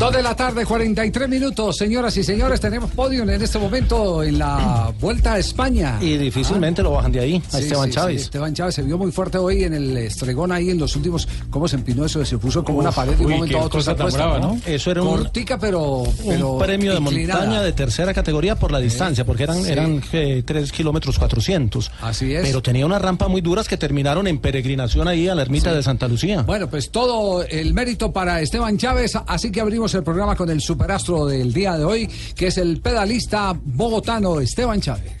Dos de la tarde, 43 minutos. Señoras y señores, tenemos podio en este momento en la Vuelta a España. Y difícilmente lo bajan de ahí, a Sí, Esteban sí, Chávez. sí, Esteban Chávez se vio muy fuerte hoy en el estregón ahí en los últimos. ¿Cómo se empinó eso? Se puso como una pared de un momento a otro. cosa tan brava, ¿no? Eso era un, Cortica, pero. pero un premio de montaña de tercera categoría por la distancia, porque eran, eran eh, 3 kilómetros 400. Así es. Pero tenía unas rampas muy duras que terminaron en peregrinación ahí a la ermita de Santa Lucía. Bueno, pues todo el mérito para Esteban Chávez, así que abrimos el programa con el superastro del día de hoy, que es el pedalista bogotano Esteban Chávez.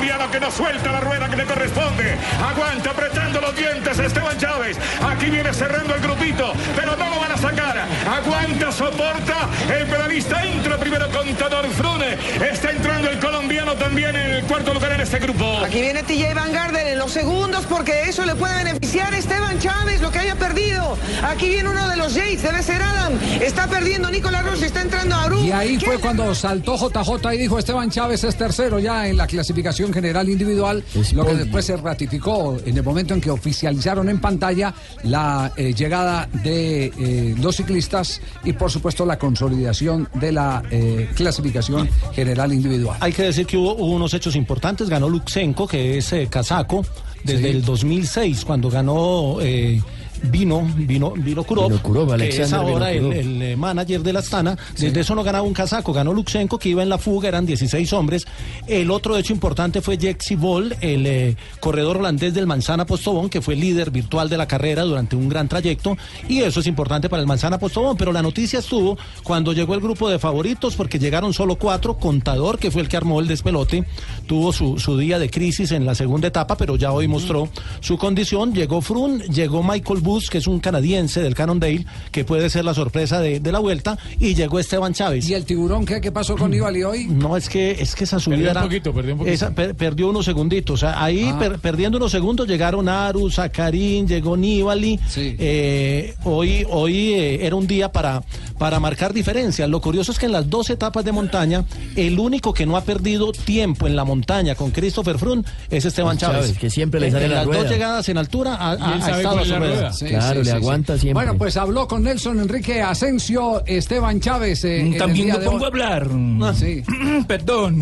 Colombiano que no suelta la rueda que le corresponde. Aguanta apretando los dientes Esteban Chávez. Aquí viene cerrando el grupito, pero no lo van a sacar. Aguanta, soporta. El pedalista entra primero contador Frune. Está entrando el colombiano también en el cuarto lugar en este grupo. Aquí viene TJ Van Garden en los segundos porque eso le puede beneficiar a Esteban Chávez lo que haya perdido. Aquí viene uno de los Yates, debe ser Adam. Está perdiendo Nicolás Rossi, está entrando Aru. Y ahí fue cuando saltó JJ y dijo Esteban Chávez es tercero ya en la clasificación general individual, lo que después se ratificó en el momento en que oficializaron en pantalla la eh, llegada de eh, los ciclistas y por supuesto la consolidación de la eh, clasificación general individual. Hay que decir que hubo, hubo unos hechos importantes. Ganó Luxenko, que es eh, casaco, desde Sí. el 2006, cuando ganó eh, Vino, Vino, Vino Kurov, Vino Kurov, que es ahora el, eh, manager de la Astana. Desde eso no ganaba un casaco. Ganó Luxenko, que iba en la fuga, eran 16 hombres. El otro hecho importante fue Jexi Bol, el eh, corredor holandés del Manzana Postobón, que fue líder virtual de la carrera durante un gran trayecto. Y eso es importante para el Manzana Postobón. Pero la noticia estuvo cuando llegó el grupo de favoritos, porque llegaron solo cuatro. Contador, que fue el que armó el despelote, tuvo su, su día de crisis en la segunda etapa, pero ya hoy mostró su condición. Llegó Frun, llegó Michael Bus, que es un canadiense del Cannondale, que puede ser la sorpresa de, de la vuelta, y llegó Esteban Chávez. ¿Y el tiburón qué, qué pasó con Nibali hoy? No, es que, es que esa subida Perdió un era- poquito, perdió un poquito. esa- per- perdió unos segunditos. O sea, ahí Ah. per- perdiendo unos segundos llegaron Aru, Zacarín, llegó Nibali. Sí. Eh, hoy hoy eh, era un día para, para marcar diferencias. Lo curioso es que en las dos etapas de montaña, el único que no ha perdido tiempo en la montaña con Christopher Froome es Esteban Chávez, Chávez. que siempre le En- sale en la las rueda. dos llegadas en altura ha, ha- ha estado cuál rueda. Claro, le aguanta siempre. Bueno, pues habló con Nelson Enrique Asensio, Esteban Chávez. eh, También lo pongo a hablar. Sí. Perdón.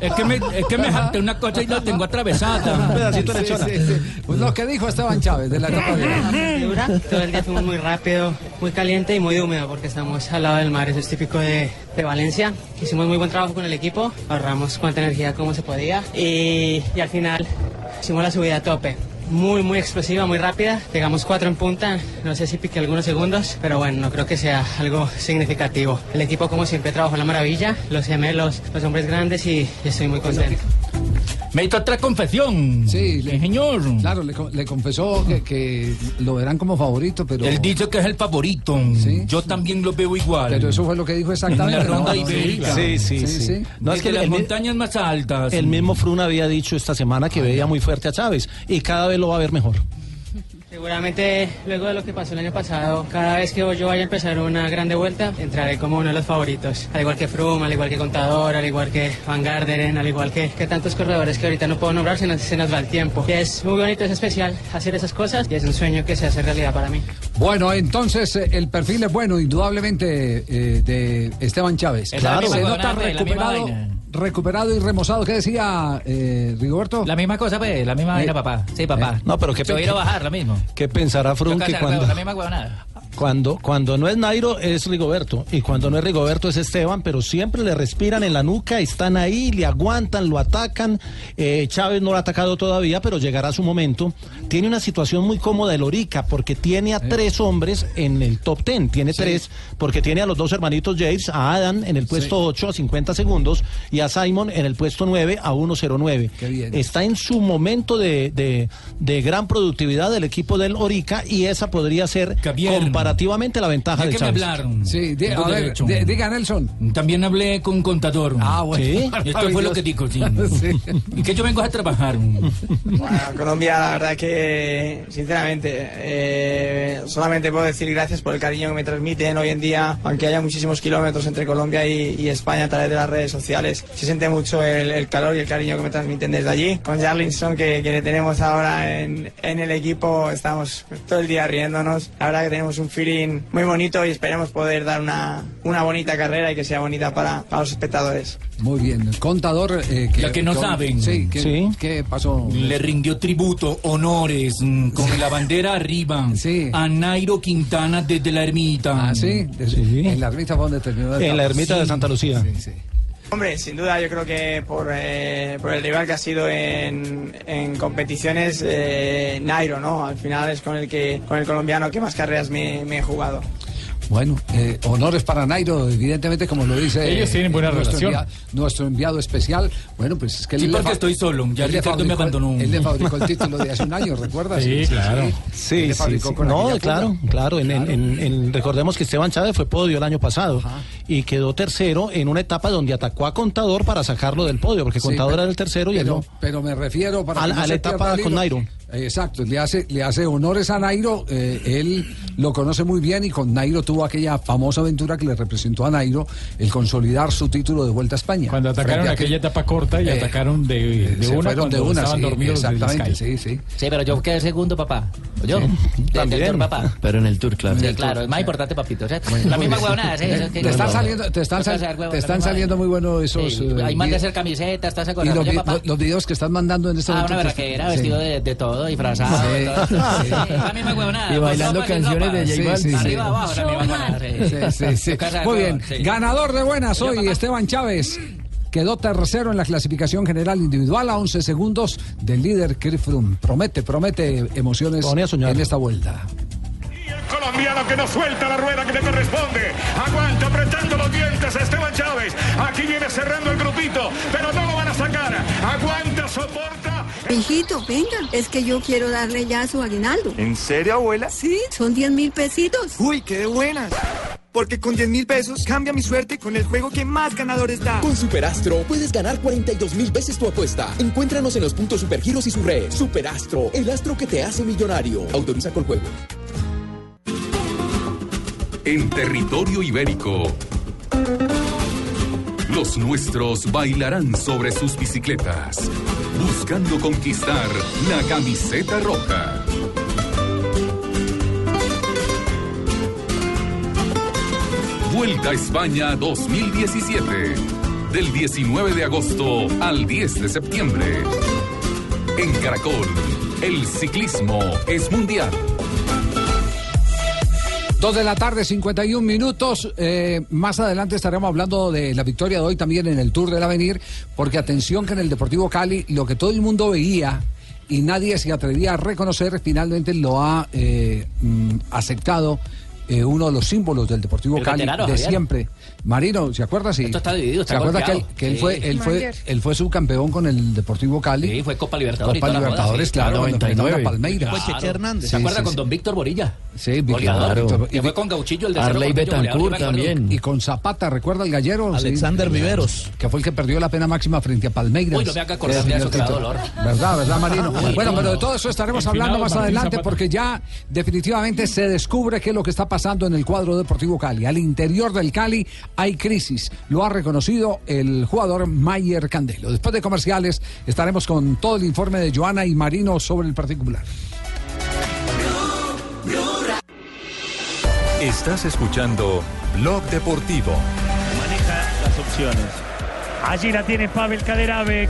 es que me, es que me salté una cosa y la tengo Un atravesada. pedacito de Sí, sí, sí. Pues lo que dijo Esteban Chávez de la etapa de. Todo el día fuimos muy rápido, muy caliente y muy húmedo porque estamos al lado del mar. Eso es típico de, de Valencia. Hicimos muy buen trabajo con el equipo, ahorramos cuanta energía como se podía y, y al final hicimos la subida a tope. Muy, muy explosiva, muy rápida. Llegamos cuatro en punta. No sé si piqué algunos segundos, pero bueno, no creo que sea algo significativo. El equipo, como siempre, trabajó la maravilla. Los gemelos, los hombres grandes y estoy muy contento. Me hizo otra confesión. Sí, Sí, señor. Claro, le, le confesó que, que lo verán como favorito, pero. Él dice que es el favorito. Sí. Yo también lo veo igual. Pero eso fue lo que dijo exactamente. En la ronda ¿no? ibérica. Sí, sí, Sí, sí. sí. No, es que las el, montañas más altas. el mismo Frun había dicho esta semana que veía muy fuerte a Chávez y cada vez lo va a ver mejor. Seguramente luego de lo que pasó el año pasado, cada vez que yo vaya a empezar una grande vuelta, entraré como uno de los favoritos. Al igual que Froome, al igual que Contador, al igual que Van Garderen, al igual que, que tantos corredores que ahorita no puedo nombrar, se nos, se nos va el tiempo. Y es muy bonito, es especial hacer esas cosas y es un sueño que se hace realidad para mí. Bueno, entonces eh, el perfil es bueno, indudablemente, eh, de Esteban Chávez. Misma Se nota recuperado. Recuperado y remozado. ¿Qué decía eh, Rigoberto? La misma cosa, pues, la misma vaina, papá. Sí, papá. No, pero qué Yo a bajar, lo mismo. ¿Qué pensará Frun que cuando, La misma huevonada. Cuando, cuando no es Nairo es Rigoberto y cuando no es Rigoberto es Esteban, pero siempre le respiran en la nuca, están ahí, le aguantan, lo atacan. Eh, Chávez no lo ha atacado todavía, pero llegará su momento. Tiene una situación muy cómoda el Orica porque tiene a tres hombres en el top ten, tiene tres porque tiene a los dos hermanitos Yates, a Adam en el puesto 8 a 50 segundos y a Simon en el puesto 9 a 1.09. Qué bien. Está en su momento de, de- de gran productividad del equipo del Orica y esa podría ser comparativamente la ventaja ¿De de qué me Chávez. hablaron? Sí, Tengo a ver, di- diga Nelson. También hablé con contador. Ah, bueno. Sí. Esto fue lo que dijo, sí. Sí. Y que yo vengo a trabajar. Bueno, Colombia, la verdad que, sinceramente, eh, solamente puedo decir gracias por el cariño que me transmiten hoy en día, aunque haya muchísimos kilómetros entre Colombia y, y España a través de las redes sociales. Se siente mucho el, el calor y el cariño que me transmiten desde allí. Con Jarlinson, que, que le tenemos ahora en, en el equipo, estamos todo el día riéndonos. La verdad que tenemos un feeling muy bonito y esperemos poder dar una, una bonita carrera y que sea bonita para, para los espectadores. Muy bien. Contador. eh, La que no con- saben. Sí, ¿qué, Sí. qué pasó? Le rindió tributo, honores, mm, con la bandera arriba Sí. a Nairo Quintana desde la ermita. Ah, sí. Sí. En la ermita fue donde terminó. En la ermita de. Santa Lucía. Sí, sí. Hombre, sin duda yo creo que por, eh, por el rival que ha sido en, en competiciones, eh, Nairo, ¿no? Al final es con el que con el colombiano que más carreras me, me he jugado. Bueno, eh, honores para Nairo, evidentemente, como lo dice. Ellos tienen buena nuestro relación. envia- nuestro enviado especial. Bueno, pues es que Sí, él le porque estoy solo, ya él le Ricardo me abandonó. Él le fabricó el título de hace un año, ¿recuerdas? Sí, claro. Sí, le sí, fabricó sí. con No, claro, claro. En, en- en- en- recordemos que Esteban Chávez fue podio el año pasado Ajá. y quedó tercero en una etapa donde atacó a Contador para sacarlo del podio, porque Sí, Contador pero- era el tercero y él no. pero me refiero para A la- no a se la etapa con. Nairo. Exacto, le hace, le hace honores a Nairo, eh, él lo conoce muy bien y con Nairo tuvo aquella famosa aventura que le representó a Nairo el consolidar su título de Vuelta a España. Cuando atacaron Frente a aquella aquel- etapa corta y Eh, atacaron de, de se una fueron cuando de una, estaban sí, dormidos exactamente, sí, sí. Sí, pero yo quedé segundo, papá. ¿O yo? De- también. Del tour, papá. Pero en el tour, claro. Sí, claro, es más importante, papito. ¿cierto? La misma huevonada, sí. eso es que- Te están no, saliendo, te están, no sal- te están saliendo muy buenos esos. Sí, eh, hay más de hacer camisetas, ¿estás y acordando los, papá? los- los videos que están mandando en este Ah, momento. una te- verdadera, sí. vestido de, de todo, disfrazado. Sí. Sí. Sí, La misma huevonada. Y bailando pues, canciones de. J Sí, Balvin. sí, sí. Arriba, abajo, la misma Sí, sí, de Muy bien. Ganador de buenas hoy. Esteban Chávez. Quedó tercero en la clasificación general individual a 11 segundos del líder Froome. Promete, promete emociones en esta vuelta. Y el colombiano que no suelta la rueda que le corresponde. Aguanta apretando los dientes Esteban Chávez. Aquí viene cerrando el grupito, pero no lo van a sacar. Aguanta, soporta. Hijito, venga, es que yo quiero darle ya su aguinaldo. ¿En serio, abuela? Sí, son 10 mil pesitos. Uy, qué de buenas. Porque con 10 mil pesos cambia mi suerte con el juego que más ganadores da. Con Superastro puedes ganar 42 mil veces tu apuesta. Encuéntranos en los puntos Supergiros y su red. Superastro, el astro que te hace millonario. Autoriza con juego. En territorio ibérico. Los nuestros bailarán sobre sus bicicletas, buscando conquistar la camiseta roja. Vuelta a España 2017. Del 19 de agosto al 10 de septiembre. En Caracol, el ciclismo es mundial. Dos de la tarde, 51 minutos. Eh, más adelante estaremos hablando de la victoria de hoy también en el Tour del Avenir, porque atención que en el Deportivo Cali lo que todo el mundo veía y nadie se atrevía a reconocer, finalmente lo ha eh, mm, aceptado eh, uno de los símbolos del Deportivo El Cali veterano, de Javier. siempre. Marino, ¿se acuerda? Sí. Esto está dividido, está ¿Se acuerda que él, fue, él fue, Mayer. él fue subcampeón con el Deportivo Cali? Sí, fue Copa Libertadores. y Copa Libertadores, sí. claro, cuando enfrentaron a 99. Palmeiras. Fue Cheche Hernández. ¿Se acuerda sí, con sí. don Víctor Borilla? Sí. Víctor- Que fue con Gauchillo el de Arley Betancourt también. Y con Zapata, ¿recuerda el gallero? Sí. Alexander Viveros. Que fue el que perdió la pena máxima frente a Palmeiras. Uy, no me haga acordar Que de definió eso, que da el título. dolor. ¿Verdad, verdad, Marino? Bueno, no, pero de todo eso estaremos hablando más adelante porque ya definitivamente se descubre qué es lo que está pasando en el cuadro deportivo Cali. Al interior del Cali hay crisis. Lo ha reconocido el jugador Mayer Candelo. Después de comerciales estaremos con todo el informe de Joana y Marino sobre el particular. Estás escuchando Blog Deportivo. Maneja las opciones. Allí la tiene Pavel Kaderabek.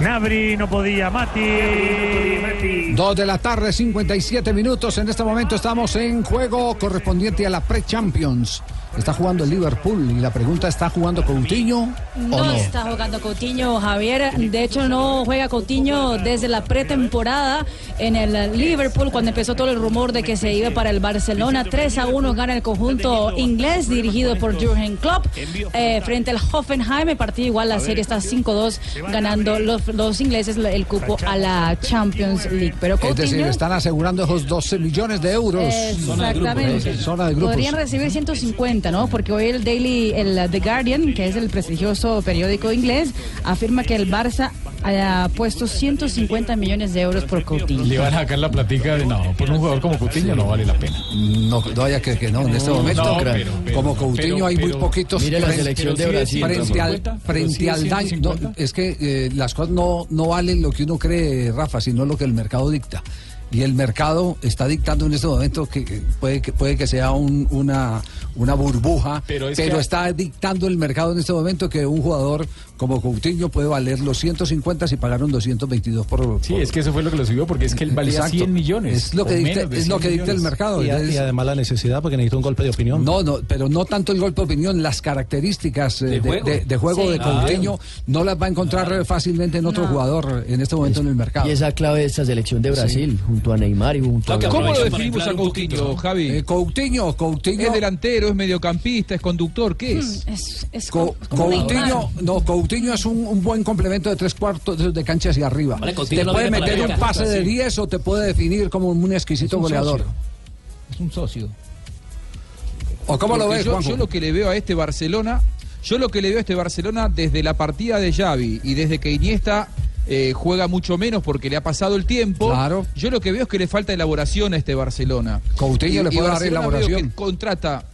Nabri no podía, Mati. Dos de la tarde, 57 minutos. En este momento estamos en juego correspondiente a la Pre-Champions. Está jugando el Liverpool y la pregunta está jugando Coutinho o No, está jugando Coutinho, Javier. De hecho, no juega Coutinho desde la pretemporada en el Liverpool, cuando empezó todo el rumor de que se iba para el Barcelona. 3 a 1 gana el conjunto inglés, dirigido por Jurgen Klopp, eh, frente al Hoffenheim. El partido igual, la serie está 5-2, ganando los, los ingleses el cupo a la Champions League. Pero Es decir, están asegurando esos 12 millones de euros. Exactamente. Zona de grupos. Podrían recibir 150, ¿no? Porque hoy el Daily, el uh, The Guardian, que es el prestigioso periódico inglés, afirma que el Barça ha puesto 150 millones de euros por Coutinho. Le van a sacar la platica de no, por un jugador como Coutinho no vale la pena. No, no vaya que, que no, en este momento, no, pero- pero- como Coutinho pero- hay muy poquitos. Mire la frente- selección de Brasil, Frente al, frente al daño. 150. no, es que eh, las cosas no, no valen lo que uno cree, Rafa, sino lo que el mercado dicta. Y el mercado está dictando en este momento que que puede que, puede que sea un- una, una burbuja, Pero pero, que- está dictando el mercado en este momento que un jugador como Coutinho puede valer los 150 si pagaron 222 por. Sí, es que eso fue lo que lo subió, porque es que él valía Exacto. 100 millones. Es lo que dicta, es lo 100 que dicta el mercado. Y, a- Entonces- y además la necesidad porque necesita un golpe de opinión. no, no, pero no tanto el golpe de opinión, las características eh, de, juego. de- de juego Sí. de Coutinho no las va a encontrar fácilmente en otro jugador en este momento en el mercado. Y esa clave de esta selección de Brasil, junto a Neymar y junto a... ¿Cómo lo definimos a Coutinho, Javi? Eh, Coutinho, Coutinho. ¿Es delantero, es mediocampista, es conductor? ¿Qué Mm, es? Es, es Co- como Coutinho, no, Coutinho es un, un buen complemento de tres cuartos de cancha hacia arriba. Vale, te puede meter un pase de Sí. 10 o te puede definir como un exquisito un goleador. socio. Es un socio. ¿O cómo lo ves, yo, yo lo que le veo a este Barcelona, yo lo que le veo a este Barcelona desde la partida de Xavi y desde que Iniesta eh, juega mucho menos porque le ha pasado el tiempo. Claro. Yo lo que veo es que le falta elaboración a este Barcelona. Coutinho le puede dar Barcelona veo elaboración. que contrata,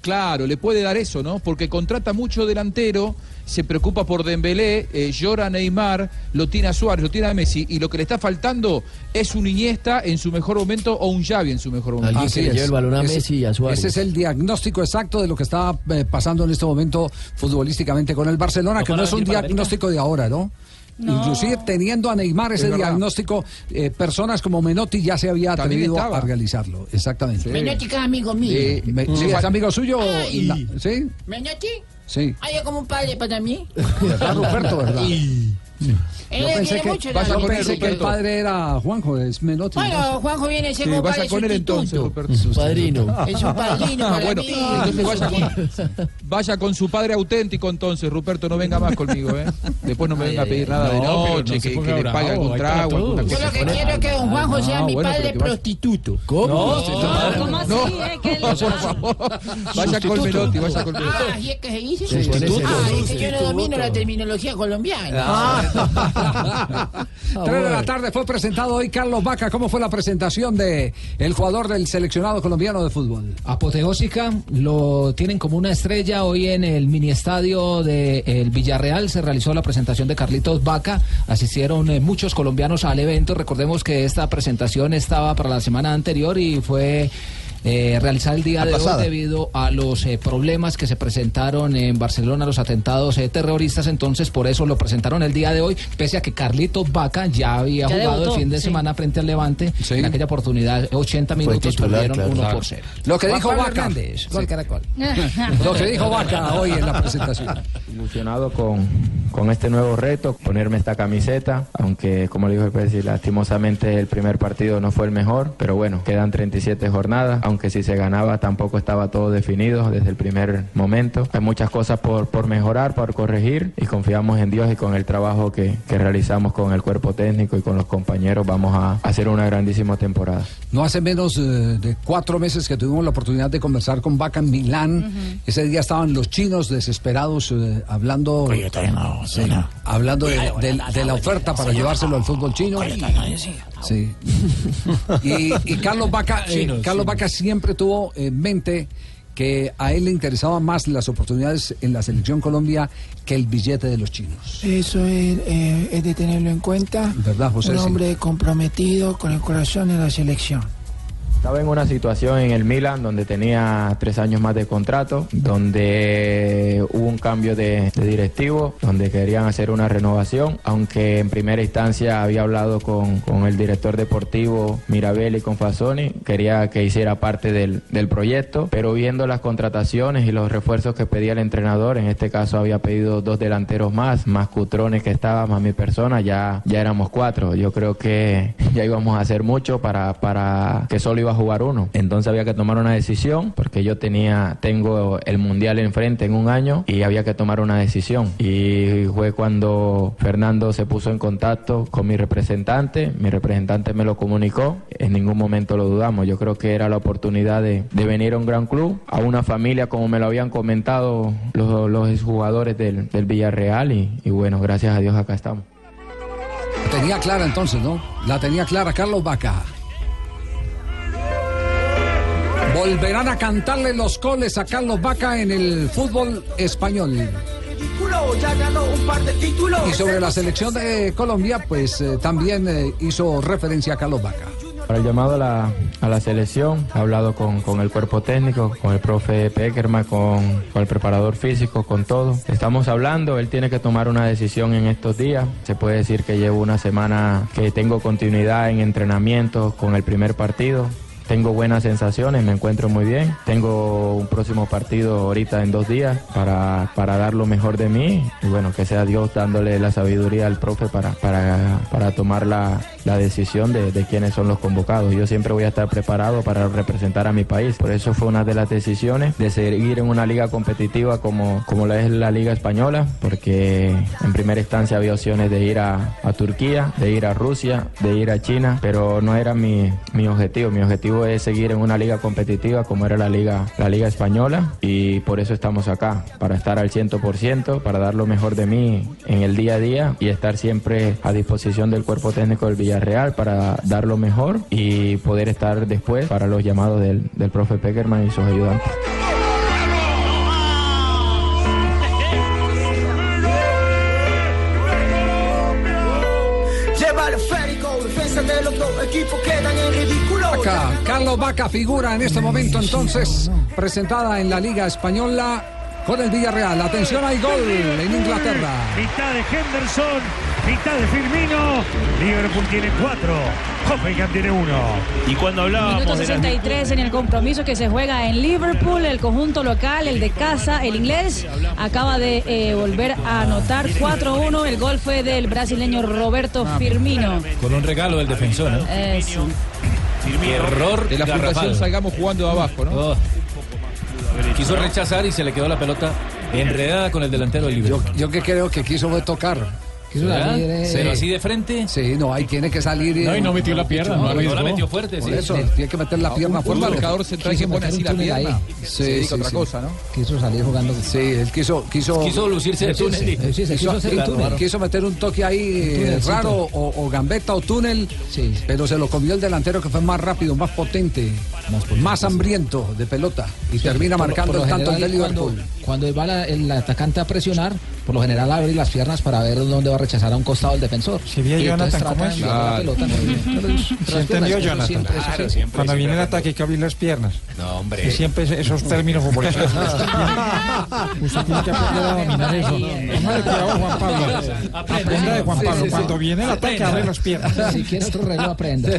claro, le puede dar eso, ¿no? Porque contrata mucho delantero, se preocupa por Dembélé, eh, llora a Neymar, lo tiene a Suárez, lo tiene a Messi y lo que le está faltando es un Iniesta en su mejor momento o un Xavi en su mejor momento. Alguien que le lleve el balón a Ese- Messi y a Suárez. Ese es el diagnóstico exacto de lo que está eh, pasando en este momento futbolísticamente con el Barcelona, ¿No que no es un diagnóstico de ahora, ¿no? No. Inclusive teniendo a Neymar ese Es diagnóstico, eh, personas como Menotti ya se había atrevido estaba. a realizarlo. Exactamente. Menotti que es amigo mío. Eh, me- sí, ¿Es amigo suyo? Ay. La- ¿Sí? Menotti, Sí. es como un padre para mí. ¿Verdad, Ruperto? ¿Verdad? Él Yo le pensé, quiere que, mucho. yo la- pensé que el padre era Juanjo, es Menotti. Bueno, Juanjo viene a ser Sí, vaya padre con él entonces. Ruperto. Su padrino. Es un padrino Ah, para bueno, mí. entonces vaya con, vaya con su padre auténtico entonces, Ruperto, no venga más conmigo, ¿eh? Después no me venga a pedir nada de No, noche, no que, que le pague algún trago, Yo lo que quiero es que don Juanjo sea Ah, mi bueno, padre prostituto. ¿Cómo? No, No, ¿Cómo así? No. eh? ¿Qué le No, por favor. Vaya con Menotti, vaya con Menotti. Ah, ¿y es que se dice? Sustituto. Ah, es que yo no domino la terminología colombiana. Tres de la tarde fue presentado hoy Carlos Vaca. ¿Cómo fue la presentación de el jugador del seleccionado colombiano de fútbol? Apoteósica, lo tienen como una estrella. Hoy en el mini estadio del Villarreal se realizó la presentación de Carlitos Vaca. Asistieron eh, muchos colombianos al evento. Recordemos que esta presentación estaba para la semana anterior y fue eh, realizada el día de hoy debido a los eh, problemas que se presentaron en Barcelona, los atentados eh, terroristas. Entonces, por eso lo presentaron el día de hoy, pese a que Carlitos Vaca ya había Ya jugado debutó, el fin de sí. semana frente al Levante. Sí. En aquella oportunidad, 80 minutos titular, perdieron claro. 1 Claro. por 0. Lo que dijo Vaca. Hernández, Caracol. Lo que dijo Vaca hoy en la presentación. Ilusionado con, con este nuevo reto, ponerme esta camiseta, aunque como le dijo el presidente, lastimosamente el primer partido no fue el mejor, pero bueno, quedan 37 jornadas, aunque si se ganaba tampoco estaba todo definido desde el primer momento. Hay muchas cosas por, por mejorar, por corregir y confiamos en Dios y con el trabajo que, que realizamos con el cuerpo técnico y con los compañeros vamos a hacer una grandísima temporada. No hace menos eh, de cuatro meses que tuvimos la oportunidad de conversar con Vaca en Milán. Ese día estaban los chinos desesperados eh, hablando, Sí, hablando de, de- de la oferta para llevárselo al fútbol chino. Sí. Y, y Carlos Vaca, eh, Carlos. Vaca siempre tuvo en mente que a él le interesaban más las oportunidades en la selección Colombia que el billete de los chinos. Eso es, eh, es de tenerlo en cuenta. ¿Verdad, José? Un Sí. hombre comprometido con el corazón en la selección. Estaba en una situación en el Milan donde tenía tres años más de contrato, donde hubo un cambio de, directivo, donde querían hacer una renovación, aunque en primera instancia había hablado con, con el director deportivo Mirabel con Fasoni, quería que hiciera parte del, del proyecto, pero viendo las contrataciones y los refuerzos que pedía el entrenador, en este caso había pedido dos delanteros más, más Cutrones que estaba, más mi persona, ya, ya éramos cuatro. Yo creo que ya íbamos a hacer mucho para, para que solo iba a jugar uno. Entonces había que tomar una decisión porque yo tenía, tengo el mundial enfrente en un año y había que tomar una decisión. Y fue cuando Fernando se puso en contacto con mi representante, mi representante me lo comunicó, en ningún momento lo dudamos. Yo creo que era la oportunidad de, de venir a un gran club, a una familia como me lo habían comentado los, los jugadores del, del Villarreal y, y bueno, gracias a Dios acá estamos. Tenía clara entonces, ¿no? La tenía clara Carlos Vaca. Volverán a cantarle los goles a Carlos Vaca en el fútbol español. Y sobre la selección de Colombia, pues eh, también eh, hizo referencia a Carlos Vaca. Para el llamado a la, selección, he hablado con, el cuerpo técnico, con el profe Peckerman, con, con el preparador físico, con todo. Estamos hablando, él tiene que tomar una decisión en estos días. Se puede decir que llevo una semana que tengo continuidad en entrenamiento con el primer partido. Tengo buenas sensaciones, me encuentro muy bien. Tengo un próximo partido ahorita en dos días para, para dar lo mejor de mí. Y bueno, que sea Dios dándole la sabiduría al profe para, para, para tomar la, la decisión de, de quiénes son los convocados. Yo siempre voy a estar preparado para representar a mi país. Por eso fue una de las decisiones de seguir en una liga competitiva como, como la es la Liga Española, porque en primera instancia había opciones de ir a, a Turquía, de ir a Rusia, de ir a China, pero no era mi, mi objetivo. Mi objetivo es seguir en una liga competitiva como era la liga, la liga española y por eso estamos acá, para estar al 100%, para dar lo mejor de mí en el día a día y estar siempre a disposición del cuerpo técnico del Villarreal para dar lo mejor y poder estar después para los llamados del, del profe Peckerman y sus ayudantes. Vaca, Carlos Vaca figura en este momento entonces presentada en la Liga Española con el Villarreal. Atención, hay gol en Inglaterra. Mitad de Henderson, mitad de Firmino. Liverpool tiene cuatro, Hoffenheim tiene uno. Y cuando hablábamos Minuto de las 63 en el compromiso que se juega en Liverpool, el conjunto local, el de casa, el inglés, acaba de eh, volver a anotar 4-1. El gol fue del brasileño Roberto Firmino. Con un regalo del defensor, ¿no? Eh, sí. Error De la fundación salgamos jugando de abajo, ¿no? Oh. Quiso rechazar y se le quedó la pelota enredada con el delantero del Liverpool. Yo, yo que creo que quiso fue tocar. Quiso salir, eh. Pero así de frente. Sí, no, ahí tiene que salir. No, y no metió la pierna, no la metió fuerte, Por sí. eso, Sí. tiene que meter la pierna un fuerte. marcador central que pone así la pierna. Se dedica a otra cosa, ¿no? Quiso salir jugando. Sí, él quiso. Quiso, Quiso lucirse de túnel. Sí, sí, quiso, Quiso hacer el quiso- túnel. quiso meter un toque ahí eh, raro, o, o gambeta o túnel, pero se lo comió el delantero que fue más rápido, más potente, más, hambriento de pelota y termina marcando el tanto general, de Liverpool. Cuando, cuando va la- el atacante a presionar, por lo general abre las piernas para ver dónde va a rechazar a un costado el defensor. Si Y entonces Jonathan cómo es. la pelota, ¿Se entendió, piernas, Jonathan? siempre así. Cuando viene el ataque hay que abrir las piernas. No, hombre. Y siempre es- esos términos futbolísticos. Usted tiene que aprender a dominar eso. Cuidado, Juan Pablo. Aprenda de Juan Pablo. Cuando viene el ataque, abre las piernas. Si quiere otro reloj, aprenda.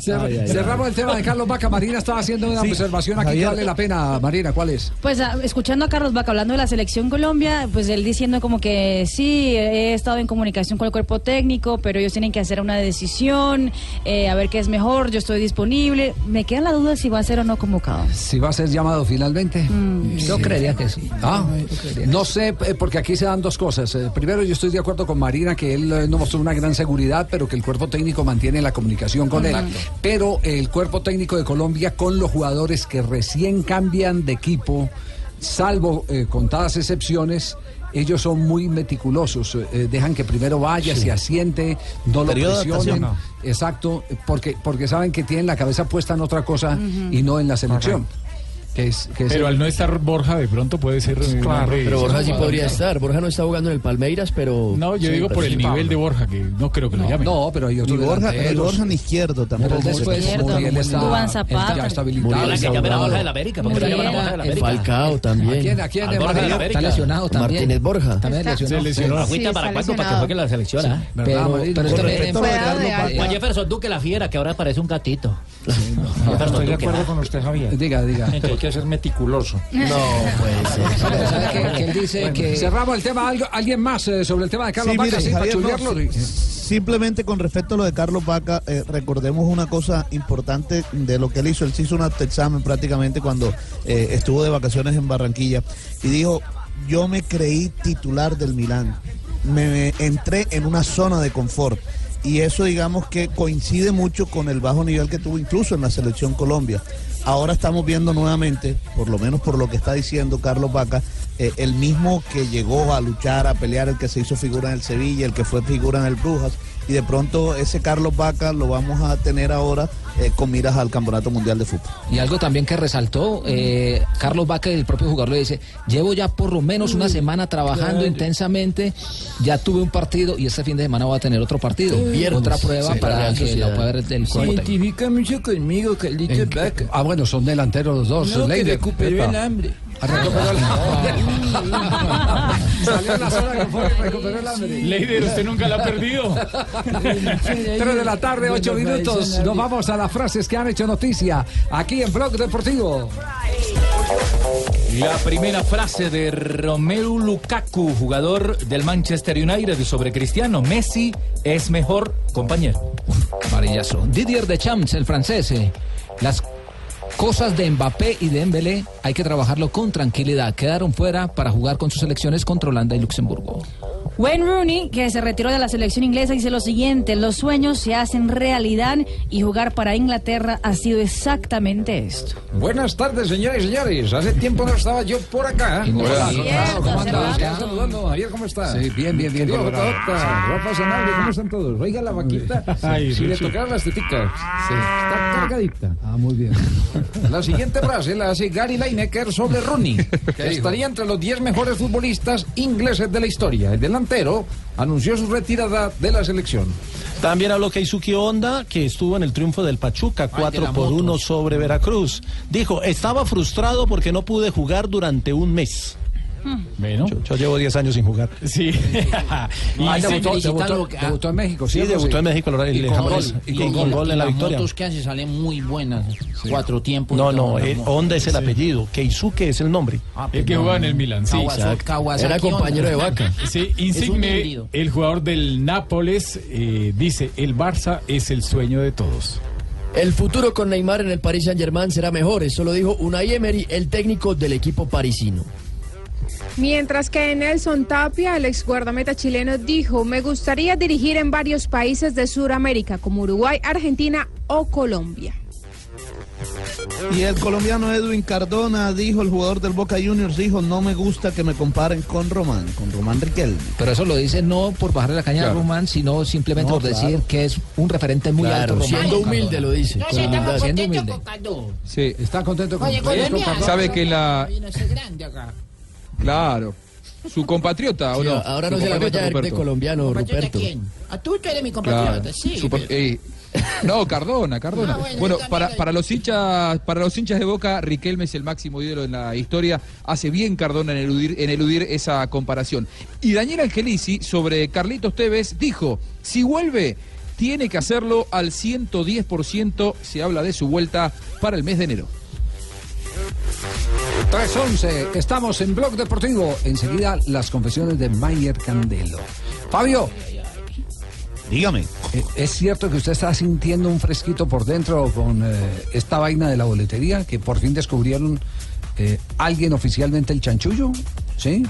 Cerramos el tema de Carlos Vaca. Marina estaba haciendo una observación aquí que vale la pena. Marina, ¿cuál es? Pues ah, escuchando a Carlos Vaca hablando de la selección Colombia, pues él diciendo como que sí, he estado en comunicación con el cuerpo técnico, pero ellos tienen que hacer una decisión, eh, a ver qué es mejor, yo estoy disponible. Me queda la duda si va a ser o no convocado. Si va a ser llamado finalmente. Yo creería que sí. Ah, no sé, eh, porque aquí se dan dos cosas. Eh, Primero, yo estoy de acuerdo con Marina que él no mostró una gran seguridad, pero que el cuerpo técnico mantiene la comunicación con él. Pero el cuerpo técnico de Colombia con los jugadores que recién cambian de equipo, salvo eh, contadas excepciones, ellos son muy meticulosos. eh, dejan que primero vaya, Sí. se asiente, no lo presionen. Exacto, porque, porque saben que tienen la cabeza puesta en otra cosa y no en la selección. Es, que es Pero el- al no estar Borja, de pronto puede ser. hombre- Pero Borja sí podría estar. Borja no está jugando en el Palmeiras, pero. No, yo digo por el nivel de Borja, que no creo que lo llamen. No, pero hay Ni Borja, ni Borja ni izquierdo tampoco. Pero después Muriel está, Duván Zapata. ya está habilitado. Que llamen a. Borja de la América. ¿Por qué no llaman a Borja de la El América? Falcao también. ¿A quién? ¿A quién? Al Borja de la Martínez? América. Está lesionado también. Martínez Borja. También lesionado. Se lesionó. Agüita Sí, para cuándo, para que juegue la selección. Pero, a Jefferson Duque la fiera, que ahora parece un gatito. Estoy de acuerdo con usted, Javier. Diga, diga. Que ser meticuloso. No puede ser. Pero ¿sabe que, que él dice que Cerramos el tema. ¿Algo- ¿Alguien más eh, sobre el tema de Carlos Sí, Vaca? mire, Sí, para Javier, no, chulearlo. si- simplemente con respecto a lo de Carlos Vaca, eh, recordemos una cosa importante de lo que él hizo. Él se hizo un autoexamen prácticamente cuando eh, estuvo de vacaciones en Barranquilla y dijo, yo me creí titular del Milán, me entré en una zona de confort. Y eso digamos que coincide mucho con el bajo nivel que tuvo incluso en la selección Colombia. Ahora estamos viendo nuevamente, por lo menos por lo que está diciendo Carlos Vaca, eh, el mismo que llegó a luchar, a pelear, el que se hizo figura en el Sevilla, el que fue figura en el Brujas, y de pronto ese Carlos Vaca lo vamos a tener ahora eh, con miras al Campeonato Mundial de Fútbol. Y algo también que resaltó, eh, Carlos Vaca, el propio jugador, le dice, llevo ya por lo menos una semana trabajando intensamente, ya tuve un partido y este fin de semana voy a tener otro partido. Viernes, Otra prueba sí, para que la pueda ver el cuerpo. Identifica mucho conmigo, Carlitos Vaca. Ah, bueno, son delanteros los dos. No, que recuperó el hambre. Recuperó el Salió en la zona que fue, recuperó el hambre. Leider, usted nunca la ha perdido. Tres de la tarde, ocho minutos. Nos vamos a las frases que han hecho noticia aquí en Blog Deportivo. La primera frase de Romelu Lukaku, jugador del Manchester United, sobre Cristiano. Messi es mejor compañero. Marillazo. Didier Deschamps, el francés. eh, Las cosas de Mbappé y de Dembélé hay que trabajarlo con tranquilidad. Quedaron fuera para jugar con sus selecciones contra Holanda y Luxemburgo. Wayne Rooney, que se retiró de la selección inglesa, dice lo siguiente, los sueños se hacen realidad y jugar para Inglaterra ha sido exactamente esto. Buenas tardes, señores y señores. Hace tiempo no estaba yo por acá. Hola. Hola, ¿cómo hace andas? saludando. Javier, ¿cómo estás? Sí, bien, bien, bien, colorado. Jota, Rafa Sanabria, ¿cómo están todos? Oiga la vaquita. Ay, si sí, le sí. tocaran las teticas. Está cargadita. Ah, muy bien. La siguiente frase la hace Gary Lineker sobre Rooney, que estaría entre los 10 mejores futbolistas ingleses de la historia. El delantero anunció su retirada de la selección. También habló Keisuke Honda, que estuvo en el triunfo del Pachuca, 4 por 1 sobre Veracruz. Dijo, estaba frustrado porque no pude jugar durante un mes. Bueno. Yo, yo llevo 10 años sin jugar. Sí. Ah, Y debutó, debutó- debutó en México, Sí, ¿cierto? debutó en México, el, Y el con gol, y y con, con con gol en la las victoria. motos que hace salen muy buenas. Cuatro tiempos. No, no, todo, eh, Honda es el apellido, Keisuke es el nombre. Ah, El que perdón. jugaba en el Milan, sí. Kawasaki- Kawasaki Era compañero de Honda. Vaca. Sí, Insigne, el jugador del Nápoles, eh, dice, el Barça es el sueño de todos. El futuro con Neymar en el Paris Saint Germain será mejor. Eso lo dijo Unai Emery, el técnico del equipo parisino. Mientras que Nelson Tapia, el ex guardameta chileno, dijo, me gustaría dirigir en varios países de Sudamérica, como Uruguay, Argentina o Colombia. Y el colombiano Edwin Cardona dijo, el jugador del Boca Juniors dijo, no me gusta que me comparen con Román, con Román Riquelme. Pero eso lo dice no por bajarle la caña a Claro. Román, sino simplemente No, por claro. decir que es un referente muy Claro, alto. Román. siendo humilde lo dice. No, con sí, humilde. con. Sí. ¿Está contento con Oye, con colombiano. Cardona? Sabe que la... Claro. Su compatriota, ¿o Sí, no? ahora no se la compatriota vaya de Ruperto. colombiano, ¿Compatriota Ruperto. quién? ¿A tú, tú eres mi compatriota? Claro. Sí. Pero- eh, no, Cardona, Cardona. Ah, bueno, para, para los hinchas, para los hinchas de Boca, Riquelme es el máximo ídolo en la historia. Hace bien Cardona en eludir, en eludir esa comparación. Y Daniel Angelici sobre Carlitos Tevez dijo: si vuelve, tiene que hacerlo al 110%. Se habla de su vuelta para el mes de enero. 3.11, estamos en Blog Deportivo. Enseguida las confesiones de Mayer Candelo. Fabio, Dígame. eh, ¿es cierto que usted está sintiendo un fresquito por dentro con eh, esta vaina de la boletería? Que por fin descubrieron eh, alguien oficialmente el chanchullo. ¿Sí?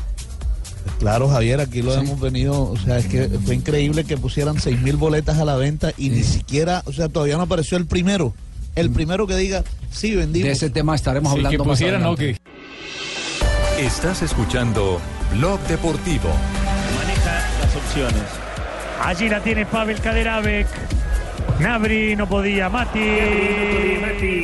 Claro, Javier, aquí lo hemos venido, o sea, es que fue increíble que pusieran seis mil boletas a la venta y ni siquiera, o sea, todavía no apareció el primero. El primero que diga, sí, vendimos. De ese tema estaremos Sí, hablando que más pusieran. Que Estás escuchando Blog Deportivo. Maneja las opciones. Allí la tiene Pavel Kaderabek. Nabri no podía, Mati.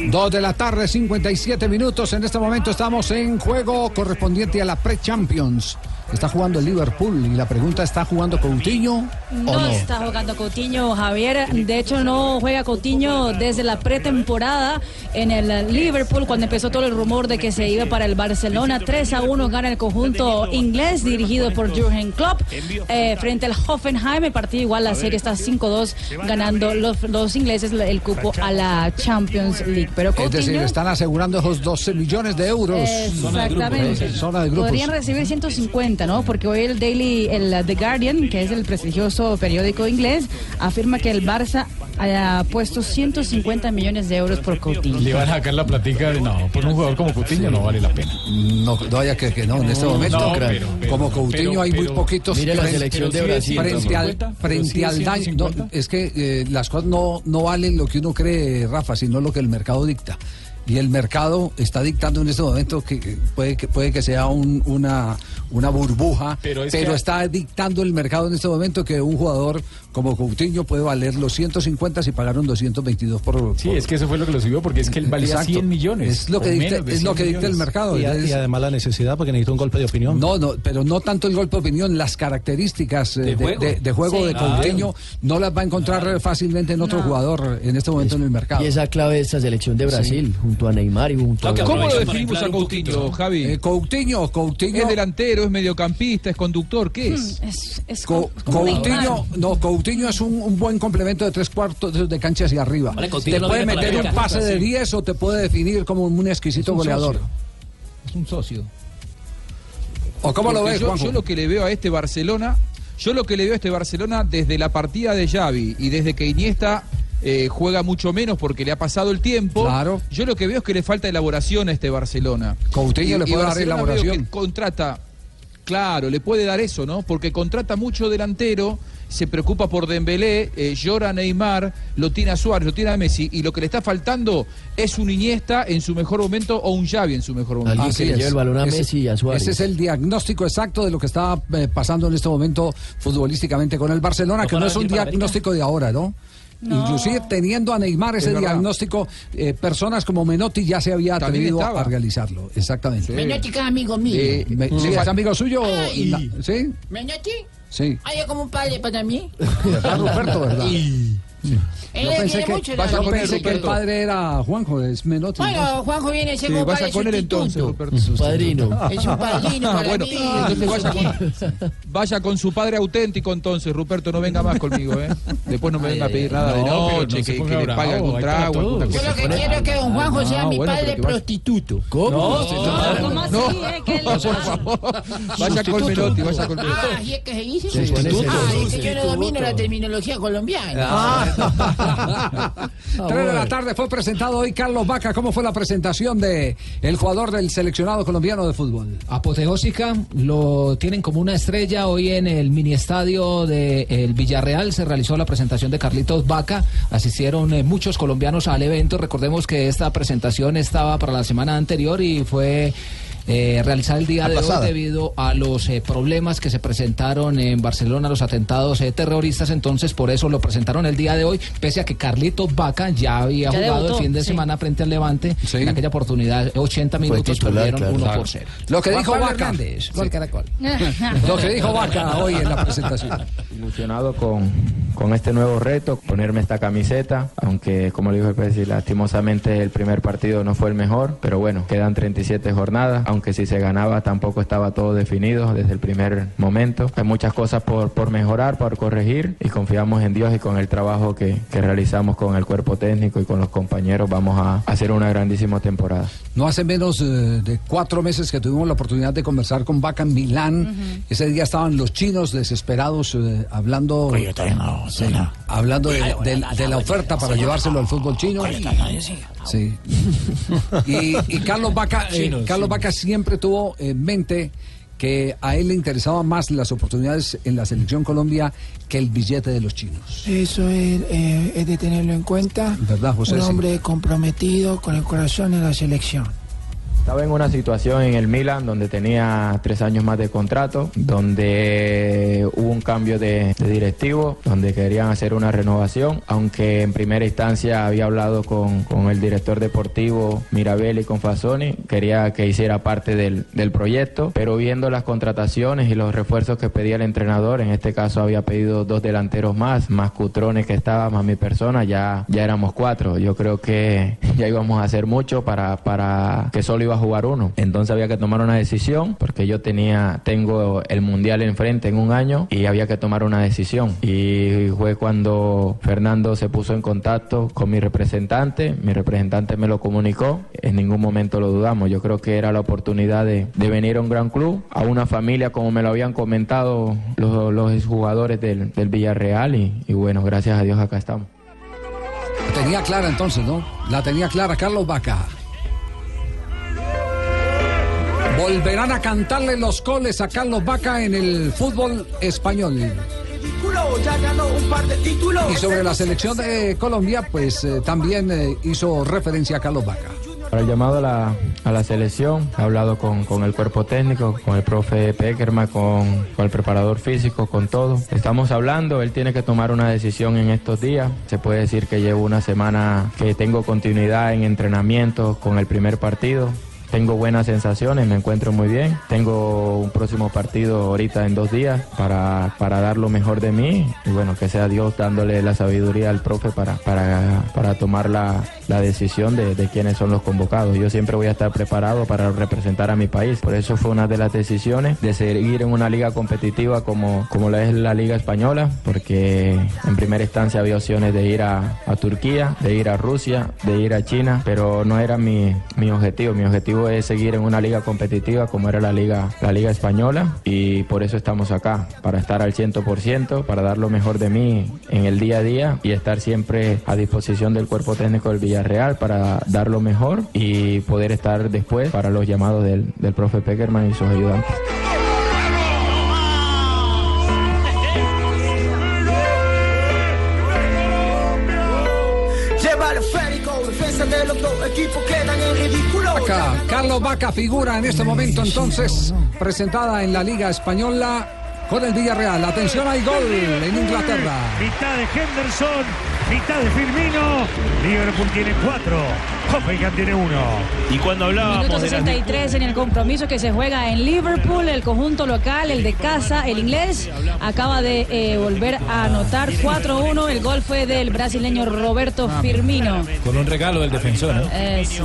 Dos de la tarde, 57 minutos. En este momento estamos en juego correspondiente a la Pre-Champions. Está jugando el Liverpool y la pregunta está jugando Coutinho o No, no. está jugando Coutinho, Javier. De hecho, no juega Coutinho desde la pretemporada en el Liverpool, cuando empezó todo el rumor de que se iba para el Barcelona. 3 a 1 gana el conjunto inglés, dirigido por Jurgen Klopp, eh, frente al Hoffenheim. El partido igual, la serie está 5-2, ganando los, los ingleses el cupo a la Champions League. Pero Es decir, Coutinho... están asegurando esos 12 millones de euros. Exactamente. Zona de grupos. Podrían recibir 150, ¿no? Porque hoy el Daily, el uh, The Guardian, que es el prestigioso periódico inglés, afirma que el Barça ha puesto 150 millones de euros por Coutinho. Le van a sacar la platica de no, por un jugador como Coutinho no vale la pena. No, no vaya que, que no, en este momento, no, pero- como Coutinho pero- hay muy poquitos. Mire la selección de Brasil, Frente al, 50, frente pero al sí, daño. 150. no, es que eh, las cosas no, no valen lo que uno cree, Rafa, sino lo que el mercado dicta. Y el mercado está dictando en este momento que puede que, puede que sea un- una, una burbuja, Pero pero, es que- está dictando el mercado en este momento que un jugador como Coutinho puede valer los 150 si pagaron 222 por. Sí, es que eso fue lo que lo subió porque es que él valía Exacto. 100 millones. Es lo que dicta, es lo 100 que dicta el mercado. Y, a- Entonces- y además la necesidad porque necesita un golpe de opinión. no, no, pero no tanto el golpe de opinión, las características eh, de, juego. de- de juego Sí. de Coutinho no las va a encontrar fácilmente en otro jugador en este momento en el mercado. Y esa clave de esta selección de Brasil, junto a Neymar y junto a... ¿Cómo lo definimos a Coutinho, Javi? Eh, Coutinho, Coutinho. Es delantero, es mediocampista, es conductor, ¿qué Mm, es? Es, es Co- como Coutinho, no, Coutinho es un, un buen complemento de tres cuartos de cancha hacia arriba. Vale, Coutinho te no puede meter un pase de Sí. 10 o te puede definir como un exquisito un goleador. socio. Es un socio. ¿O cómo lo ves, yo, Juanjo? yo lo que le veo a este Barcelona, yo lo que le veo a este Barcelona desde la partida de Xavi y desde que Iniesta eh, juega mucho menos porque le ha pasado el tiempo. Claro. Yo lo que veo es que le falta elaboración a este Barcelona. Coutinho le puede dar elaboración. que contrata, claro, le puede dar eso, ¿no? Porque contrata mucho delantero, se preocupa por Dembélé, eh, llora Neymar, lo tiene a Suárez, lo tiene a Messi y lo que le está faltando es un Iniesta en su mejor momento o un Xavi en su mejor momento. Alguien que le lleve el balón a Ese- Messi y a Suárez. Ese es el diagnóstico exacto de lo que está eh, pasando en este momento futbolísticamente con el Barcelona, ¿No que no es un diagnóstico de ahora, ¿no? No. Inclusive teniendo a Neymar ese Es diagnóstico, eh, personas como Menotti ya se había atrevido a realizarlo. Exactamente. Menotti que es amigo mío. Eh, Me- le sí, ¿Es amigo suyo? La- ¿Sí? ¿Menotti? Sí. Ay, es como un padre para mí. ¿Verdad, Ruperto? ¿Verdad? Él Yo le pensé, que, mucho. yo él, pensé que el padre era Juanjo, es Menotti. ¿no? Bueno, Juanjo viene a ser Sí, vaya padre con él entonces. Ruperto. Su padrino. Es un padrino Ah, para bueno, mí. entonces vaya con, vaya con su padre auténtico entonces, Ruperto, no venga más conmigo, ¿eh? Después no me venga a pedir nada de No, noche, no que, que le pague algún trago, Yo lo que quiero es que don Juanjo sea Ah, mi bueno, padre prostituto. ¿Cómo? No, sí, No, ¿Cómo así? No. eh? ¿Qué le Por favor, vaya con Menotti, vaya con Menotti. Ah, ¿y es que se dice? Ah, es que yo no domino la terminología colombiana. Tres de la tarde fue presentado hoy Carlos Vaca. ¿Cómo fue la presentación de el jugador del seleccionado colombiano de fútbol? Apoteósica, lo tienen como una estrella. Hoy en el mini estadio del Villarreal se realizó la presentación de Carlitos Vaca. Asistieron eh, muchos colombianos al evento. Recordemos que esta presentación estaba para la semana anterior y fue eh, realizada el día de hoy debido a los eh, problemas que se presentaron en Barcelona, los atentados eh, terroristas. Entonces, por eso lo presentaron el día de hoy, pese a que Carlitos Vaca ya había Ya jugado debutó, el fin de sí. semana frente al Levante. Sí. En aquella oportunidad, 80 minutos titular, perdieron claro. 1 por 0. Lo que dijo Vaca. Hernández, gol Caracol. Lo que dijo Vaca hoy en la presentación. Ilusionado con, con este nuevo reto, ponerme esta camiseta, aunque como le dijo el presidente, lastimosamente el primer partido no fue el mejor, pero bueno, quedan 37 jornadas, aunque si se ganaba tampoco estaba todo definido desde el primer momento. Hay muchas cosas por, por mejorar, por corregir y confiamos en Dios y con el trabajo que, que realizamos con el cuerpo técnico y con los compañeros vamos a hacer una grandísima temporada. No hace menos eh, de cuatro meses que tuvimos la oportunidad de conversar con Vaca en Milán. Ese día estaban los chinos desesperados eh, hablando, Sí, hablando de, de- de la oferta para llevárselo al fútbol chino. Sí. Y, y Carlos Vaca, eh, Carlos. Vaca siempre tuvo en mente que a él le interesaban más las oportunidades en la selección Colombia que el billete de los chinos. Eso es, eh, es de tenerlo en cuenta. ¿Verdad, José? Un Sí. hombre comprometido con el corazón en la selección. Estaba en una situación en el Milan donde tenía tres años más de contrato, donde hubo un cambio de, directivo, donde querían hacer una renovación, aunque en primera instancia había hablado con, con el director deportivo Mirabel y con Fasoni, quería que hiciera parte del, del proyecto, pero viendo las contrataciones y los refuerzos que pedía el entrenador, en este caso había pedido dos delanteros más, más Cutrones que estaba, más mi persona, ya, ya éramos cuatro. Yo creo que ya íbamos a hacer mucho para, para que solo iba a jugar uno. Entonces había que tomar una decisión, porque yo tenía, tengo el mundial enfrente en un año y había que tomar una decisión. Y fue cuando Fernando se puso en contacto con mi representante, mi representante me lo comunicó, en ningún momento lo dudamos. Yo creo que era la oportunidad de, de venir a un gran club, a una familia como me lo habían comentado los, los jugadores del, del Villarreal y, y bueno, gracias a Dios acá estamos. Tenía clara entonces, ¿no? La tenía clara Carlos Vaca. Volverán a cantarle los goles a Carlos Vaca en el fútbol español. Y sobre la selección de Colombia, pues eh, también eh, hizo referencia a Carlos Vaca. Para el llamado a la, a la selección, he hablado con, con el cuerpo técnico, con el profe Peckerman, con, con el preparador físico, con todo. Estamos hablando, él tiene que tomar una decisión en estos días. Se puede decir que llevo una semana que tengo continuidad en entrenamiento con el primer partido. Tengo buenas sensaciones, me encuentro muy bien. Tengo un próximo partido ahorita en dos días para, para dar lo mejor de mí. Y bueno, que sea Dios dándole la sabiduría al profe para, para, para tomar la, la decisión de, de quiénes son los convocados. Yo siempre voy a estar preparado para representar a mi país. Por eso fue una de las decisiones de seguir en una liga competitiva como, como la es la Liga Española, porque en primera instancia había opciones de ir a, a Turquía, de ir a Rusia, de ir a China, pero no era mi, mi objetivo. Mi objetivo es seguir en una liga competitiva como era la liga, la liga española y por eso estamos acá, para estar al 100%, para dar lo mejor de mí en el día a día y estar siempre a disposición del cuerpo técnico del Villarreal para dar lo mejor y poder estar después para los llamados del, del profe Peckerman y sus ayudantes. Lleva el esférico, defensa de los dos equipos quedan en ridículo. Vaca, Carlos Vaca figura en este momento entonces presentada en la Liga Española con el Villarreal. Atención, hay gol en Inglaterra. Mitad de Henderson, mitad de Firmino. Liverpool tiene cuatro. Hoffenheim tiene uno. Y cuando hablábamos Minuto de las 63 en el compromiso que se juega en Liverpool, el conjunto local, el de casa, el inglés, acaba de eh, volver a anotar 4-1. El gol fue del brasileño Roberto Firmino. Con un regalo del defensor, ¿no? Eh, sí.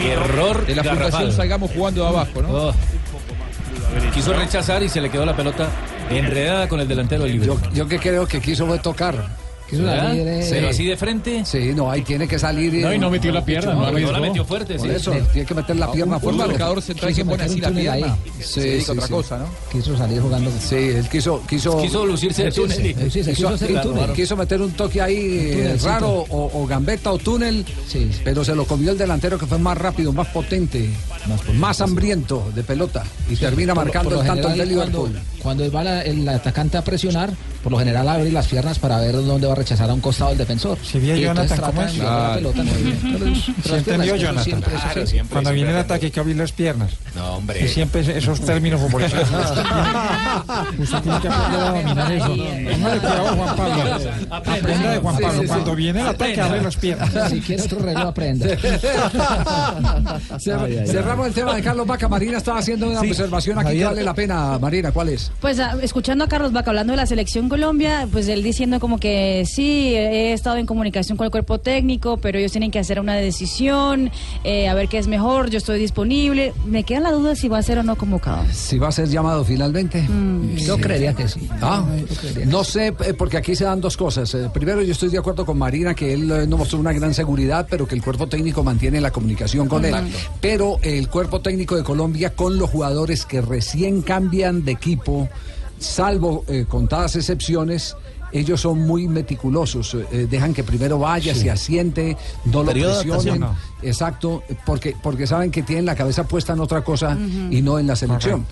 Error De la garrafal. fundación salgamos jugando de abajo, ¿no? Oh. Quiso rechazar y se le quedó la pelota enredada con el delantero del Liverpool. Yo que creo que quiso fue tocar. Quiso salir, eh, Pero así de frente. Sí, no, ahí tiene que salir. No, y no metió la pierna, no no, no la metió fuerte, Por sí. eso, Sí. tiene que meter la pierna Un fuerte. marcador central que pone así la pierna. Se dedica a otra cosa, ¿no? Quiso salir jugando. Sí, él quiso. Quiso, Quiso lucirse el túnel. Sí, sí, se quiso, hacer un Claro, túnel. quiso meter un toque ahí eh, túnelcito. raro, o, o gambeta o túnel, pero se lo comió el delantero que fue más rápido, más potente, más, hambriento de pelota y termina Por- marcando el tanto del Liverpool. Cuando, va la- el atacante a presionar, por lo general abre las piernas para ver dónde va a rechazar a un costado el defensor. Si entonces Jonathan, ¿cómo trata es? de enviar la pelota, muy bien. Pero es- ¿Se pero entendió, piernas, Jonathan? siempre, Claro, sí. Cuando viene el ataque hay que abrir las piernas. No, hombre. Y siempre esos términos futbolísticos. Usted tiene que aprender a dominar eso. Póngale cuidado, Juan Pablo. Aprenda de Juan Sí, Pablo. sí, sí. Cuando viene el ataque, abre las piernas. Si quiere otro reloj, aprenda. Cerramos el tema de Carlos Vaca. Marina estaba haciendo una Sí, observación aquí que vale la pena. Marina, ¿cuál es? Pues ah, escuchando a Carlos Vaca hablando de la selección Colombia, pues él diciendo como que sí, he estado en comunicación con el cuerpo técnico, pero ellos tienen que hacer una decisión, eh, a ver qué es mejor, yo estoy disponible. Me queda la duda si va a ser o no convocado. Si va a ser llamado finalmente. Yo creería que sí. Ah, Yo creería que no sé, eh, porque aquí se dan dos cosas. Eh, Primero, yo estoy de acuerdo con Marina que él no mostró una gran seguridad, pero que el cuerpo técnico mantiene la comunicación con él. Pero el cuerpo técnico de Colombia con los jugadores que recién cambian de equipo, salvo eh, contadas excepciones, ellos son muy meticulosos, eh, eh, dejan que primero vaya, se asiente, no lo presionen. Exacto, porque, porque saben que tienen la cabeza puesta en otra cosa y no en la selección.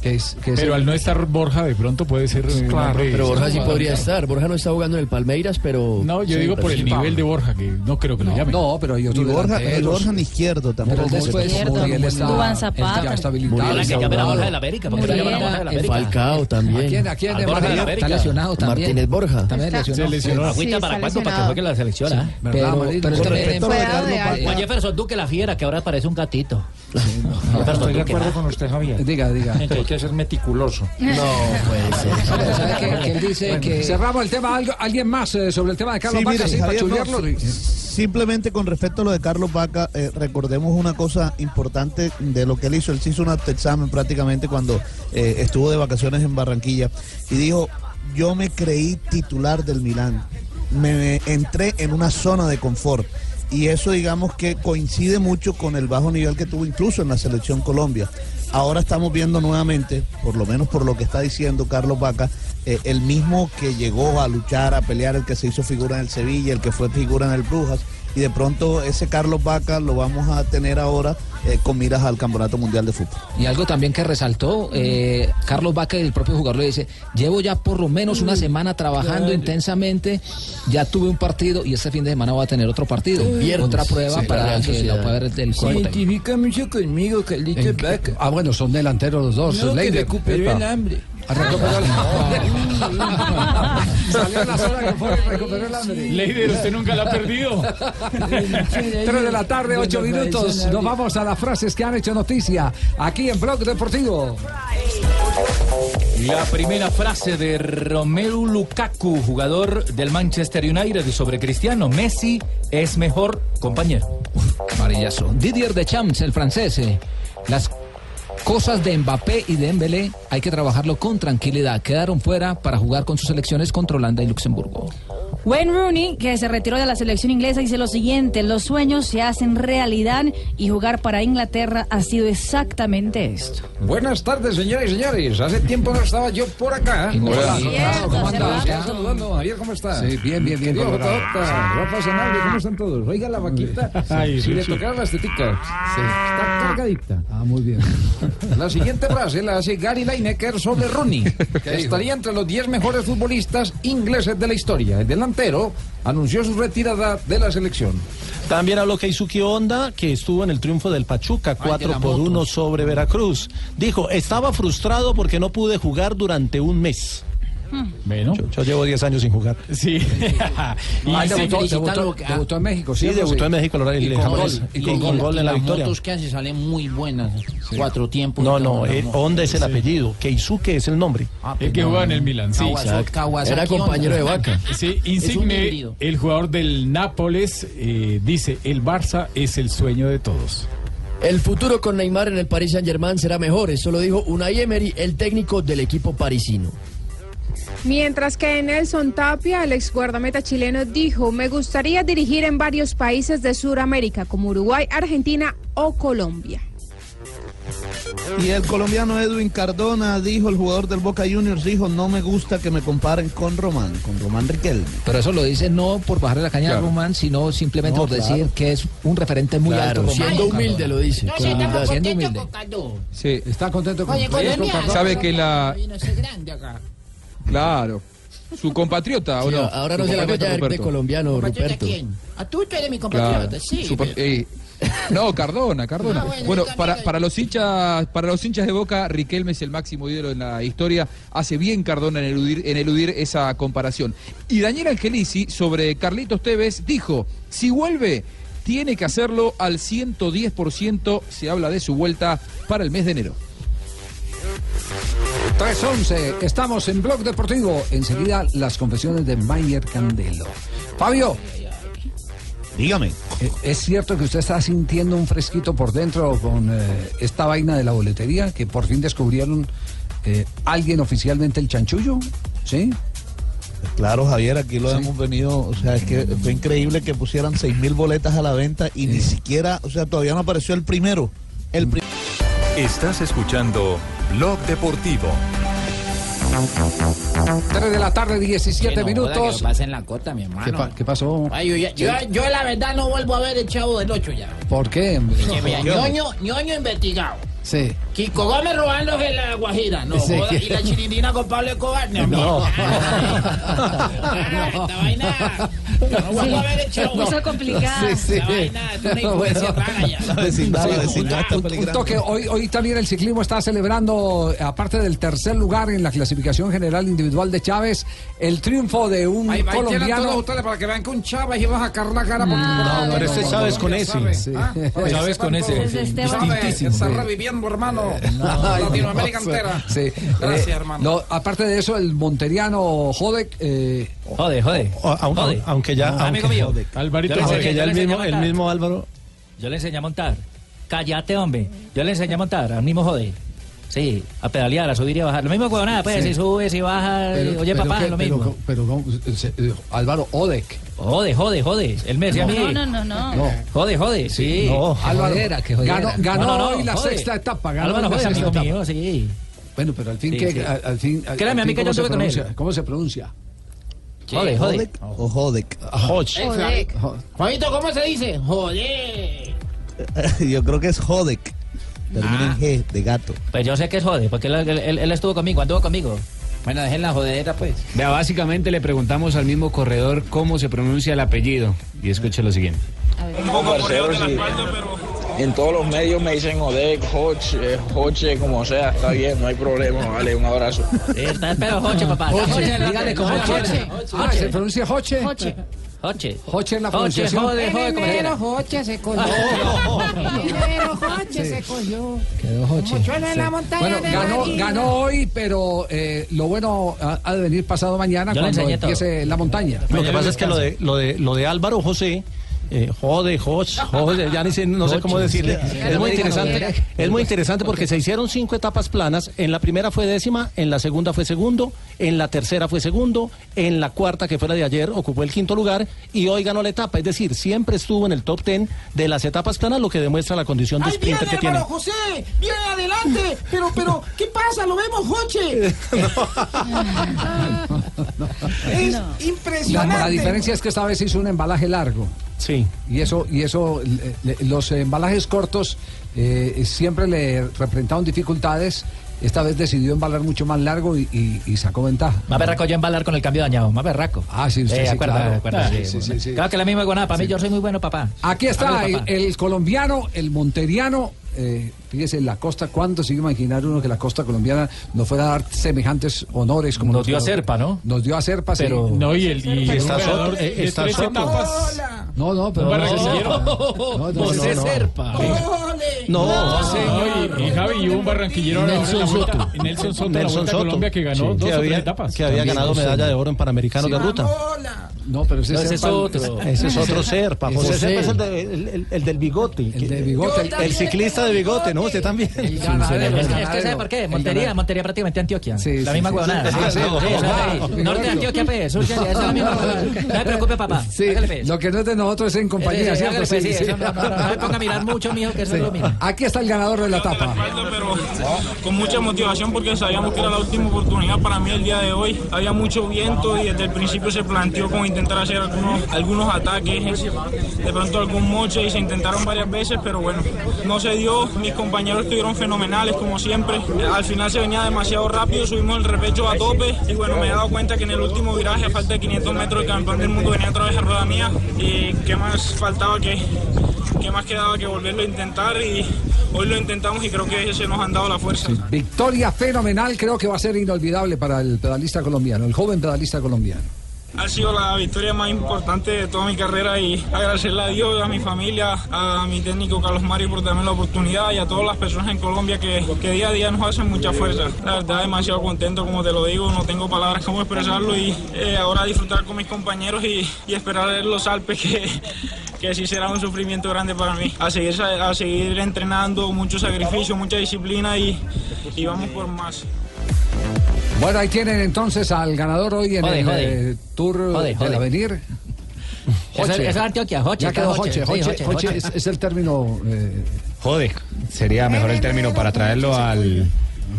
Que es, que es Pero el- al no estar Borja, de pronto puede ser. eh, Claro, hombre- pero Borja sí podría estar. Borja no está jugando en el Palmeiras, pero. No, yo Sí, digo por sí, el nivel Pablo. de Borja, que no creo que lo llamen. No, pero hay Ni Borja, el. Borja ni izquierdo tampoco. Pero después Muriel está, Duván Zapata. ya está habilitado. Ahora que a Borja de Muriel. la América. ¿Por qué no llaman a Borja de la El América? Falcao también. ¿A quién? ¿A quién? Borja de la Madrid? América. Está lesionado también. Martínez Borja. También lesionado. Se lesionó. Agüita para está cuándo para que lesionado. juegue la selección. ¿Verdad, Pero. Juan Jefferson Duque la fiera, que ahora parece un gatito. No, estoy de acuerdo con usted, Javier. Diga, diga. Que ser meticuloso. No, él dice que... Cerramos el tema. ¿Algo- ¿Alguien más eh, sobre el tema de Carlos Sí, Vaca? mire, Sí, para Javier, no, chulearlo. si- simplemente con respecto a lo de Carlos Vaca, eh, recordemos una cosa importante de lo que él hizo. Él se hizo un autoexamen prácticamente cuando eh, estuvo de vacaciones en Barranquilla y dijo, yo me creí titular del Milán, me entré en una zona de confort. Y eso digamos que coincide mucho con el bajo nivel que tuvo incluso en la selección Colombia. Ahora estamos viendo nuevamente, por lo menos por lo que está diciendo Carlos Vaca, eh, el mismo que llegó a luchar, a pelear, el que se hizo figura en el Sevilla, el que fue figura en el Brujas, y de pronto ese Carlos Vaca lo vamos a tener ahora eh, con miras al Campeonato Mundial de Fútbol. Y algo también que resaltó, eh, Carlos Vaca, el propio jugador, le dice, llevo ya por lo menos una semana trabajando intensamente, ya tuve un partido y este fin de semana voy a tener otro partido. Viernes. Otra prueba Sí, para Real que la Sociedad. pueda ver el cuerpo identifica mucho conmigo, Carlitos ¿En qué- Ah, bueno, son delanteros los dos. No, que recuperó el hambre. Recuperó el Salió en la zona que fue, recuperó el hambre. Leider, usted nunca la ha perdido. Tres de la tarde, ocho minutos. Nos vamos a las frases que han hecho noticia aquí en Blog Deportivo. La primera frase de Romelu Lukaku, jugador del Manchester United, sobre Cristiano. Messi es mejor compañero. Marillazo. Didier Deschamps, el francés. eh, las cosas de Mbappé y de Dembélé hay que trabajarlo con tranquilidad. Quedaron fuera para jugar con sus selecciones contra Holanda y Luxemburgo. Wayne Rooney, que se retiró de la selección inglesa, dice lo siguiente, los sueños se hacen realidad y jugar para Inglaterra ha sido exactamente esto. Buenas tardes, señoras y señores. Hace tiempo no estaba yo por acá. No Hola, ¿cómo. Ya saludando. Javier, ¿cómo estás? Sí, bien, bien, bien, Rafa Sanabria, ¿cómo están todos? Oiga la vaquita. Ay, si sí, le sí. tocaran las teticas. Está cargadita. Ah, muy bien. La siguiente frase la hace Gary Lineker sobre Rooney, que estaría entre los 10 mejores futbolistas ingleses de la historia. El delantero anunció su retirada de la selección. También habló Keisuke Honda, que estuvo en el triunfo del Pachuca, 4 por 1 sobre Veracruz. Dijo, estaba frustrado porque no pude jugar durante un mes. Bueno. Yo, yo llevo 10 años sin jugar. Sí. Ah, Y debutó, felicitarlo, debutó- que- debutó en México, Sí, ¿cierto? debutó en México, lo- Y con gol. y con- con gol en la las victoria. motos que hace salen muy buenas. Cuatro tiempos. No, no, todo, eh, Honda es el apellido, Keisuke es el nombre. Ah, El que no. juega en el Milan, sí. Kawasaki- Kawasaki Era compañero de Honda. Vaca. Sí, Insigne, el jugador del Nápoles, eh, dice, el Barça es el sueño de todos. El futuro con Neymar en el Paris Saint Germain será mejor, eso lo dijo Unai Emery, el técnico del equipo parisino. Mientras que Nelson Tapia, el ex guardameta chileno, dijo, me gustaría dirigir en varios países de Sudamérica, como Uruguay, Argentina o Colombia. Y el colombiano Edwin Cardona dijo, el jugador del Boca Juniors dijo, no me gusta que me comparen con Román, con Román Riquelme. Pero eso lo dice no por bajarle la caña a Claro. Román, sino simplemente No, por claro. decir que es un referente muy Claro, alto. Román. siendo humilde lo dice. No, con sí, estamos humildad. Siendo humilde. con. Sí, ¿Está contento con Oye, con. Cardona? Sabe que la- claro. Su compatriota, ¿o Sí, no? ahora no se la compatriota, vaya de colombiano, ¿Compatriota Ruperto. quién? A tú, tú eres mi Claro. compatriota, sí. Su pa- pero- eh, no, Cardona, Cardona. Ah, bueno, para, los hinchas, para los hinchas de Boca, Riquelme es el máximo ídolo en la historia. Hace bien Cardona en eludir, en eludir esa comparación. Y Daniel Angelici sobre Carlitos Tevez dijo: si vuelve, tiene que hacerlo al 110%. Se habla de su vuelta para el mes de enero. 311, estamos en Blog Deportivo. Enseguida las confesiones de Mayer Candelo. Fabio, Dígame. eh, ¿es cierto que usted está sintiendo un fresquito por dentro con eh, esta vaina de la boletería? Que por fin descubrieron eh, alguien oficialmente el chanchullo. ¿Sí? Claro, Javier, aquí lo hemos venido, o sea, es que fue increíble que pusieran seis mil boletas a la venta y ni siquiera, o sea, todavía no apareció el primero. El pri- Estás escuchando Blog Deportivo. 3 de la tarde, 17 Que no joda, minutos. Que lo pasen la cota, mi hermano. ¿Qué, pa- qué pasó? Ay, yo, ya- yo, yo la verdad no vuelvo a ver el chavo del 8 ya. ¿Por qué? ñoño, ñoño investigado. Sí. Kiko Gómez robando en la Guajira, no Sí. joda, y la chirindina con Pablo Escobar, no, No. Ah, esta vaina, no voy a ver el show. Eso complicado. Sí, sí. Esta vaina es una influencia rara ya. La vecindad, la vecindad está Un toque, hoy, hoy también el ciclismo está celebrando, aparte del tercer lugar en la clasificación general individual de Chávez, el triunfo de un Ahí, colombiano. todos para que vean que un Chávez iba a sacar la cara. porque- No, pero este es Chávez con ese. Sí. Chávez con ese. Chávez, está Sí. Reviviendo, hermano. Ay, Latinoamérica no, entera. Sí. Gracias, Eh, hermano. no, aparte de eso, el monteriano Jodek. Eh, Jode, jode. O- aun- Jode. aunque ya, amigo mío. Alvarito aunque ya el mismo, a el mismo Álvaro. Yo le enseñé a montar. Cállate, hombre. Yo le enseñé a montar, al mismo jode. Sí, a pedalear, a subir y a bajar. Lo mismo con nada, pues, Sí. si subes y bajas. pero- Oye, pero papá, qué- lo pero- mismo. Pero, ¿cómo? Se- eh, Álvaro Odek. Jode, jode, jode. Él me decía a mí. No, no, no, no. No. Jode, jode. Sí. No. Álvaro jodera, que jodera. ganó, ganó No, no, no, hoy la jode. sexta etapa. Ganó Álvaro jode, amigo etapa. mío, sí. Bueno, pero al fin, Sí, que, sí. al, al fin. al- Créame, al a mí fin, que yo ¿cómo se anduve con él. pronuncia? ¿Cómo se pronuncia? Jode, jode. ¿Hodek o. Juanito, ¿cómo se dice? Joder. Yo creo que es Hodek. Termina en G, de gato. Pues yo sé que es jode, porque él, él- él- estuvo conmigo, anduvo conmigo. Bueno, dejen la jodera, pues. Vea, básicamente le preguntamos al mismo corredor cómo se pronuncia el apellido. Y escuche lo siguiente. parceros y en todos los medios me dicen Odek, Hoche, eh, Hoche, como sea, está bien, no hay problema, vale, un abrazo. Sí, está el pelo Joche, papá. Joche, dígale como quiera. Ah, se pronuncia Hoche. Joche. Joche en la Joche, pronunciación. jode, jode, quiera. Joche se cogió. Pero Joche se cogió. Quedó Joche. Mochuelo en la montaña Bueno, de ganó, ganó hoy, pero eh, lo bueno ha, ha de venir pasado mañana Yo cuando enseñé todo. empiece la montaña. Lo que pasa es que lo de, lo de, lo de Álvaro José, eh, jode, Hodge, jode, ya ni sé, no sé cómo decirle. Es muy interesante, es muy interesante porque se hicieron cinco etapas planas. En la primera fue décima, en la segunda fue segundo, en la tercera fue segundo, en la cuarta, que fue la de ayer, ocupó el quinto lugar y hoy ganó la etapa. Es decir, siempre estuvo en el top ten de las etapas planas, lo que demuestra la condición de ¡Ay, viene, sprinter que tiene. José! ¡Viene adelante! Pero, pero, ¿qué pasa? ¡Lo vemos, Joche! es La, impresionante. la diferencia es que esta vez hizo un embalaje largo. Sí. Y eso, y eso, le- le- los embalajes cortos eh, siempre le representaban dificultades. Esta vez decidió embalar mucho más largo y, y- y sacó ventaja. Más berraco yo embalar con el cambio dañado, más berraco. Ah, sí, usted Eh, sí, acuerda, claro. acuerda, Sí, sí, sí, sí, sí. Claro que la misma iguana, para mí yo soy muy bueno, papá. Aquí está el colombiano, el monteriano. Eh, fíjese, la costa, ¿cuándo se iba a imaginar uno que la costa colombiana nos fuera a dar semejantes honores como Nos dio a Serpa, ¿no? Nos dio a Serpa, sí. Pero- No, y el y Está Soto, está. No, no, pero. No, no, no, José no, no. Serpa. No, Sí, no, y, y Javi y un barranquillero Nelson Soto. y Nelson Soto, Nelson Soto, Colombia que ganó Sí, dos etapas. que había ganado sí. medalla de oro en Panamericanos de ruta. No, pero ese, No, ese es otro. Ese es otro Serpa. Ese José Serpa es el, de- el- el- el del bigote. El de bigote. El, el ciclista de bigote, ¿no? Usted también. Ganadero, Es que, es que ¿sabe por qué? Montería. Montería prácticamente Antioquia. Sí, la sí, misma sí, huevonada. sí, Sí, sí, sí, sí. sí, Norte de Antioquia, pues. Sur esa es la misma huevonada. No se preocupe, papá. Sí, pues. lo que no es de nosotros es en compañía, Sí, sí, ¿cierto? pues, Sí, sí, sí. eso no, me ponga a mirar mucho, mijo, que eso Sí. es lo mismo. Aquí está el ganador de la etapa. pero con mucha motivación porque sabíamos que era la última oportunidad para mí el día de hoy. Había mucho viento y desde el principio se planteó con intentar hacer algunos, algunos ataques, de pronto algún moche y se intentaron varias veces, pero bueno, no se dio. Mis compañeros estuvieron fenomenales como siempre. Al final se venía demasiado rápido, subimos el repecho a tope y bueno, me he dado cuenta que en el último viraje a falta de 500 metros el campeón del mundo venía otra vez a rueda mía y qué más faltaba que ¿Qué más quedaba que volverlo a intentar? Y hoy lo intentamos y creo que se nos han dado la fuerza. Victoria fenomenal, creo que va a ser inolvidable para el pedalista colombiano, el joven pedalista colombiano. Ha sido la victoria más importante de toda mi carrera y agradecerle a Dios, a mi familia, a mi técnico Carlos Mario por darme la oportunidad y a todas las personas en Colombia que, que día a día nos hacen mucha fuerza. La verdad, demasiado contento, como te lo digo, no tengo palabras cómo expresarlo y eh, ahora disfrutar con mis compañeros y, y esperar los Alpes que, que sí será un sufrimiento grande para mí. A seguir, a seguir entrenando, mucho sacrificio, mucha disciplina y, y vamos por más. Bueno, ahí tienen entonces al ganador hoy en Jode, el jode. eh, Tour Jode, del. Avenir. Eso es- Antioquia, Joche, Ya quedó Joche. Joche, Joche, Joche, Joche Joche. es, es el término. eh, Jode, sería mejor el término para traerlo al,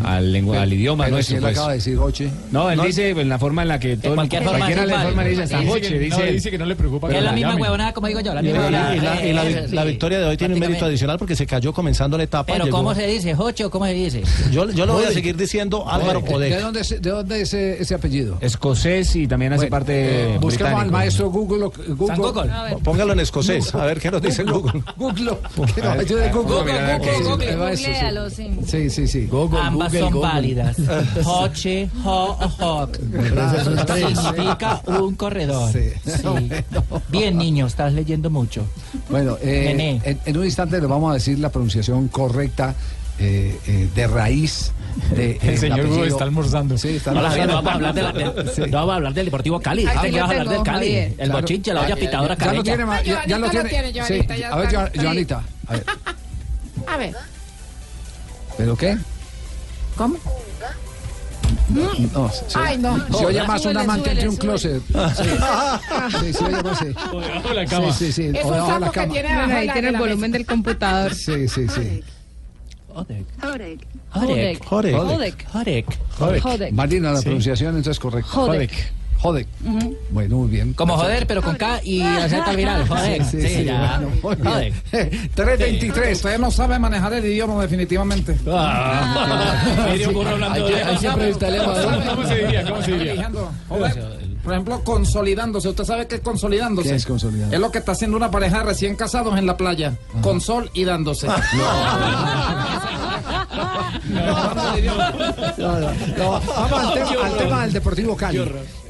al, lengua, al idioma Pero nuestro. si él pues. acaba de decir Joche. No, él No. dice en la forma en la que todo cualquier forma cualquiera le forma le dice hasta Joche, que- dice no, dice que no le preocupa Que es la misma huevonada, como digo yo. La Y, misma y- la, y la vi- Eh, victoria de hoy tiene un mérito adicional porque se cayó comenzando la etapa. Pero llegó- ¿cómo se dice? ¿Joche o cómo se dice? Yo, yo lo voy a seguir diciendo Álvaro ¿De Odek. dónde de dónde es ese, ese apellido? Escocés y también hace Bueno, parte eh, busquemos al maestro Google. Google. Google. Póngalo en escocés, a ver qué nos dice Google. Google. Que nos ayude Google. Google, Google, Google. sí. Sí. Sí, sí, sí. Ambas son válidas. Hoche, ho o hoc. Significa un corredor. Sí. Sí. Bien, niño, estás leyendo mucho. Bueno, eh, en, en un instante le vamos a decir la pronunciación correcta eh, eh, de raíz de El señor. Google está almorzando. Sí, está Javier, no almorzando. vamos a hablar, de la- del- Sí. no vamos a hablar del Deportivo Cali. Dijiste que lo vas a hablar del Cali. Javier. El Claro. bochinche, la olla pitadora Ya lo caleña. tiene, ma- ya, ya Joanita lo lo tiene. Joanita, ya A ver. Joanita. A ver. A ver. ¿Pero qué? ¿Cómo? No, se, Ay, no. se oye más Súbele, un amante entre un closet. Sí, sí, oye más. Debajo de la cama. sí, sí. sí, Es o un debajo de la sapo que cama. tiene ahí tiene el volumen del computador. Sí, sí, sí. Odek. Jodek. Jodek. Jodek. Jodek. Jodek. Jodek. Martina, la pronunciación entonces correcta. Jodek. Jodek. Bueno, muy bien. Como joder, pero con K y acento al viral. Joder. Sí, Sí, sí, ya. bueno, muy bien. Joder. 323. Usted no sabe manejar el idioma definitivamente. Siempre instalemos. ¿Cómo se diría? ¿Cómo se diría? Por ejemplo, consolidándose. ¿Usted sabe qué es consolidándose? ¿Qué es consolidado? Es lo que está haciendo una pareja recién casados en la playa. Con sol y dándose. No, no. Vamos al tema, del Deportivo Cali.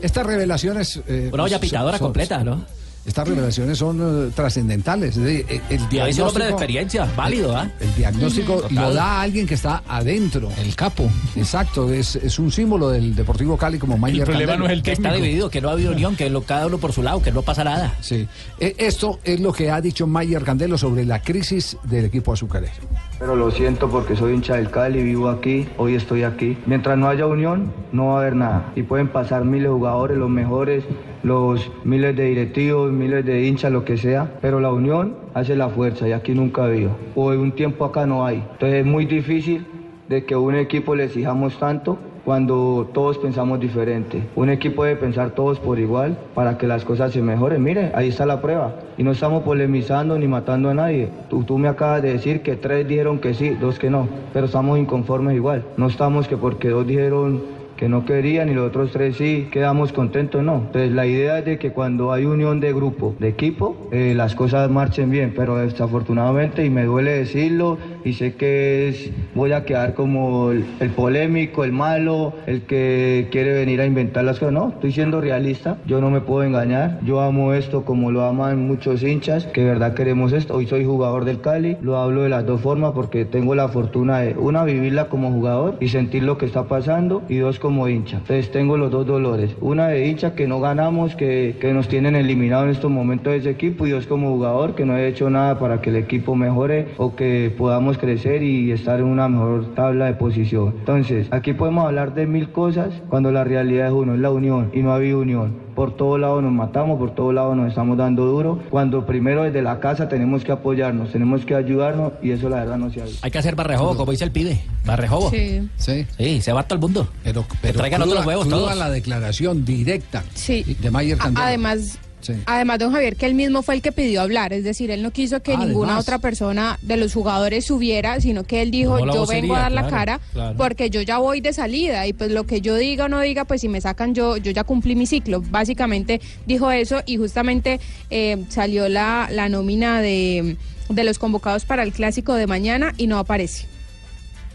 Estas revelaciones. eh, Una olla pitadora son- completa, ¿no? Estas revelaciones son eh, trascendentales. Es decir, eh, el Ya es un hombre de diagnóstico. experiencia, válido, ¿ah? El diagnóstico Total. lo da alguien que está adentro. El capo. Exacto, es, es un símbolo del Deportivo Cali como Mayer problema no es el Que está dividido, que no ha habido unión, que lo, cada uno por su lado, que no pasa nada. Sí. Eh, Esto es lo que ha dicho Mayer Candelo sobre la crisis del equipo azucarero. Pero lo siento porque soy hincha del Cali, vivo aquí, hoy estoy aquí. Mientras no haya unión, no va a haber nada. Y pueden pasar miles de jugadores, los mejores, los miles de directivos, miles de hinchas, lo que sea. Pero la unión hace la fuerza y aquí nunca ha habido. Un tiempo acá no hay. Entonces es muy difícil de que a un equipo le exijamos tanto cuando todos pensamos diferente. Un equipo debe pensar todos por igual para que las cosas se mejoren. Mire, ahí está la prueba. Y no estamos polemizando ni matando a nadie. Tú, tú me acabas de decir que tres dijeron que sí, dos que no. Pero estamos inconformes igual. No estamos que porque dos dijeron que no querían y los otros tres sí quedamos contentos, no. Entonces la idea es de que cuando hay unión de grupo, de equipo, eh, las cosas marchen bien, pero desafortunadamente, y me duele decirlo, y sé que es, voy a quedar como el, polémico, el malo, el que quiere venir a inventar las cosas, no, estoy siendo realista, yo no me puedo engañar, yo amo esto como lo aman muchos hinchas, que de verdad queremos esto, hoy soy jugador del Cali, lo hablo de las dos formas porque tengo la fortuna de, una, vivirla como jugador y sentir lo que está pasando, y dos, como hincha. Entonces tengo los dos dolores. Una de hincha que no ganamos, que, que nos tienen eliminado en estos momentos de ese equipo y dos como jugador que no he hecho nada para que el equipo mejore o que podamos crecer y estar en una mejor tabla de posición. Entonces, aquí podemos hablar de mil cosas cuando la realidad es uno, es la unión y no ha habido unión. Por todo lado nos matamos, por todo lado nos estamos dando duro, cuando primero desde la casa tenemos que apoyarnos, tenemos que ayudarnos y eso la verdad no se ha visto. Hay que hacer barrejobo, como dice el pibe. Barrejobo. Sí. Sí. Sí, se va todo el mundo. Pero, Que traigan cruda- otros huevos todos. la declaración directa Sí. de Mayer A- Candelo. Además, Sí. además, don Javier, que él mismo fue el que pidió hablar, es decir, él no quiso que ninguna otra persona de los jugadores subiera, sino que él dijo, yo vocería, vengo a dar la cara claro. porque yo ya voy de salida y pues lo que yo diga o no diga, pues si me sacan yo, yo ya cumplí mi ciclo. Básicamente dijo eso y justamente eh, salió la, la nómina de, de los convocados para el clásico de mañana y no aparece.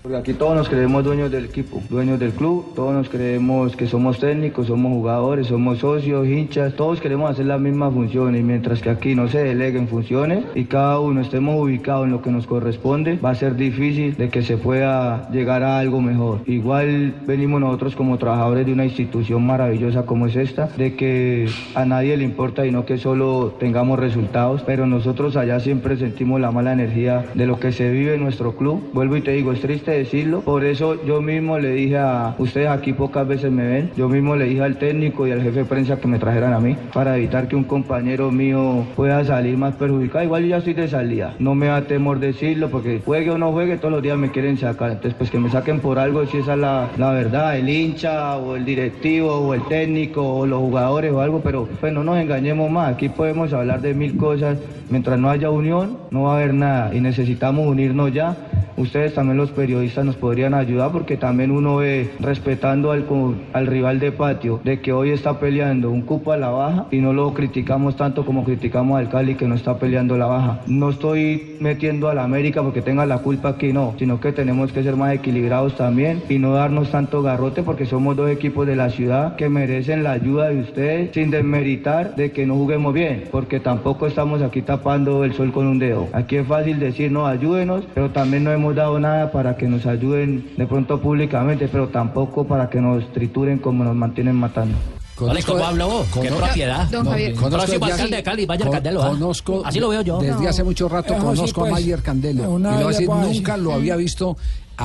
Porque aquí todos nos creemos dueños del equipo, dueños del club, todos nos creemos que somos técnicos, somos jugadores, somos socios, hinchas, todos queremos hacer las mismas funciones y mientras que aquí no se deleguen funciones y cada uno estemos ubicados en lo que nos corresponde, va a ser difícil de que se pueda llegar a algo mejor. Igual venimos nosotros como trabajadores de una institución maravillosa como es esta, de que a nadie le importa y no que solo tengamos resultados, pero nosotros allá siempre sentimos la mala energía de lo que se vive en nuestro club. Vuelvo y te digo, es triste decirlo. Por eso yo mismo le dije a ustedes aquí pocas veces me ven. Yo mismo le dije al técnico y al jefe de prensa que me trajeran a mí para evitar que un compañero mío pueda salir más perjudicado. Igual yo ya estoy de salida. No me da temor decirlo porque juegue o no juegue, todos los días me quieren sacar. Entonces, pues que me saquen por algo si esa es la, la verdad, el hincha o el directivo o el técnico o los jugadores o algo, pero pues no nos engañemos más. Aquí podemos hablar de mil cosas. Mientras no haya unión, no va a haber nada y necesitamos unirnos ya. Ustedes también los periodistas nos podrían ayudar porque también uno ve respetando al, al rival de patio de que hoy está peleando un cupo a la baja y no lo criticamos tanto como criticamos al Cali que no está peleando la baja. No estoy metiendo a la América porque tenga la culpa aquí, no, sino que tenemos que ser más equilibrados también y no darnos tanto garrote porque somos dos equipos de la ciudad que merecen la ayuda de ustedes sin desmeritar de que no juguemos bien, porque tampoco estamos aquí tapando el sol con un dedo. Aquí es fácil decir, no, ayúdenos, pero también no hemos dado nada para que nos ayuden de pronto públicamente, pero tampoco para que nos trituren como nos mantienen matando. Vale, ¿cómo habla vos? ¿Qué Conozco- propiedad? Don Javier. Conozco Próximo desde alcalde de hace- Cali, Mayer con- Candelo. ¿ah? Conozco. Así lo veo yo. Desde No. hace mucho rato Eso sí, conozco a pues, Mayer Candelo. y lo vez voy a le decir, puedo nunca decir. lo había visto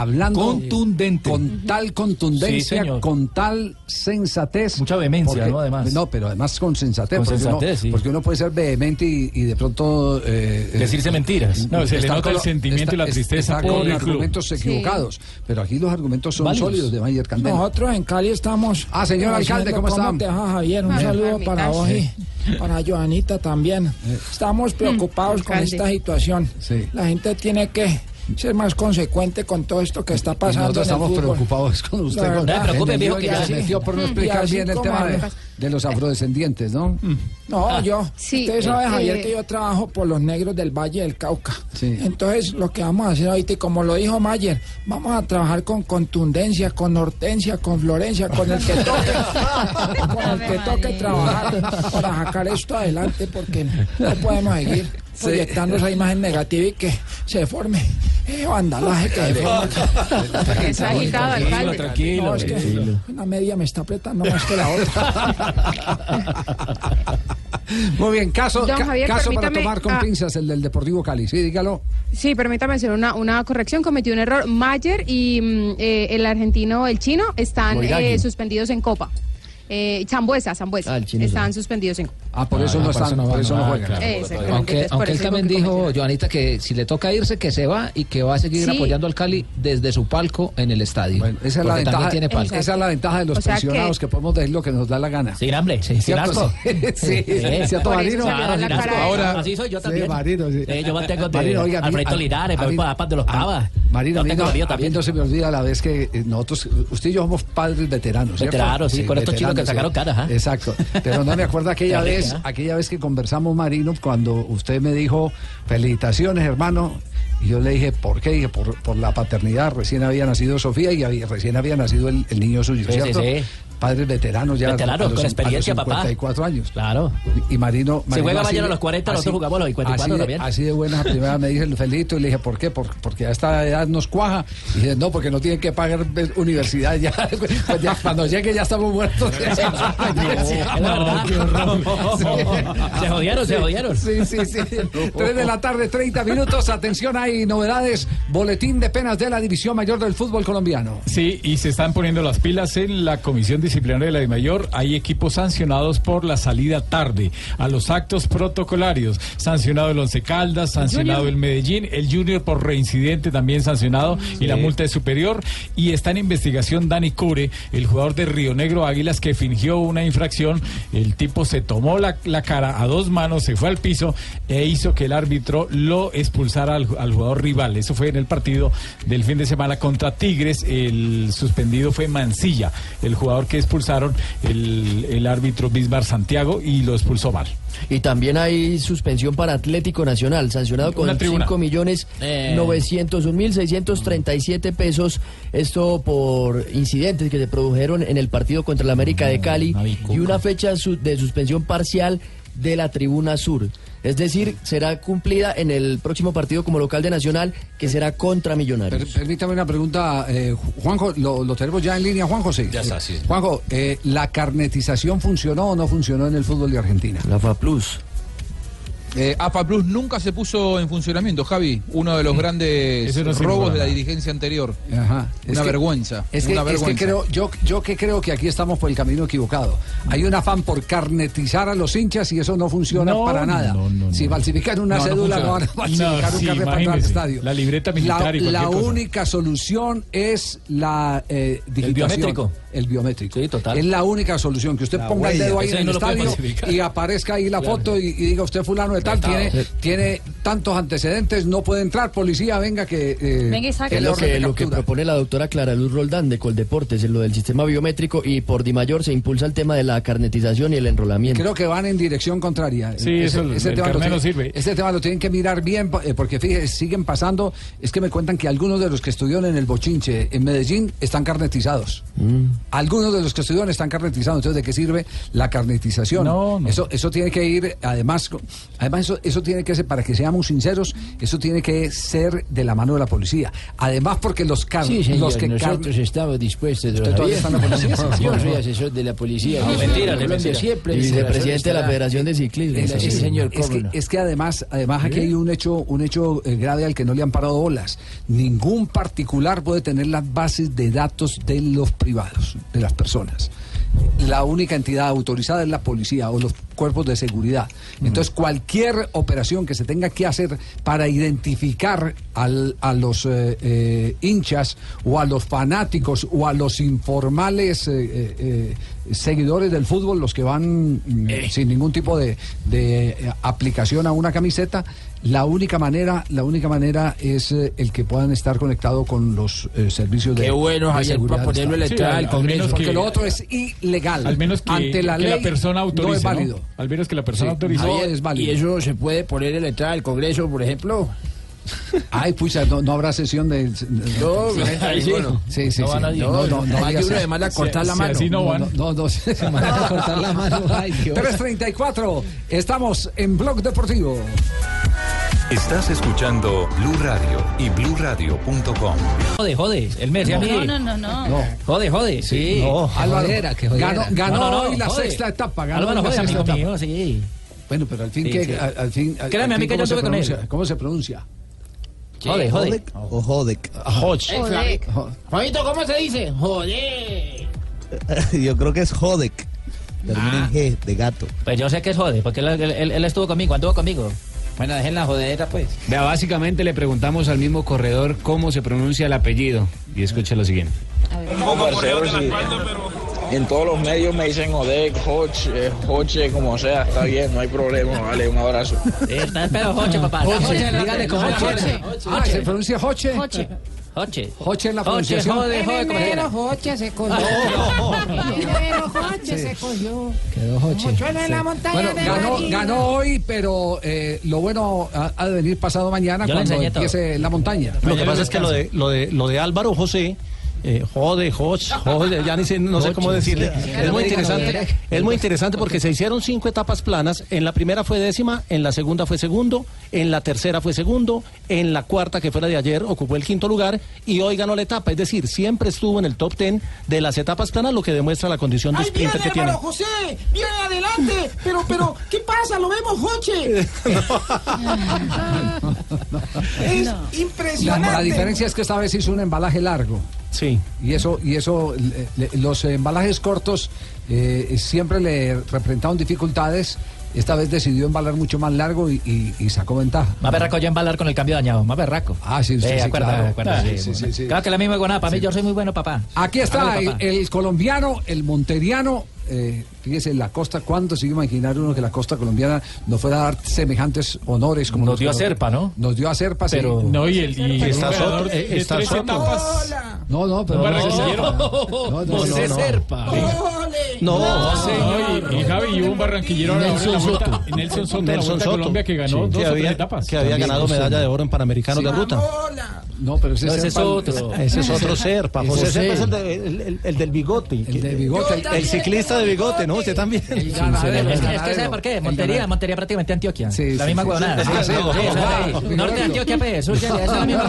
hablando Contundente. con tal contundencia, Sí, con tal sensatez. Mucha vehemencia, Porque- ¿no? Además. No, pero además con sensatez. Con porque, sensatez, uno, sí. porque uno puede ser vehemente y, y de pronto... eh, Decirse mentiras. No, se le nota el sentimiento y la tristeza está por con el club. argumentos Sí. equivocados. Pero aquí los argumentos son Válidos. sólidos de Mayer Candelo. Nosotros en Cali estamos. Ah, señor alcalde, ¿cómo va, Javier? Un Ah, saludo para vos y para Joanita también. Estamos preocupados con esta situación. Sí. La gente tiene que ser más consecuente con todo esto que está Y pasando. nosotros en el estamos fútbol. preocupados con usted. Con-. No se preocupe, viejo, que ya se sí. metió por no Y explicar bien el tema de, los afrodescendientes, ¿no? No, yo. Sí, Usted sabe, eh, Javier, eh, que yo trabajo por los negros del Valle del Cauca. Sí. Entonces, lo que vamos a hacer ahorita, y como lo dijo Mayer, vamos a trabajar con contundencia, con hortensia, con Florencia, con el que toque, con el que toque trabajar para sacar esto adelante, porque no podemos seguir proyectando esa imagen negativa y que se forme eh, vandalaje que se. Está agitado, alcalde. tranquilo, No, es que tranquilo. una media me está apretando más que la otra. Muy bien, caso, Javier, caso para tomar con ah. pinzas el del Deportivo Cali. Sí, dígalo. Sí, permítame hacer una, una corrección. Cometió un error. Mayer y mm, eh, el argentino, el chino, están eh, suspendidos en Copa. Eh, Zambuesa, Zambuesa. Ah, están suspendidos en Copa. Ah, por eso Ah, no están, no por van, eso no no, juegan. claro. Exactamente. Aunque, aunque él también dijo, Joanita, que si le toca irse, que se va y que va a seguir Sí. apoyando al Cali desde su palco en el estadio. Bueno, esa es, la ventaja, tiene palco. esa es la ventaja de los O sea pensionados, que- que... podemos decir lo que nos da la gana. Sin hambre, sin ¿Cierto? asco. Sí, ¿cierto, Marino? Ahora- Así soy yo Sí, también. Marino, sí. Eh, yo mantengo de Marino, oiga, a mí- Alfredito a- Linares, voy mí- para la paz de los Cabas. Marino, no, se me olvida la vez que eh, nosotros, usted y yo somos padres veteranos. Veteranos, sí, con estos chicos que sacaron caras, ¿ah? Exacto. Pero no me acuerdo aquella Qué aquella vez que conversamos, Marino, cuando usted me dijo, felicitaciones, hermano. Y yo le dije, ¿por qué? Dije, por, por la paternidad. Recién había nacido Sofía y había- recién había nacido el, el niño suyo, Sí, sí, ¿cierto? sí. Padres veteranos ya. Veteranos, con experiencia, papá. 54 años. Claro. Y Marino. Si Marino juega así mañana de- a los 40, nosotros jugamos a los 54 así de- también. Así de buenas, a primera me dije, lo felicito y le dije, ¿por qué? Por- porque a esta edad nos cuaja. Y dije, no, porque no tienen que pagar ve- universidad ya. Pues ya cuando llegue ya estamos muertos. Es la verdad. Se jodieron, se jodieron. Sí, sí, sí. 3 de la tarde, 30 minutos. Atención, hay novedades. Boletín de penas de la División Mayor del Fútbol Colombiano. Sí, y se están poniendo las pilas en la Comisión Disciplinaria de la DIMAYOR. Hay equipos sancionados por la salida tarde a los actos protocolarios. Sancionado el Once Caldas, sancionado el Medellín, el Junior por reincidente también sancionado y la multa es superior. Y está en investigación Dani Cure, el jugador de Río Negro Águilas que fingió una infracción. El tipo se tomó la, la cara a dos manos, se fue al piso e hizo que el árbitro lo expulsara al, al jugador rival. Eso fue en el partido del fin de semana contra Tigres. El suspendido fue Mancilla, el jugador que expulsaron el, el árbitro Bismar Santiago y lo expulsó mal. Y también hay suspensión para Atlético Nacional, sancionado con Una tribuna. 5 millones Eh. 901 mil 637 pesos. Esto por incidentes que se produjeron en el partido contra el América de Cali y una fecha su- de suspensión parcial de la tribuna sur. Es decir, será cumplida en el próximo partido como local de Nacional, que será contra Per- Millonarios. permítame una pregunta, eh, Juanjo, ¿lo, lo tenemos ya en línea, Juanjo? Sí. Ya está, sí. Juanjo, eh, ¿la carnetización funcionó o no funcionó en el fútbol de Argentina? La FA Plus. Eh, AFA Plus nunca se puso en funcionamiento, Javi. Uno de los grandes no robos de la dirigencia anterior. Ajá. Una Es que- vergüenza. Es que, una es que vergüenza. creo, yo, yo que creo que aquí estamos por el camino equivocado. Hay un afán por carnetizar a los hinchas y eso no funciona No, para nada. no, no, si falsifican una cédula, no, van a falsificar No, un sí, carnet para entrar al estadio. La libreta militar La, cualquier la cosa. única solución es la eh, digitación. biométrico. El biométrico. Sí, total. Es la única solución. Que usted La ponga el dedo ahí en el estadio y aparezca ahí la Claro. foto y, y diga usted fulano de tiene, Sí. tiene tantos antecedentes, no puede entrar, policía, venga que... eh, Venga y Es lo que, lo que propone la doctora Clara Luz Roldán de Coldeportes, en lo del sistema biométrico y por Di Mayor se impulsa el tema de la carnetización y el enrolamiento. Creo que van en dirección contraria. Sí, eso, el tema lo no sirve. Este tema lo tienen que mirar bien, eh, porque fíjese, siguen pasando. Es que me cuentan que algunos de los que estudiaron en el Bochinche, en Medellín, están carnetizados. Algunos de los que estudiaron están carnetizados. Entonces, ¿de qué sirve la carnetización? No, no. Eso, eso tiene que ir, además, además eso, eso tiene que ser, para que seamos sinceros, eso tiene que ser de la mano de la policía. Además, porque los, car Sí, señor, los que nosotros estamos dispuestos. ¿Usted todavía está en la policía? Yo soy asesor de la policía. No, mentira, mentira. siempre. Y vicepresidente de la Federación de Ciclismo. la- Sí, señor, Es que, no. es que además, además aquí hay un hecho, un hecho eh, grave al que no le han parado bolas. Ningún particular puede tener las bases de datos de los privados, de las personas. La única entidad autorizada es la policía o los cuerpos de seguridad. Entonces, cualquier operación que se tenga que hacer para identificar al- a los eh, eh, hinchas o a los fanáticos o a los informales eh, seguidores del fútbol, los que van mm, sin ningún tipo de, de, aplicación a una camiseta, la única manera, la única manera es eh, el que puedan estar conectados con los eh, servicios de Qué bueno, de Javier, seguridad para ponerlo en la entrada del Congreso. porque que- lo otro es ilegal. Al menos que, ante la que ley la persona no autorice. es ¿no? válido. Al menos que la persona Sí. autorice. No Javier, es válido. ¿Y eso se puede poner en la entrada del Congreso, por ejemplo? Ay, pucha, no, no habrá sesión de. No, sí, ahí sí. sí, sí. No sí. van a- No, no, no, hay que a uno le manda a cortar la mano. así no van. No, no, no, se van a cortar la mano. Ay, Dios. 334, estamos en Blog Deportivo. Estás escuchando Blue Radio y bluradio.com. Jode, jode. El mes, ya No, no, no, no. Jode, jode. Sí. No, Álvaro, Jodera, que jodera. ganó, ganó No, no, no, hoy la jode. sexta etapa. Ganó Álvaro jode, amigo etapa. mío, sí. Bueno, pero al fin, Sí, ¿qué? sí. Al, al fin. al- Créame, al a mí fin, que yo ¿cómo se estuve con él. pronuncia? ¿Cómo se pronuncia? Jode, jode. O Jodek. Joder. Juanito, ¿cómo se dice? Joder. Yo creo que es Jodek. Termina en G, de gato. Pues yo sé que es jode, porque él, él- él- él estuvo conmigo, anduvo conmigo. Bueno, dejen la jodera, pues. Vea, básicamente le preguntamos al mismo corredor cómo se pronuncia el apellido. Y escucha lo siguiente. Sí. En todos los medios me dicen Odek, Hoch, eh, Hoche, como sea, está bien, no hay problema, vale, un abrazo. Está pero Joche, papá. Joche, dígale como Joche. Ah, ¿se pronuncia Joche? Joche. Joche. Joche en la Joche, pronunciación. jode, jode, quiera. Pero Joche se cogió. Pero Joche se cogió. Quedó Joche. Mochuelo en la montaña Bueno, de ganó, ganó hoy, pero eh, lo bueno ha, ha de venir pasado mañana Yo cuando enseñé todo. empiece la montaña. Lo que pasa es que lo de, lo de, lo de Álvaro José, eh, jode, Joch, jode, ya ni sé, no sé cómo decirle. Es muy interesante, es muy interesante porque se hicieron cinco etapas planas. En la primera fue décima, en la segunda fue segundo, en la tercera fue segundo, en la cuarta, que fue la de ayer, ocupó el quinto lugar y hoy ganó la etapa. Es decir, siempre estuvo en el top ten de las etapas planas, lo que demuestra la condición de ¡Ay, viene sprinter que tiene. José! ¡Viene adelante! Pero, pero, ¿qué pasa? ¡Lo vemos, Joche! es impresionante. la diferencia es que esta vez hizo un embalaje largo. Sí. Y eso, y eso le- le- los embalajes cortos eh, siempre le representaron dificultades. Esta vez decidió embalar mucho más largo y, y- y sacó ventaja. Más berraco yo embalar con el cambio dañado, más berraco. Ah, sí, usted Eh, sí, acuerda, claro. acuerda, Ah, sí, sí, sí, sí. Claro que la misma iguana, para mí yo soy muy bueno, papá. Aquí está el colombiano, el monteriano. eh, fíjese, la costa, ¿cuánto se iba a imaginar uno que la costa colombiana nos fuera a dar semejantes honores como Nos dio a Serpa, ¿no? Nos dio a Serpa, sí. Pero- No, y el- y Está Soto, de- eh, de está tres Soto. etapas. No, no, pero Un no, barranquillero. no, no, no, José no, no. Serpa. No, No, y, y Javi, y hubo un barranquillero Nelson Soto. Nelson Soto, Nelson Soto. Colombia que ganó Sí, dos que o tres había, etapas. que había También. ganado medalla de oro en Panamericanos de ruta. No, pero ese, No, ese es otro. Ese es otro ser, pa. José Serpa es el, de- el- el- el del bigote. El del bigote. El, ciclista de bigote, ¿no? Usted también. Es que, es que ¿sabe por qué? Montería, Montería prácticamente Antioquia. la misma huevonada. sí, Sí, sí, sí, sí, Norte de Antioquia, pues, sur es la misma.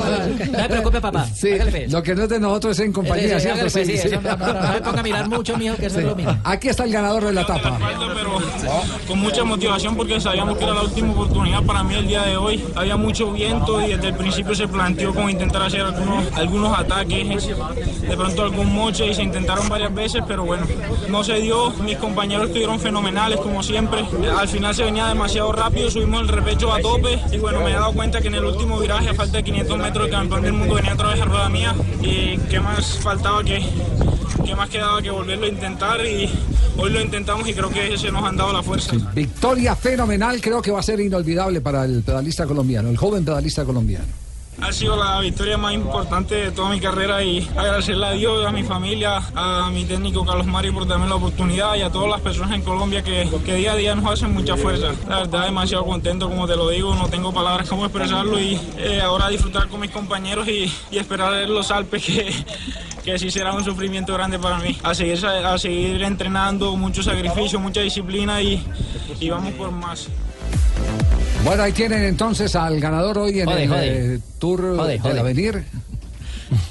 No se preocupe, papá. Sí, pues. lo que no es de nosotros es en compañía, Sí, sí, pues, sí, eso no, no, no, no me ponga a mirar mucho, mijo, que eso Sí. es lo mismo. Aquí está el ganador de la etapa. pero con mucha motivación porque sabíamos que era la última oportunidad para mí el día de hoy. Había mucho viento y desde el principio se planteó como intentar hacer algunos, algunos ataques, de pronto algún moche y se intentaron varias veces, pero bueno, no se dio. Mis compañeros estuvieron fenomenales como siempre. Al final se venía demasiado rápido, subimos el repecho a tope y bueno, me he dado cuenta que en el último viraje a falta de 500 metros el campeón del mundo venía otra vez a rueda mía y qué más faltaba que, qué más quedaba que volverlo a intentar y hoy lo intentamos y creo que se nos han dado la fuerza. Victoria fenomenal, creo que va a ser inolvidable para el pedalista colombiano, el joven pedalista colombiano. Ha sido la victoria más importante de toda mi carrera y agradecerle a Dios, a mi familia, a mi técnico Carlos Mario por darme la oportunidad y a todas las personas en Colombia que, que día a día nos hacen mucha fuerza. La verdad, demasiado contento, como te lo digo, no tengo palabras cómo expresarlo y eh, ahora disfrutar con mis compañeros y, y esperar los Alpes que, que sí será un sufrimiento grande para mí. A seguir, a seguir entrenando, mucho sacrificio, mucha disciplina y, y vamos por más. Bueno, ahí tienen entonces al ganador hoy en Jode, el jode. eh, Tour Jode, del. Avenir.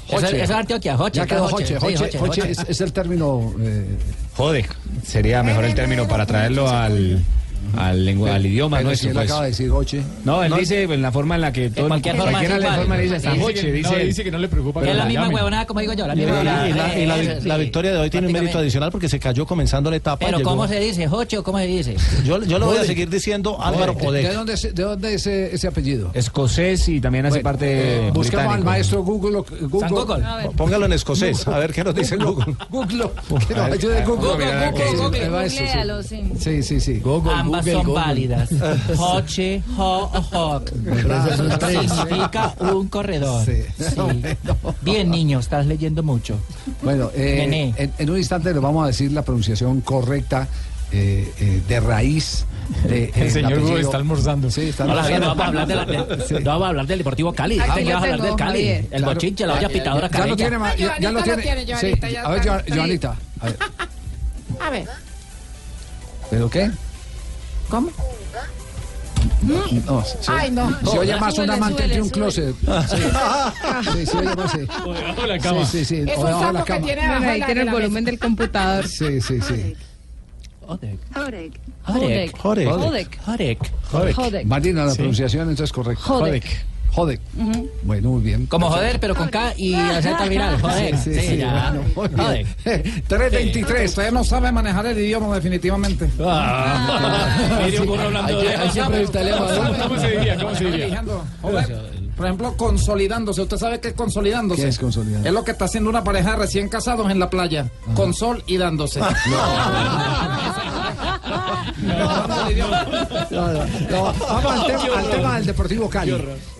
Eso es- es Antioquia, Joche, Ya quedó Joche. Joche, Joche, Joche, Joche Joche. es el término. eh, Jode, sería mejor el término para traerlo al, al, lengua- al idioma pero nuestro. si él pues. acaba de decir Joche. No, él dice en la forma en la que todo el- cualquier forma cualquiera es le igual. forma le dice Dice Joche, que- dice no, él. dice que no le preocupa Que es la misma huevonada como digo yo, la Y, misma y la, huevonada. y la- y la- Eso, la sí. victoria de hoy tiene un mérito adicional porque se cayó comenzando la etapa. Pero llegó- ¿cómo se dice? ¿Joche o cómo se dice? Yo, yo lo voy a seguir diciendo Álvaro ¿De, de Podek. dónde es, de dónde es ese, ese apellido? Escocés y también hace Bueno, parte eh, Busquemos al maestro Google. Google. Google. Póngalo en escocés, a ver qué nos dice Google. Google. Que nos ayude Google. Google, Google. Google, sí. Sí. Sí, sí, sí. Ambas son válidas. Hoche, ho, hoc. Significa un corredor. Sí. Sí. Bien, niño, estás leyendo mucho. Bueno, eh, en, en un instante le vamos a decir la pronunciación correcta eh, eh, de raíz. De, El eh, señor Google está almorzando. Sí, está Javier, no almorzando. vamos a hablar, de la- de- no vamos a hablar del Deportivo Cali. Aquí ¿De qué lo vas a hablar del Cali? Javier. El bochinche, la olla pitadora Ya lo tiene, ya, ya lo tiene. lo tiene, sí. Joanita, ya A ver, Joanita. A ver. A ver, ¿Pero qué? ¿Cómo? No, se, Ay, no. se oye más un amante entre un closet. Sí, sí, se oye más. Sí, Debajo de la cama. sí, sí. Es o un debajo de la sapo que cama. tiene ahí tiene el volumen del computador. Sí, sí, sí. Odek. Jodek. Jodek. Jodek. Jodek. Jodek. Jodek. Marina, la pronunciación entonces correcta. Jodek. Bueno, muy bien. Como joder, pero con K y acento al viral. Joder. Sí, Sí, sí, ya. bueno. Joder. 323. Usted no sabe manejar el idioma definitivamente. Mire, un burro hablando de- Ahí siempre está el lema, ¿no? ¿Cómo se diría? ¿Cómo se diría? Joder. Por ejemplo, consolidándose. ¿Usted sabe qué es consolidándose? ¿Qué es consolidando? Es lo que está haciendo una pareja de recién casados en la playa. Con sol y dándose. No, no. Vamos al tema, al tema del Deportivo Cali.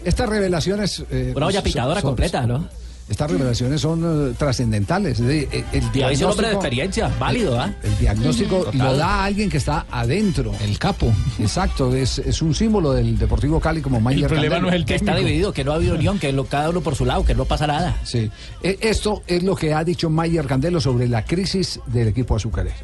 Estas revelaciones. eh, Una olla pitadora son- completa, ¿no? Estas revelaciones son eh, trascendentales. Eh, El, es un hombre de diagnóstico- experiencia, válido, ¿ah? El diagnóstico lo da alguien que está adentro. El capo. Exacto, es, es un símbolo del Deportivo Cali como Mayer El problema no es el Que está técnico. dividido, que no ha habido unión, que lo, cada uno por su lado, que no pasa nada. Sí. Eh, Esto es lo que ha dicho Mayer Candelo sobre la crisis del equipo azucarero.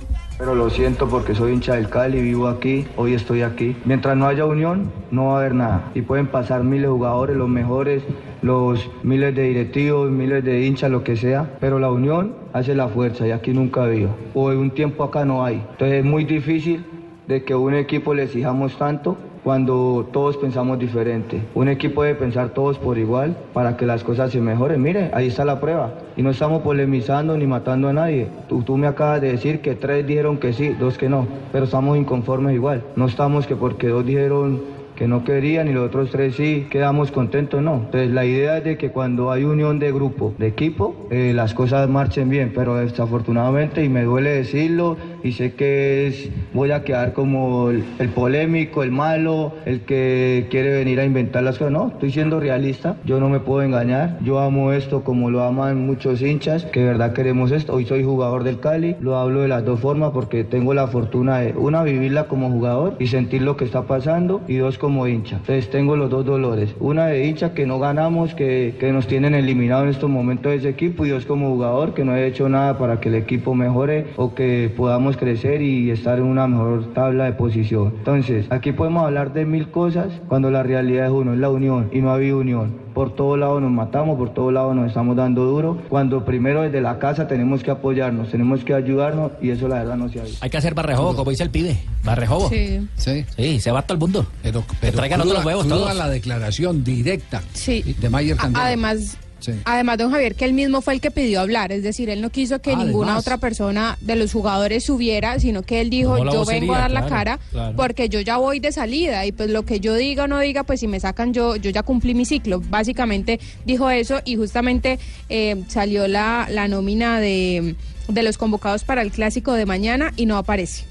Pero lo siento porque soy hincha del Cali, vivo aquí, hoy estoy aquí. Mientras no haya unión, no va a haber nada. Y pueden pasar miles de jugadores, los mejores, los miles de directivos, miles de hinchas, lo que sea. Pero la unión hace la fuerza y aquí nunca ha habido. O en un tiempo acá no hay. Entonces es muy difícil de que a un equipo le exijamos tanto cuando todos pensamos diferente. Un equipo debe pensar todos por igual para que las cosas se mejoren. Mire, ahí está la prueba. Y no estamos polemizando ni matando a nadie. Tú, tú me acabas de decir que tres dijeron que sí, dos que no, pero estamos inconformes igual. No estamos que porque dos dijeron que no querían y los otros tres sí, quedamos contentos, no. Entonces la idea es de que cuando hay unión de grupo, de equipo, eh, las cosas marchen bien, pero desafortunadamente, y me duele decirlo, y sé que es, voy a quedar como el, polémico, el malo, el que quiere venir a inventar las cosas. No, estoy siendo realista, yo no me puedo engañar. Yo amo esto como lo aman muchos hinchas, que de verdad queremos esto. Hoy soy jugador del Cali, lo hablo de las dos formas porque tengo la fortuna de, una, vivirla como jugador y sentir lo que está pasando, y dos, como hincha. Entonces tengo los dos dolores. Una de hincha que no ganamos, que, que nos tienen eliminado en estos momentos de ese equipo, y dos, como jugador que no he hecho nada para que el equipo mejore o que podamos crecer y estar en una mejor tabla de posición. Entonces, aquí podemos hablar de mil cosas cuando la realidad es uno, es la unión y no ha habido unión. Por todos lados nos matamos, por todos lados nos estamos dando duro, cuando primero desde la casa tenemos que apoyarnos, tenemos que ayudarnos y eso la verdad no se ha visto. Hay que hacer barrejobo, como dice el pibe. Barrejobo. Sí. Sí. Sí, se va todo el mundo. Pero, que traigan cruda- otros huevos todos. la declaración directa Sí. de Mayer Candela. Además, Sí. además, don Javier, que él mismo fue el que pidió hablar, es decir, él no quiso que Ah, ninguna además. otra persona de los jugadores subiera, sino que él dijo, yo vocería, vengo a dar la cara claro. porque yo ya voy de salida y pues lo que yo diga o no diga, pues si me sacan yo, yo ya cumplí mi ciclo. Básicamente dijo eso y justamente eh, salió la, la nómina de, de los convocados para el clásico de mañana y no aparece.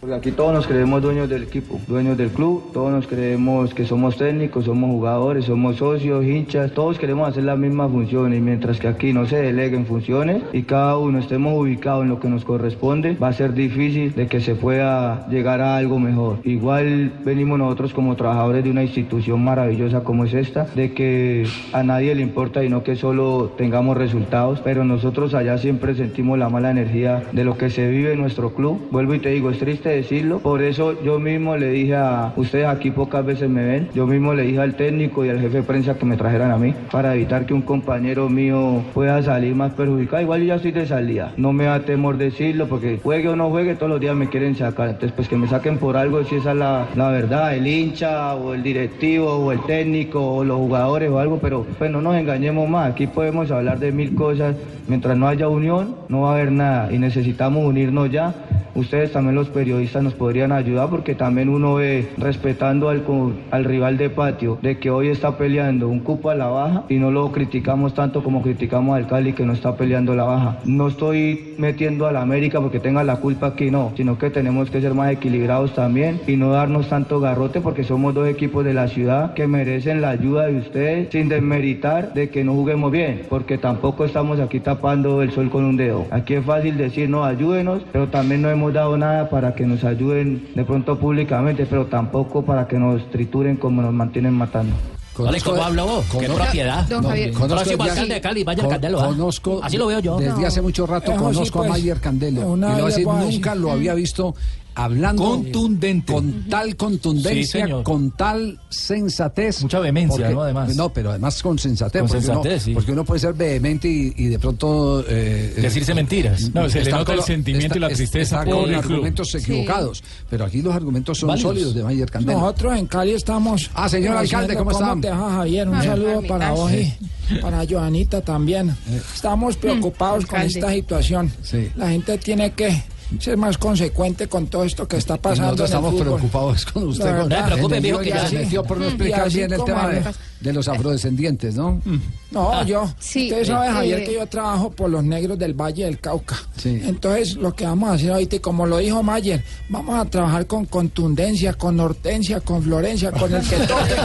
Porque aquí todos nos creemos dueños del equipo, dueños del club, todos nos creemos que somos técnicos, somos jugadores, somos socios, hinchas, todos queremos hacer las mismas funciones y mientras que aquí no se deleguen funciones y cada uno estemos ubicados en lo que nos corresponde, va a ser difícil de que se pueda llegar a algo mejor. Igual venimos nosotros como trabajadores de una institución maravillosa como es esta, de que a nadie le importa y no que solo tengamos resultados, pero nosotros allá siempre sentimos la mala energía de lo que se vive en nuestro club. Vuelvo y te digo, es triste decirlo, por eso yo mismo le dije a ustedes aquí pocas veces me ven, yo mismo le dije al técnico y al jefe de prensa que me trajeran a mí para evitar que un compañero mío pueda salir más perjudicado. Igual yo ya estoy de salida, no me da temor decirlo porque juegue o no juegue, todos los días me quieren sacar, entonces pues que me saquen por algo si esa es la, la verdad, el hincha o el directivo o el técnico o los jugadores o algo, pero pues no nos engañemos más, aquí podemos hablar de mil cosas, mientras no haya unión no va a haber nada. Y necesitamos unirnos ya. Ustedes también los periodistas nos podrían ayudar porque también uno ve respetando al, al rival de patio de que hoy está peleando un cupo a la baja y no lo criticamos tanto como criticamos al Cali que no está peleando la baja. No estoy metiendo a la América porque tenga la culpa aquí, no, sino que tenemos que ser más equilibrados también y no darnos tanto garrote porque somos dos equipos de la ciudad que merecen la ayuda de ustedes sin desmeritar de que no juguemos bien, porque tampoco estamos aquí tapando el sol con un dedo. Aquí es fácil decir, no, ayúdenos, pero también no hemos dado nada para que nos ayuden de pronto públicamente, pero tampoco para que nos trituren como nos mantienen matando. Vale, ¿cómo habla vos? Qué Conozco- propiedad. Don Javier. Conozco alcalde de Cali, vaya con- Candelo. ¿ah? Conozco, Así lo veo yo. Desde No. hace mucho rato Eso sí, conozco pues, a Mayer Candelo. y le voy a decir, nunca lo había visto hablando Contundente. con tal contundencia, con tal sensatez. Mucha vehemencia, Porque- ¿no? Además. No, pero además con sensatez. Con porque, sensatez, uno, sí. porque uno puede ser vehemente y, y de pronto... eh, Decirse eh, mentiras. No, se le nota el con- sentimiento y la tristeza está con el club. argumentos equivocados. Pero aquí los argumentos son Válidos. sólidos de Mayer Candelo. Nosotros en Cali estamos. Ah, señor alcalde, ¿cómo está? te va, Javier? Un Ah, saludo permítame. para vos y para Joanita también. Eh. Estamos preocupados con alcalde. esta situación. Sí. La gente tiene que ser más consecuente con todo esto que está pasando. nosotros en el estamos preocupados con usted. La con- verdad. No se preocupe, que ya se metió por no Mm. explicar bien el tema de, los afrodescendientes, ¿no? No, yo. Sí, Usted sabe, eh, Javier, eh, que yo trabajo por los negros del Valle del Cauca. Sí. Entonces, lo que vamos a hacer ahorita, y como lo dijo Mayer, vamos a trabajar con contundencia, con hortensia, con florencia, con el que toque,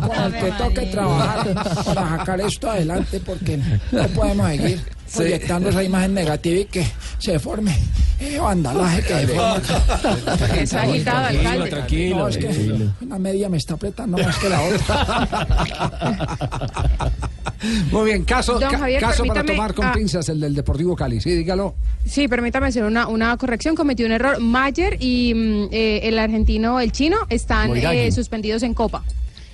con el que toque trabajar para sacar esto adelante, porque no podemos seguir proyectando esa imagen negativa y que se forme eh, vandalaje que se forme. Está agitado, alcalde. Tranquilo, No, es que tranquilo. una media me está apretando más que la otra. Muy bien, caso, Javier, caso para tomar con ah. pinzas el del Deportivo Cali. Sí, dígalo. Sí, permítame hacer una, una corrección. Cometió un error. Mayer y mm, eh, el argentino, el chino, están eh, suspendidos en Copa.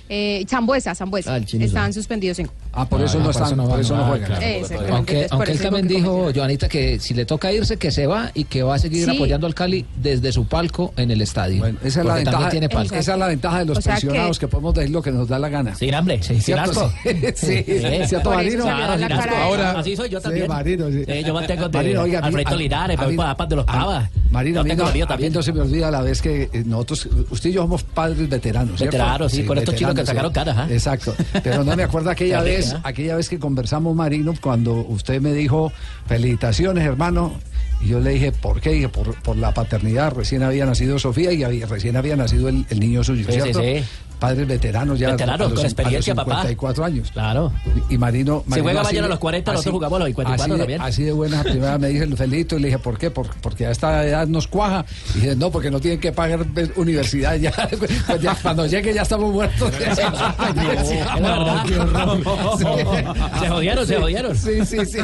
Eh, Zambuesa, Zambuesa. Ah, están suspendidos en Copa. Ah, por eso no están, por eso no Ah, juegan. claro. Aunque, entonces, por aunque él también dijo, Joanita, que si le toca irse, que se va y que va a seguir Sí. apoyando al Cali desde su palco en el estadio. Bueno, esa es, la ventaja, tiene palco. esa es la ventaja de los O sea pensionados, que... podemos decir lo que nos da la gana. Sin hambre, sin ¿Cierto? asco. Sí, sí. Sí. ¿Cierto, Marino? sin asco. de- Ahora- Así soy yo Sí, también. Marino, sí. Yo mantengo de Alfredo Linares, paz de los Pavas. Marino, a mí no- se me olvida la vez que eh, nosotros, usted y yo somos padres veteranos, ¿cierto? Veteranos, sí, con estos chicos que sacaron caras, ¿ah? Exacto. Pero no me acuerdo aquella rica, vez, aquella vez que conversamos, Marino, cuando usted me dijo, felicitaciones, hermano, Y yo le dije, ¿por qué? Dije, por, por la paternidad. Recién había nacido Sofía y había- recién había nacido el, el niño suyo, Sí, sí, ¿cierto? sí. Padres veteranos ya. Veteranos, con experiencia, a los papá. 54 años. Claro. Y Marino. Si juega de- a los 40, nosotros así- jugamos a los 54 así de- también. Así de buenas, primera me dije, Felito, y le dije, ¿por qué? Por- porque a esta edad nos cuaja. Y dije, no, porque no tienen que pagar pues, universidad ya. Pues ya Cuando llegue ya estamos muertos. Es la verdad. Se jodieron, se jodieron. Sí, sí, sí.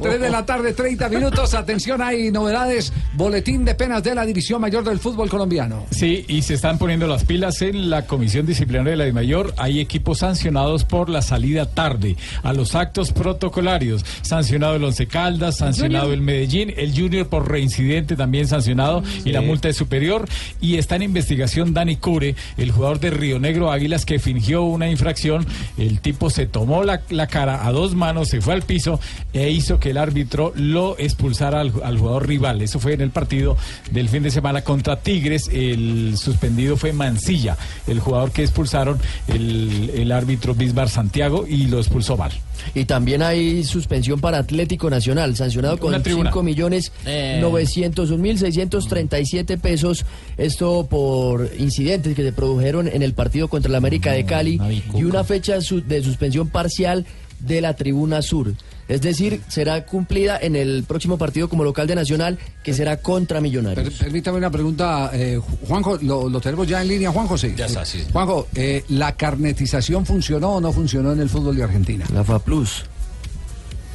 3 de la tarde, 30 minutos. Atención, hay novedades. Boletín de penas de la División Mayor del Fútbol Colombiano. Sí, y se están poniendo las pilas en la Comisión Disciplinaria de la DIMAYOR. Hay equipos sancionados por la salida tarde a los actos protocolarios. Sancionado el Once Caldas, sancionado Junior. el Medellín, el Junior por reincidente también sancionado y la multa es superior. Y está en investigación Dani Cure, el jugador de Río Negro Águilas que fingió una infracción. El tipo se tomó la, la cara a dos manos, se fue al piso e hizo que el árbitro lo expulsara al, al jugador rival. Eso fue en el partido del fin de semana contra Tigres. El suspendido fue Mancilla, el jugador que expulsaron el, el árbitro Bisbar Santiago y lo expulsó mal. Y también hay suspensión para Atlético Nacional, sancionado con Una tribuna. 5 millones Eh. 901 mil 637 pesos. Esto por incidentes que se produjeron en el partido contra el América de Cali y una fecha su- de suspensión parcial de la tribuna sur. Es decir, será cumplida en el próximo partido como local de Nacional, que será contra Millonarios. Per- permítame una pregunta, eh, Ju- Juanjo, ¿lo, lo tenemos ya en línea, Juanjo? Sí. Ya está, sí. Juanjo, eh, ¿la carnetización funcionó o no funcionó en el fútbol de Argentina? La FA Plus.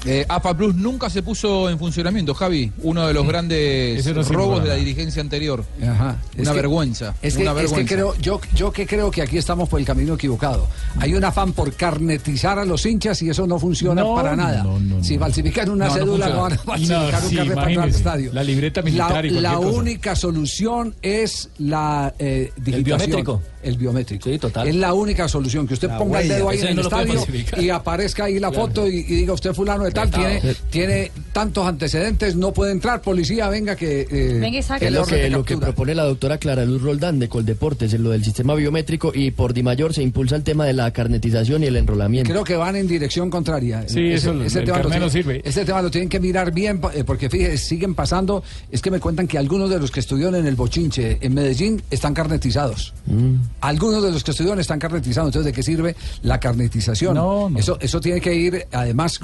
Eh, AFA Plus nunca se puso en funcionamiento, Javi. Uno de los grandes no sirve robos de la dirigencia anterior. Ajá. Es Una que- vergüenza. Es que, una es que vergüenza. creo, yo, yo que creo que aquí estamos por el camino equivocado. Hay un afán por carnetizar a los hinchas y eso no funciona No, para nada. no, no, no. Si falsifican una cédula, no, van a falsificar No, un sí, carnet para entrar al estadio. La libreta militar La, la cosa. única solución es la eh, digitación. biométrico. El biométrico. Sí, total. Es la única solución. Que usted La ponga el dedo ahí ese en el no estadio y aparezca ahí la Claro. foto y, y diga usted fulano de tal, tiene, tiene tantos antecedentes, no puede entrar, policía, venga que... eh, Venga. Es lo que, lo que propone la doctora Clara Luz Roldán de Coldeportes, en lo del sistema biométrico y por Di Mayor se impulsa el tema de la carnetización y el enrolamiento. Creo que van en dirección contraria. Sí, eso, el tema lo sirve. Ese tema lo tienen que mirar bien, eh, porque fíjese, siguen pasando. Es que me cuentan que algunos de los que estudiaron en el Bochinche, en Medellín, están carnetizados. Mm. Algunos de los que estudiaron están carnetizados. Entonces, ¿de qué sirve la carnetización? Eso, eso tiene que ir, además,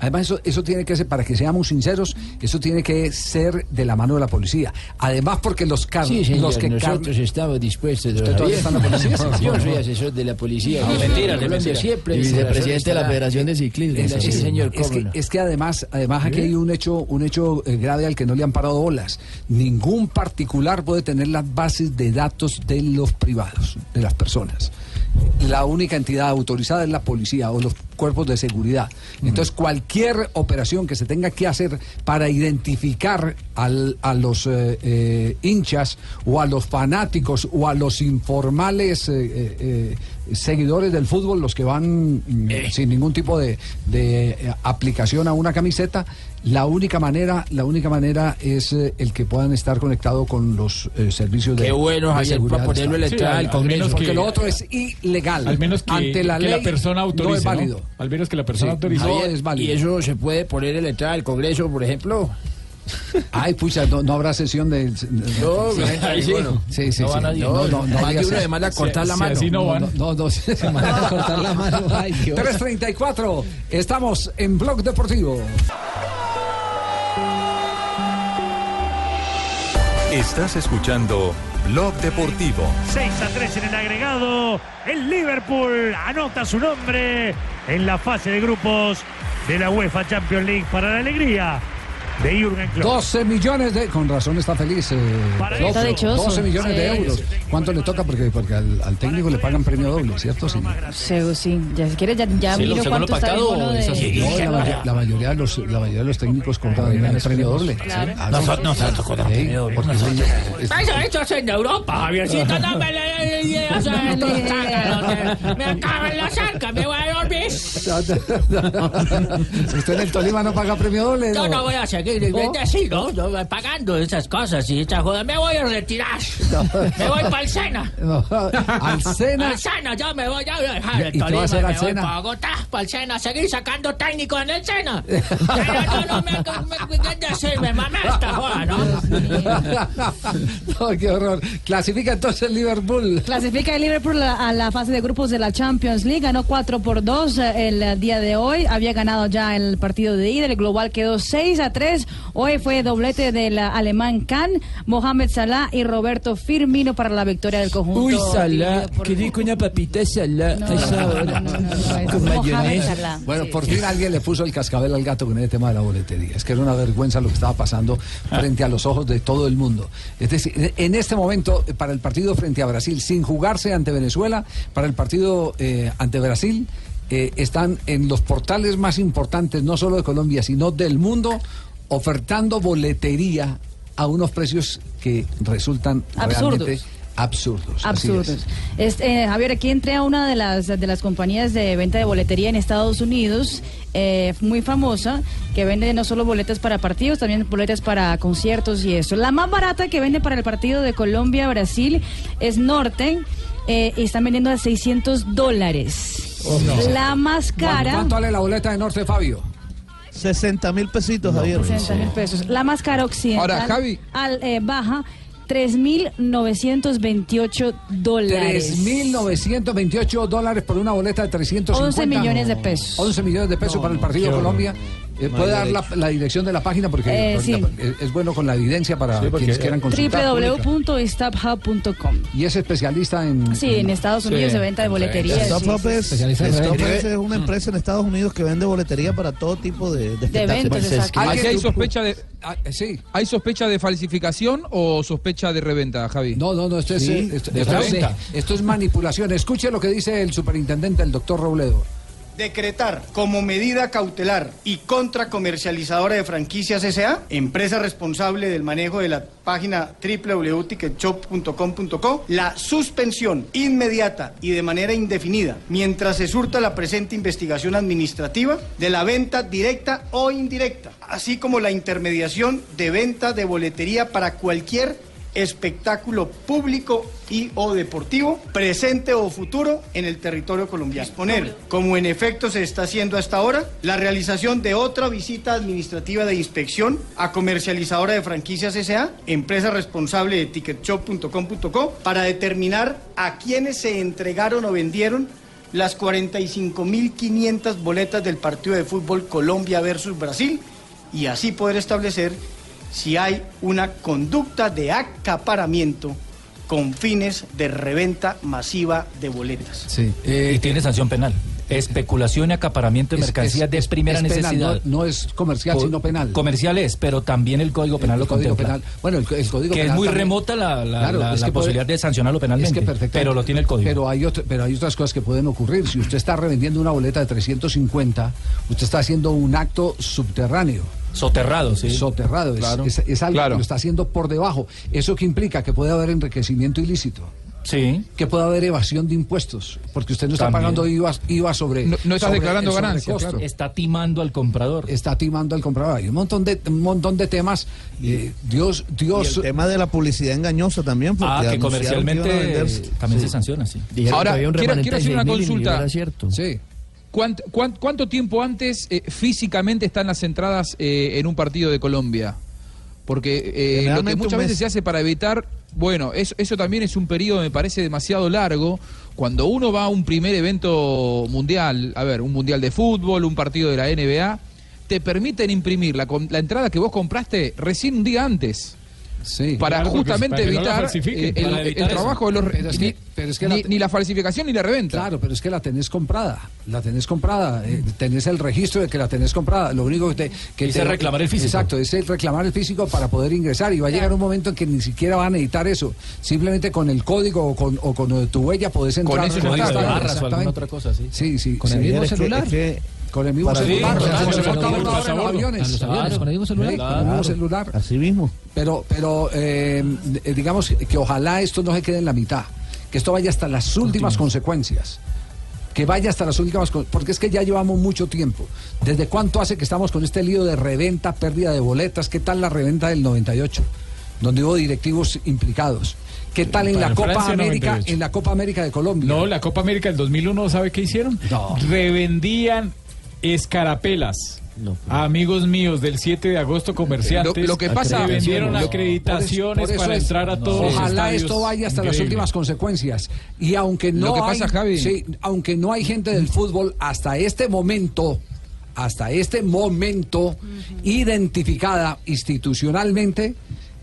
además eso, eso tiene que ser, para que seamos sinceros, eso tiene que ser de la mano de la policía. Además, porque los, car Sí, señor, los que nosotros estamos dispuestos. don ¿Usted todavía Javier. está en la policía? Sí, Yo soy asesor de la policía. No, mentira, en Colombia mentira. siempre. Y vicepresidente de la Federación de Ciclismo. Sí, señor, es que, no. es que además, además aquí hay un hecho, un hecho eh, grave al que no le han parado bolas. Ningún particular puede tener las bases de datos de los privados, de las personas. La única entidad autorizada es la policía o los cuerpos de seguridad. Entonces, cualquier operación que se tenga que hacer para identificar al- a los eh, eh, hinchas o a los fanáticos o a los informales eh, seguidores del fútbol, los que van mm, sin ningún tipo de, de, eh, aplicación a una camiseta, la única manera, la única manera es eh, el que puedan estar conectados con los eh, servicios de Qué bueno, Javier, seguridad para ponerlo del en la entrada del Congreso. porque que- lo otro es ilegal. Al menos que, ante la que ley la persona autorice. no es ¿no? válido. Al menos que la persona Sí. autorice. Javier, ¿Y eso se puede poner en la entrada del Congreso, por ejemplo? Ay, pucha, no, no habrá sesión de. No, sí, ahí sí. sí, sí, No sí. van a- No, no, no, más uno así. le cortar la mano. así no No, van. no, No, no, se manda a cortar la mano. Ay, Dios. 334. Estamos en Blog Deportivo. Estás escuchando Blog Deportivo. 6 a 3 en el agregado. El Liverpool anota su nombre en la fase de grupos de la UEFA Champions League para la alegría de Jürgen Klopp. 12 millones de. Con razón está feliz. eh, Para Klopp. eso. Está dichoso. 12 millones de euros. ¿Cuánto le toca? Porque, porque al, al técnico le pagan premio doble, ¿cierto? Sí. Sí, sí. Ya si quieres, ya, ya Sí, miro cuánto está el de... No, la, mayo- la mayoría de los, la mayoría de los técnicos cobran el premio doble. Claro. Nosotros- sí. nosotros cobramos Sí, premio doble. porque Eso, eso es en Europa, Javiercito. No me le no, Me acabo en la cerca, me voy a dormir. ¿Usted en el Tolima no paga premio doble? Yo no voy a seguir así, ¿no? Yo voy pagando esas cosas y esa joda. Me voy a retirar. Me voy para el Sena. Al Sena. Al Sena, yo me voy ya voy a dejar el ¿Y qué va a hacer Tolima, al me voy Sena? para Bogotá, para el Sena, seguir sacando técnicos en el Sena. Ya, no, no, me, me, me, ya sé, me mamé esta joda, ¿no? no, qué horror. Clasifica entonces el Liverpool. Clasifica el Liverpool a la fase de grupos de la Champions League. Ganó 4 por 2 eh, el día de hoy. Había ganado ya el partido de ida. El global quedó 6 a 3. Hoy fue doblete del alemán Kahn, Mohamed Salah y Roberto Firmino para la victoria del conjunto. Uy, Salah, por- qué rico una papita Salah. No, a esa no, hora. no, no, no, no, es Con mayonesa. Bueno, Sí. por fin alguien le puso el cascabel al gato con el tema de la boletería. Es que era una vergüenza lo que estaba pasando frente a los ojos de todo el mundo. Es decir, en este momento, para el partido frente a Brasil, sin jugarse ante Venezuela, para el partido eh, ante Brasil, eh, están en los portales más importantes, no solo de Colombia, sino del mundo, ofertando boletería a unos precios que resultan Absurdos. realmente absurdos. Es. Absurdos. Este, eh, Javier, aquí entré a una de las, de las compañías de venta de boletería en Estados Unidos, eh, muy famosa, que vende no solo boletas para partidos, también boletas para conciertos y eso. La más barata que vende para el partido de Colombia-Brasil es Norte, eh, y están vendiendo a 600 dólares. La más cara... ¿Cuánto vale la boleta de Norte, Fabio? 60 mil pesitos, Javier. 60 mil pesos. La más cara occidental Ahora, Javi. al, eh, baja 3.928 dólares. 3.928 dólares por una boleta de 350. 11 millones de pesos. 11 millones de pesos para el partido. Colombia. Eh, No ¿Puede dar la, dirección de la página? Porque Eh, sí. es, es bueno con la evidencia para Sí, quienes quieran consultar. www.staphub.com. Y es especialista en... Sí, en Estados Unidos se venta de boletería. Sí, sí, es, sí. Es una empresa en Estados Unidos que vende boletería para todo tipo de, de. ¿Aquí hay sospecha de, sí. ¿Hay sospecha de falsificación o sospecha de reventa, Javi? No, no, no, esto es, eh, esto, esto es- esto es manipulación. Escuche lo que dice el superintendente, el doctor Robledo. Decretar como medida cautelar y contra comercializadora de franquicias SA, empresa responsable del manejo de la página www.ticketshop.com.co, la suspensión inmediata y de manera indefinida, mientras se surta la presente investigación administrativa de la venta directa o indirecta, así como la intermediación de venta de boletería para cualquier espectáculo público y o deportivo, presente o futuro en el territorio colombiano. Disponer, como en efecto se está haciendo hasta ahora, la realización de otra visita administrativa de inspección a comercializadora de franquicias SA, empresa responsable de ticketshop.com.co, para determinar a quienes se entregaron o vendieron las 45.500 boletas del partido de fútbol Colombia versus Brasil y así poder establecer si hay una conducta de acaparamiento con fines de reventa masiva de boletas. Sí. y tiene sanción penal. Especulación y acaparamiento de mercancías es- de es- primera es penal, necesidad. no- no es comercial, Co- sino penal. Comercial es, pero también el Código Penal El lo Código contempla. Penal. Bueno, el, el Código que es muy también- remota la, la- Claro, la- es la que puede- posibilidad de sancionarlo penalmente. Es que pero lo tiene el Código. Pero hay, otro- pero hay otras cosas que pueden ocurrir. Si usted está revendiendo una boleta de 350, usted está haciendo un acto subterráneo. Soterrado, sí. Soterrado. Es, Claro. es- es algo Claro. que lo está haciendo por debajo. ¿Eso que implica? Que puede haber enriquecimiento ilícito. Sí. Que puede haber evasión de impuestos. Porque usted no está También. pagando IVA, IVA sobre. No- no sobre declarando ganancias, claro. Está timando al comprador. Está timando al comprador. Hay un montón de, un montón de temas. Eh, Dios, Dios. Y el tema de la publicidad engañosa también. porque Ah, que comercialmente también Sí. se sanciona, sí. Ahora, quiero, quiero hacer una consulta. Sí. ¿Cuánto, cuán- cuánto tiempo antes eh, físicamente están las entradas eh, en un partido de Colombia? Porque eh, lo que muchas veces se hace para evitar, bueno, eso, eso también es un periodo, me parece demasiado largo. Cuando uno va a un primer evento mundial, a ver, un mundial de fútbol, un partido de la NBA, te permiten imprimir la, la entrada que vos compraste recién un día antes. Sí. Para Claro, justamente para no evitar, eh, el, para el evitar eso. trabajo de los... Pero es que- ni, pero es que ni- la- ni la falsificación ni la reventa. Claro, pero es que la tenés comprada. La tenés comprada. eh, tenés el registro de que la tenés comprada. Lo único que te. Que te- reclamar el físico. Exacto, es el reclamar el físico para poder ingresar. Y va a llegar un momento en que ni siquiera van a editar eso. Simplemente con el código o con, o con tu huella podés entrar. ese en el código de estadio. barras o alguna Exactamente. otra cosa, sí. Sí, sí. ¿Con el mismo Es que- celular? es que Con el mismo celular. Aviones. Con el mismo celular. Sí, Con el Claro. mismo celular. Así mismo. Pero, pero eh, eh, digamos que ojalá esto no se quede en la mitad, que esto vaya hasta las últimas consecuencias. que vaya hasta las últimas, porque es que ya llevamos mucho tiempo. ¿Desde cuánto hace que estamos con este lío de reventa, pérdida de boletas? ¿Qué tal la reventa del 98? Donde hubo directivos implicados. ¿Qué tal en Para la Copa Francia, América, 98. en la Copa América de Colombia? No, la Copa América del 2001, ¿sabe qué hicieron? Revendían escarapelas. A amigos míos del 7 de agosto comerciantes Lo- lo que pasa- vendieron acreditaciones Por eso para es- entrar a todos los Ojalá estadios. esto vaya hasta las últimas consecuencias. Y aunque no Lo que hay, pasa, Javi- sí, aunque no hay gente del fútbol hasta este momento, hasta este momento identificada institucionalmente.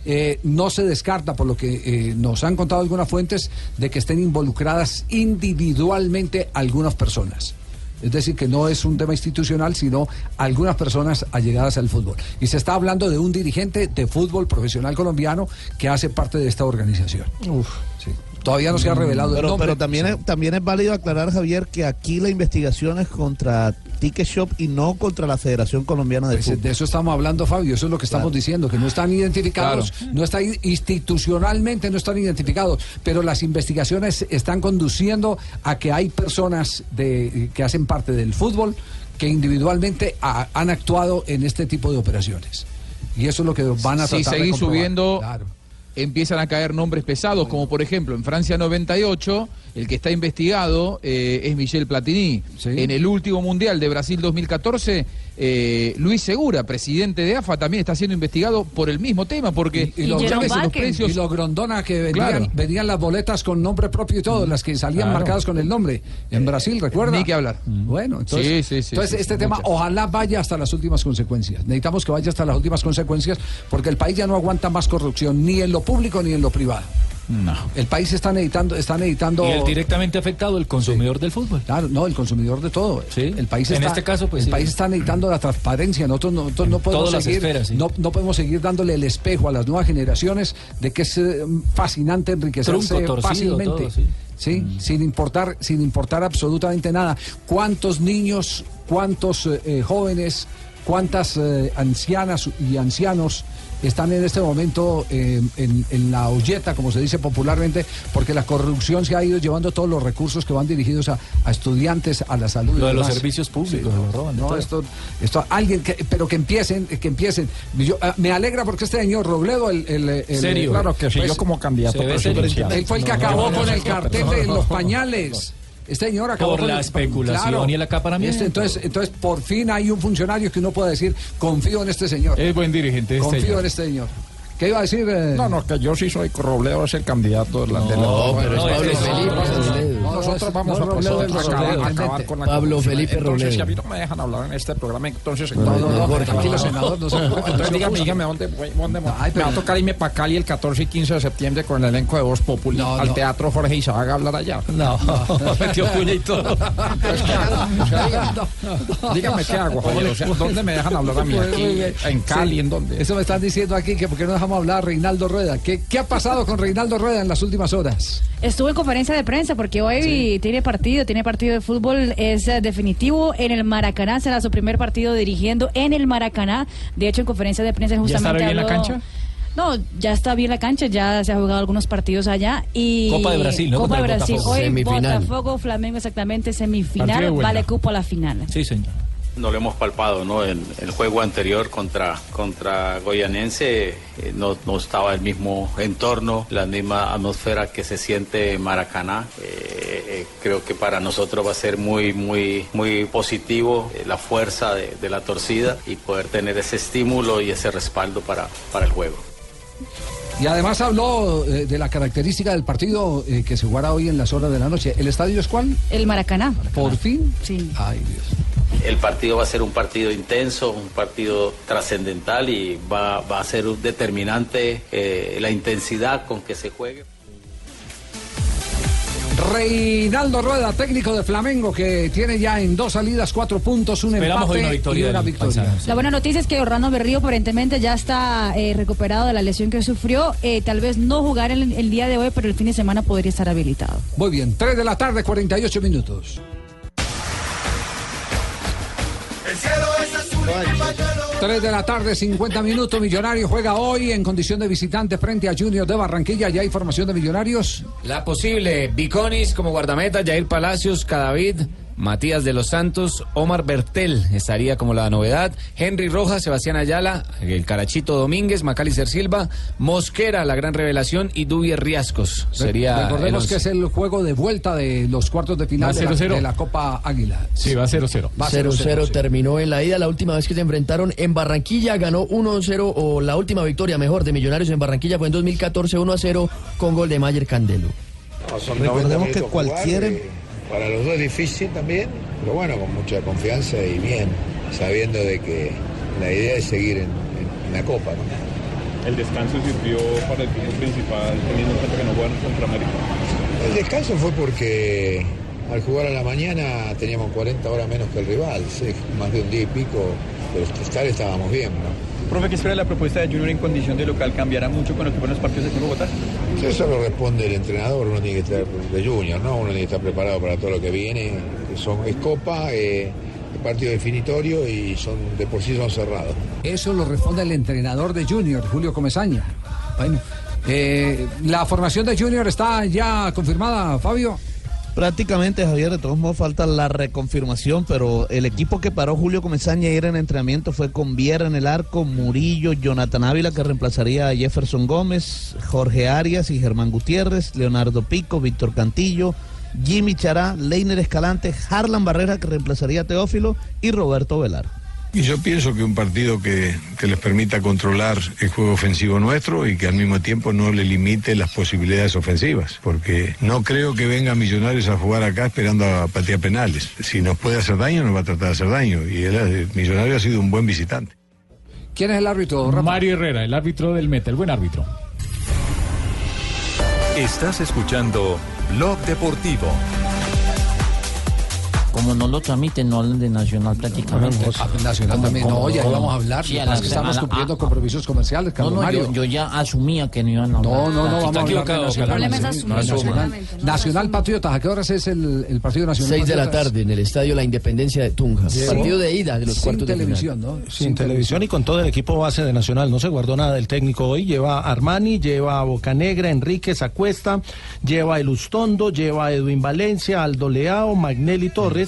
eh, no se descarta, por lo que eh, nos han contado algunas fuentes, de que estén involucradas individualmente algunas personas. Es decir, que no es un tema institucional, sino algunas personas allegadas al fútbol. Y se está hablando de un dirigente de fútbol profesional colombiano que hace parte de esta organización. Sí. Todavía no se ha revelado el pero, nombre. pero también, es, también es válido aclarar, Javier, que aquí la investigación es contra Ticket Shop y no contra la Federación Colombiana de Pues, Fútbol. de eso estamos hablando, Fabio. Eso es lo que estamos Claro. diciendo, que no están identificados, no están institucionalmente, no están identificados, pero las investigaciones están conduciendo a que hay personas de, que hacen parte del fútbol que individualmente ha- han actuado en este tipo de operaciones. Y eso es lo que van a si tratar de seguís comprobar. subiendo, Claro. Empiezan a caer nombres pesados, como por ejemplo en Francia 98, el que está investigado eh, es Michel Platini. En el último Mundial de Brasil 2014, eh, Luis Segura, presidente de AFA, también está siendo investigado por el mismo tema, porque Y, los, muchas veces los precios... y los Grondona que vendían, Claro. vendían las boletas con nombre propio y todo, las que salían Claro. marcadas con el nombre. En Brasil, ¿recuerda? Ni que hablar. Bueno, entonces, Sí, sí, sí, entonces sí, este tema muchas. ojalá vaya hasta las últimas consecuencias. Necesitamos que vaya hasta las últimas consecuencias porque el país ya no aguanta más corrupción, ni en lo público ni en lo privado. No. El país está necesitando, está necesitando. Y el directamente afectado, el consumidor del fútbol. Claro, no, el consumidor de todo. El país En está, este caso, pues, el sí. país está necesitando la transparencia. Nosotros no, nosotros no podemos todas seguir, esferas, sí. no, no podemos seguir dándole el espejo a las nuevas generaciones de que es eh, fascinante enriquecerse Trunco, torcido, fácilmente. todo, sí. Sí, sin importar, sin importar absolutamente nada. ¿Cuántos niños, cuántos eh, eh, jóvenes, cuántas eh, ancianas y ancianos están en este momento eh, en, en la olleta, como se dice popularmente, porque la corrupción se ha ido llevando todos los recursos que van dirigidos a, a estudiantes, a la salud. y Lo de los servicios públicos, Sí, lo roban de no, todo. esto, esto, alguien que, pero que empiecen, que empiecen. Yo, ah, me alegra porque este señor Robledo, el, el, el- Serio. Claro que sí, yo como candidato presidencial. Él fue el que No, acabó no, no, con no, el no, cartel no, de no, los no, pañales. Este señor acabó Por con la el- especulación y el acaparamiento. Este, entonces, entonces, por fin hay un funcionario que uno puede decir, confío en este señor. Es buen dirigente este Confío señor. en este señor. ¿Qué iba a decir? eh? No, no, que yo sí soy Robledo, es el candidato de la de la- No, pero es No, Pablo no, Felipe no, Robledo. no, Nosotros vamos no, a Robledo es acabar, Robledo, acabar con la Pablo. Felipe Entonces, si a Robledo. mí no me dejan hablar en este programa, entonces... No, no, no, Jorge, tranquilo, no. senador, no no Entonces dígame, dígame dónde, dónde me- va a tocar irme para Cali el 14 y 15 de septiembre con el elenco de Voz Populi No, al no. Teatro Jorge Izaga a hablar allá. No, metió cuña y todo. Dígame, qué hago, Javier. O sea, ¿dónde me dejan hablar a mí? Muy Aquí, en Cali. ¿en dónde? Eso me están diciendo aquí, que por qué no dejamos hablar a Reinaldo Rueda. ¿Qué, ¿Qué ha pasado con Reinaldo Rueda en las últimas horas? Estuvo en conferencia de prensa porque hoy tiene partido, tiene partido de fútbol, es eh, definitivo en el Maracaná, será su primer partido dirigiendo en el Maracaná. De hecho, en conferencia de prensa ¿Ya justamente estará bien la cancha? No, ya está bien la cancha, ya se ha jugado algunos partidos allá y Copa de Brasil, ¿no? Copa de Brasil. Botafogo. Hoy Semifinal. Botafogo, Flamengo exactamente semifinal, vale cupo a la final. Sí, señor. No lo hemos palpado, ¿no? En el juego anterior contra, contra Goyanense eh, no, no estaba el mismo entorno, la misma atmósfera que se siente en Maracaná. Eh, eh, creo que para nosotros va a ser muy, muy, muy positivo eh, la fuerza de, de la torcida y poder tener ese estímulo y ese respaldo para, para el juego. Y además habló eh, de la característica del partido eh, que se jugará hoy en las horas de la noche. ¿El estadio es cuál? El Maracaná. ¿Por fin? Sí. Ay, Dios. El partido va a ser un partido intenso, un partido trascendental y va, va a ser un determinante eh, la intensidad con que se juegue. Reinaldo Rueda, técnico de Flamengo, que tiene ya en dos salidas cuatro puntos, un Esperamos empate una victoria y una victoria. La buena noticia es que Orlando Berrío aparentemente ya está eh, recuperado de la lesión que sufrió. Eh, tal vez no jugar el, el día de hoy, pero el fin de semana podría estar habilitado. Muy bien, 3 de la tarde, 48 minutos. 3 de la tarde, 50 minutos. Millonario juega hoy en condición de visitante frente a Junior de Barranquilla. ¿Ya hay formación de Millonarios? La posible, Viconis como guardameta, Jair Palacios, Cadavid, Matías de los Santos, Omar Bertel estaría como la novedad, Henry Rojas, Sebastián Ayala, el Carachito Domínguez, Macalister Silva, Mosquera, la gran revelación, y Dubier Riascos. Sería Recordemos que es el juego de vuelta de los cuartos de final de la, 0-0. de la Copa Águila. Sí, va 0-0. Va 0-0 terminó en la ida. La última vez que se enfrentaron en Barranquilla ganó 1-0 o la última victoria mejor de Millonarios en Barranquilla fue en 2014 1-0 con gol de Mayer Candelo. Recordemos que cualquier em- Para los dos difícil también, pero bueno, con mucha confianza y bien, sabiendo de que la idea es seguir en, en- en la Copa. ¿no? El descanso sirvió para el equipo principal, teniendo en cuenta que no jugaron contra América. El descanso fue porque al jugar a la mañana teníamos 40 horas menos que el rival, sí, más de un día y pico, pero estar estábamos bien, ¿no? Profe, ¿qué espera la propuesta de Junior en condición de local? ¿Cambiará mucho con lo que fueron los partidos aquí en Bogotá? Sí, Eso lo responde el entrenador, uno tiene que estar de junior, ¿no? Uno tiene que estar preparado para todo lo que viene. Son, es copa, eh, es partido definitorio y son de por sí son cerrados. Eso lo responde el entrenador de Junior, Julio Comesaña. Bueno, eh, la formación de Junior está ya confirmada, Fabio. Prácticamente, Javier, de todos modos falta la reconfirmación, pero el equipo que paró Julio Comesaña ayer en entrenamiento fue con Viera en el arco, Murillo, Jonathan Ávila que reemplazaría a Jefferson Gómez, Jorge Arias y Germán Gutiérrez, Leonardo Pico, Víctor Cantillo, Jimmy Chará, Leiner Escalante, Harlan Barrera que reemplazaría a Teófilo y Roberto Velar. Y yo pienso que un partido que, que les permita controlar el juego ofensivo nuestro y que al mismo tiempo no le limite las posibilidades ofensivas, porque no creo que venga Millonarios a jugar acá esperando a patear penales. Si nos puede hacer daño, nos va a tratar de hacer daño. Y él, eh, Millonario ha sido un buen visitante. ¿Quién es el árbitro, Rafa? Mario Herrera, el árbitro del Meta, el buen árbitro. Estás escuchando Blog Deportivo. Como no lo transmiten, no hablan de Nacional prácticamente. Ah, Nacional también, no, ya íbamos a hablar. Sí, a la- es que estamos cumpliendo a- compromisos comerciales, No, Carlos no, Mario. yo, yo ya asumía que no iban a hablar. No, no, no, vamos a hablar de Nacional. Nacional, Nacional Patriotas, ¿a qué horas es el, el partido nacional? 6 de la tarde en el estadio La Independencia de Tunja. Sí. Partido de ida de los Sin cuartos de televisión, final. ¿no? Sin televisión y con todo el equipo base de Nacional. No se guardó nada del técnico hoy. Lleva a Armani, lleva a Bocanegra, Enríquez Acuesta, lleva a Elustondo, lleva a Edwin Valencia, Aldo Leao, Magnelli Torres.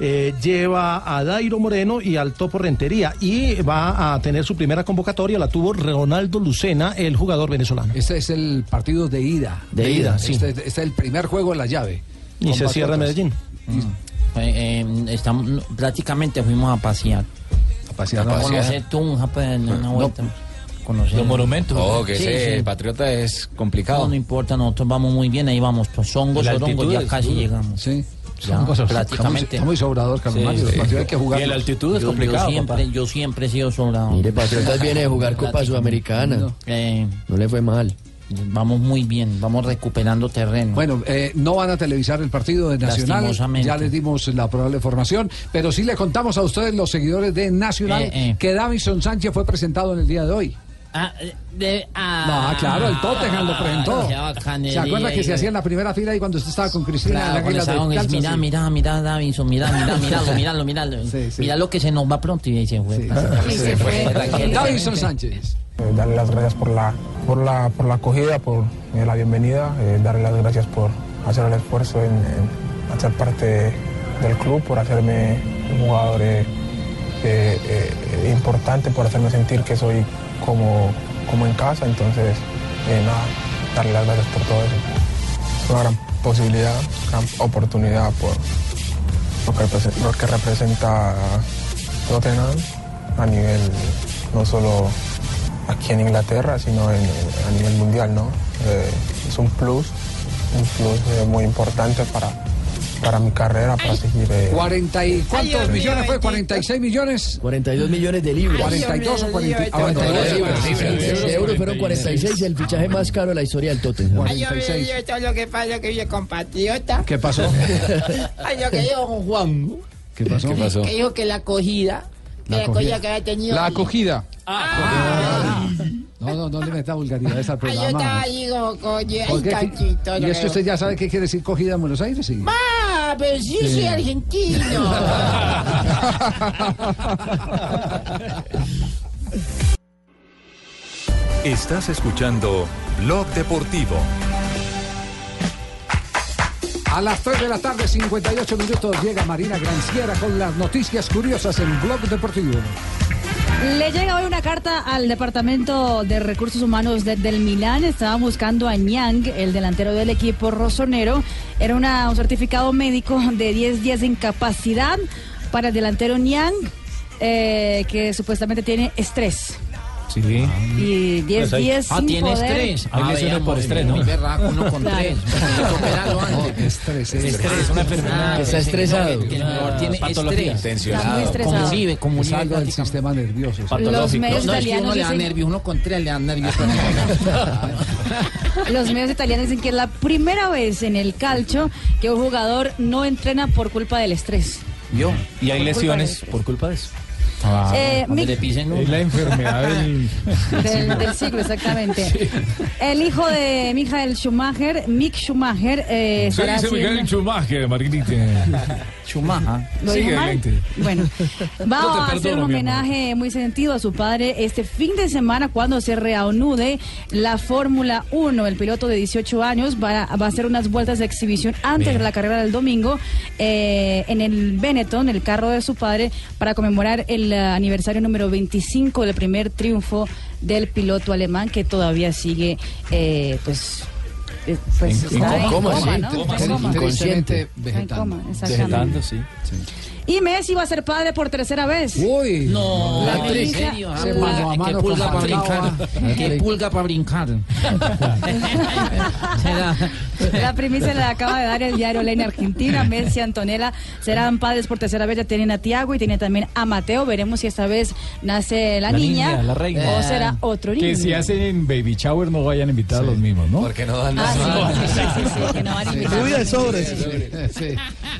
Eh, lleva a Dairo Moreno y al Topo Rentería y va a tener su primera convocatoria, la tuvo Ronaldo Lucena, el jugador venezolano. Este es el partido de ida. De ida, sí. Este, este es el primer juego en la llave. Y se cierra. Medellín. Eh, eh, estamos, no, prácticamente fuimos a pasear. A pasear. A A pasear. conocer Tunja, pues, en una vuelta. Conocer. Los monumentos. Oh, que Sí, ese sí. Patriota es complicado. No, no importa, nosotros vamos muy bien, ahí vamos. Pues altitud ya casi duro. llegamos. Sí. Ya, prácticamente. Está muy sobrador, Carlos Sí, sí. hay que jugar. Y la altitud es Yo- complicado, Yo siempre, papá. yo siempre he sido sobrado. Mire, Patriotas viene de jugar Copa. Sudamericana. No. Eh, No le fue mal. vamos muy bien, vamos recuperando terreno. Bueno, eh, no van a televisar el partido de Nacional. Ya les dimos la probable formación. Pero sí le contamos a ustedes, los seguidores de Nacional, Eh, eh. que Davison Sánchez fue presentado en el día de hoy. Ah, eh, de- ah, No, claro, el Tottenham lo presentó. bacanería, ¿Se acuerda que se hacía en la primera fila y cuando usted estaba con Cristina en Claro, la con de Calza, mira, sí. mira, mira, Davinson, mira, mira, míralo, míralo, míralo. Mira lo que se nos va pronto y ahí se fue. se fue. Davison Sánchez. Eh, darle las gracias por la, por la, por la acogida, por eh, la bienvenida, eh, darle las gracias por hacer el esfuerzo en, en hacer parte del club, por hacerme un jugador eh, eh, eh, importante, por hacerme sentir que soy como, como en casa. Entonces, eh, nada, darle las gracias por todo eso. Es una gran posibilidad, gran oportunidad por lo que, represe- lo representa Tottenham a nivel no solo aquí en Inglaterra, sino a nivel mundial, ¿no? Eh, es un plus, un plus eh, muy importante para, para mi carrera, para seguir... eh, 40 y ¿Cuántos mío, millones fue? ¿46 millones? 42 millones de libras. 42 o 40. ah, bueno, De libras, euros, libras, de euros fueron 46, el fichaje más caro de la historia del Tottenham. Ay, yo todo lo que pasa que vive compatriota. ¿Qué pasó? Ay, lo que dijo con Juan. ¿Qué pasó? ¿Qué pasó? Que dijo que la acogida, que La la, acogida que había tenido. La acogida. No, no, no le meta vulgaridades al Ay, yo estaba programa. ahí como, coño, ¿Por ay, cachito. ¿Y esto usted ya sabe qué quiere decir cogida en Buenos Aires? Sí. Ah, pero sí, Sí. soy argentino. Estás escuchando Blog Deportivo. A las 3 de la tarde, 58 minutos, llega Marina Granciera con las noticias curiosas en Blog Deportivo. Le llega hoy una carta al Departamento de Recursos Humanos de- del Milán. Estaban buscando a Ñang, el delantero del equipo rosonero. Era un certificado médico de 10 días de incapacidad para el delantero Ñang, eh, que supuestamente tiene estrés. Sí. Y 10 Pues ahí- días Ah, sin tiene poder- estrés. Hay lesiones por estrés, ¿no? Berraco uno con Claro. tres. Superarlo antes. Estrés, Estrés, una enfermedad. Está estresado. Tiene Patología. estrés. Está muy estresado. Como vive, como Es vive algo del sistema nervioso. Los medios No, es que italianos uno le da dicen- nervios, uno con tres le da nervios. Los medios italianos dicen que es la primera vez en el calcio que un jugador no entrena por culpa del estrés. ¿Vio? Y hay lesiones por culpa de eso. Eh, Mick- le pisen. Es la enfermedad del... Del, del siglo, exactamente. El hijo de Michael Schumacher, Mick Schumacher, eh, Se dice Miguel haciendo- Schumacher, Margarita. Chumaja. ¿Lo Sigue. Bueno, No va a hacer un homenaje muy sentido a su padre este fin de semana cuando se reanude la Fórmula 1. El piloto de 18 años va, va a hacer unas vueltas de exhibición antes de la carrera del domingo eh, en el Benetton, el carro de su padre, para conmemorar el eh, aniversario número 25 del primer triunfo del piloto alemán que todavía sigue, eh, pues... eh, pues En- está en en coma, coma, sí. ¿no? Coma, sí. Inconsciente, vegetando. coma, exactamente. Vegetando, sí. Y Messi va a ser padre por tercera vez. Uy, No, La ¿en serio? Se a mano pulga para brincar. Que pulga para brincar. La primicia la acaba de dar el diario La en Argentina. Messi y Antonella serán padres por tercera vez. Ya tienen a Tiago y tienen también a Mateo. Veremos si esta vez nace la, La niña, niña, la reina. o será otro niño. Que si hacen baby shower no vayan a invitar a los mismos, ¿no? Porque no dan Ah, sí, sí, sí, sí, sí, que no van a invitar. Sobres. Sí,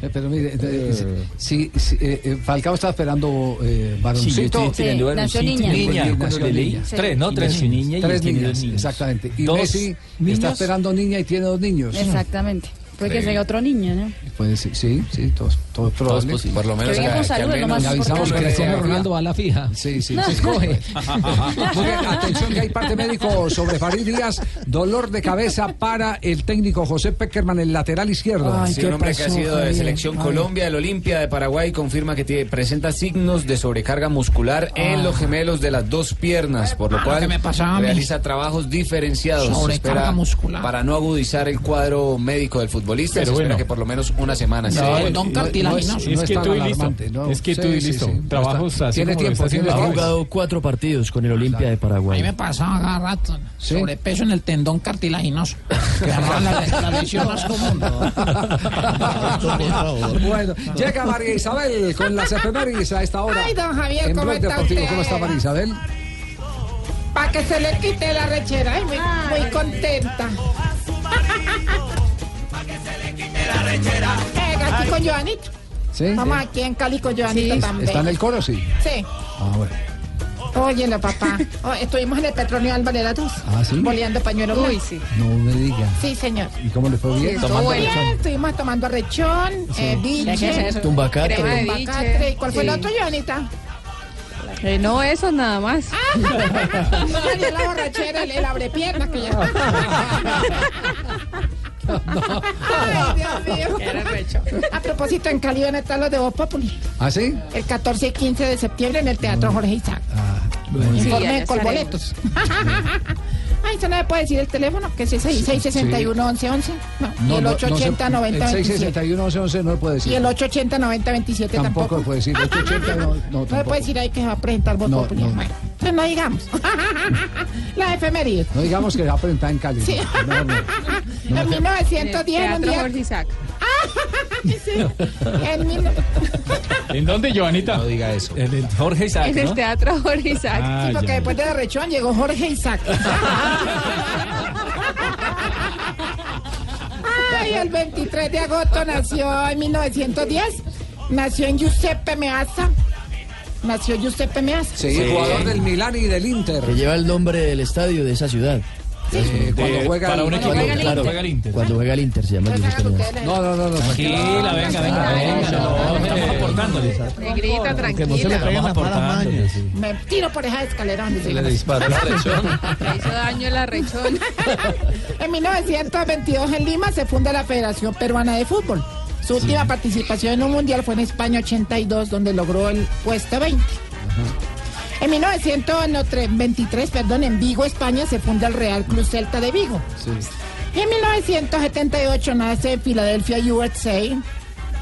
eh, pero mire, eh, si, si, eh, eh, Falcao está esperando eh, varoncito. Sí, nació niña. Niña, Nació le leí. niña. Sí. Tres, ¿no? Y Tres niña y tres niñas, dos niños. exactamente. Y Dos Messi niños. está esperando niña y tiene dos niños. Exactamente. Puede que sea otro niño, ¿no? Pues sí, sí, sí, todo, todo es probable. posible. Por lo menos Que al lo menos- más Le avisamos que Cristiano Ronaldo va a la fija. Sí, sí, No. se escoge. Muy bien, atención que hay parte médico sobre Farid Díaz. Dolor de cabeza para el técnico José Peckerman, el lateral izquierdo. Ay, Sí, ¿qué un hombre que ha sido de selección Ay. Colombia, el Olimpia de Paraguay, confirma que tiene- presenta signos de sobrecarga muscular en los gemelos de las dos piernas, por lo Ah, cual realiza trabajos diferenciados. Sobrecarga muscular. Para no agudizar el cuadro médico del futbolista, Pero se espera bueno. que por lo menos una semana No, don cartilaginoso. Es que tú y listo. alarmante, no. Es que Sí, tú y sí, listo. sí. No Trabajos así Tiene tiempo, Ha jugado cuatro partidos con el Olimpia de A mí Paraguay. me pasaba cada rato. ¿Sí? Sobrepeso en el tendón cartilaginoso. Que la, la lesión más común. Bueno, llega María Isabel con las efemérides a esta hora. Ay, don Javier, en ¿cómo está usted? ¿Cómo está María Isabel? Para que se le quite la rechera. Ay, muy, muy contenta. Eh, aquí con Joanita. ¿Sí? Vamos aquí en Cali con Joanita también. ¿Está en el coro? Sí. Sí. Ah, bueno. Óyelo, papá. Oh, estuvimos en el Petronio Álvarez las dos. Ah, ¿sí? Boleando pañuelo Uy, sí. No me diga. Sí, señor. ¿Y cómo le fue bien? Estuvo bien, estuvimos tomando arrechón, eh, biche, ¿Qué es tumbacatre. ¿Y cuál fue el Sí. otro, Joanita? Eh, no, eso nada más. Dio la borrachera, el, el abrepiernas que ya. Ay, Dios mío. Era recho. A propósito, en Cali van a estar los de Voz Populi. ¿Ah, sí? El 14 y 15 de septiembre en el Teatro Jorge Isaac. Sí, Informe allá con boletos. Ay, ¿se no me puede decir el teléfono? Que es ese 661 1111 No. y el 880 90 El 27 661 11 no le puede decir. Y el 880 90 27 Tampoco tampoco. le puede decir. 880 no, no, No le tampoco. puede decir ahí que se va a presentar Voz No, Populi. no. No digamos. La efeméride. No digamos que va a presentar en Cali. Sí. No, no. En 1910, un Teatro día. Jorge Isaac. Sí. En mil- ¿En dónde, Joanita? No diga eso. En el Jorge Isaac, En el ¿no? Teatro Jorge Isaac. Ah, Sí, porque ya. después de Rechón llegó Jorge Isaac. Ay, el 23 de agosto nació en 1910. Nació en Giuseppe Meazza. Nació Giuseppe Meazza. Sí, jugador del Milán y del Inter. Que lleva el nombre del estadio de esa ciudad. Eh, cuando juega para el- un equipo, cuando juega el claro. Inter. Juega el Inter. Cuando juega el Inter se llama Giuseppe Meazza. No, no, no, no. Tranquila, venga, venga, venga. No, estamos aportándole. Negrita, Que no se le tranquila. peguen las malas mañas. Me tiro por esa escalera donde se Le disparó la rechón. Le hizo daño la rechón. En 1922 en Lima se funda la Federación Peruana de Fútbol. Su última participación en un mundial fue en España 82, donde logró el puesto 20. En 1923, perdón, en Vigo, España, se funda el Real Club Celta de Vigo. Y en 1978 nace en Filadelfia, USA,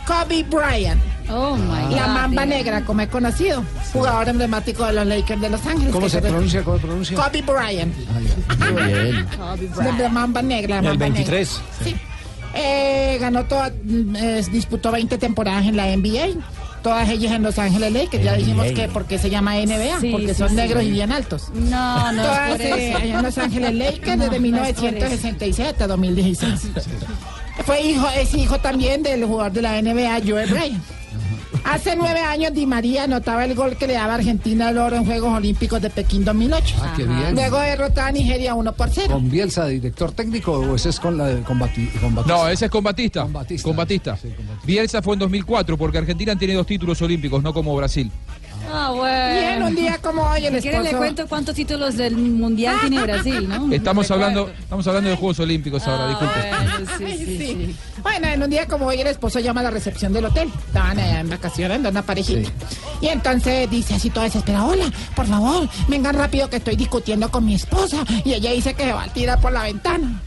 Kobe Bryant. Oh my La God. mamba negra, como es conocido, jugador emblemático de los Lakers de Los Ángeles. ¿Cómo se pronuncia? ¿Cómo se pronuncia? Kobe Bryant. La mamba negra. la El mamba negra. 23. Sí. Eh, ganó toda, mm, eh, disputó 20 temporadas en la NBA. Todas ellas en Los Ángeles Lakers. Ya dijimos que porque se llama NBA, Sí, porque sí, son sí. negros y bien altos. No, no Todas es por eh, eso. allá en Los Ángeles Lakers desde No, no es por 1966 hasta 2016. Fue hijo, es hijo también del jugador de la NBA, Joe Bryant. Hace nueve años Di María anotaba el gol que le daba a Argentina el oro en Juegos Olímpicos de Pekín 2008. Ah, qué bien. Luego derrotada a Nigeria 1 por 0. ¿Con Bielsa, director técnico, o ese es con la de combati combatista? No, ese es con Batista. Con Batista. Bielsa fue en 2004 porque Argentina tiene dos títulos olímpicos, no como Brasil. Ah, bueno. Bien, un día como hoy el quiere le esposo- cuento cuántos títulos del mundial tiene Brasil, ¿no? Estamos hablando, estamos hablando de Juegos Olímpicos ahora, disculpe. Bueno, sí, Ay, sí, sí. sí. Bueno, en un día como hoy el esposo llama a la recepción del hotel. Estaban allá en vacaciones, una parejita. Y entonces dice así todo desesperado, hola, por favor, vengan rápido que estoy discutiendo con mi esposa. Y ella dice que se va a tirar por la ventana.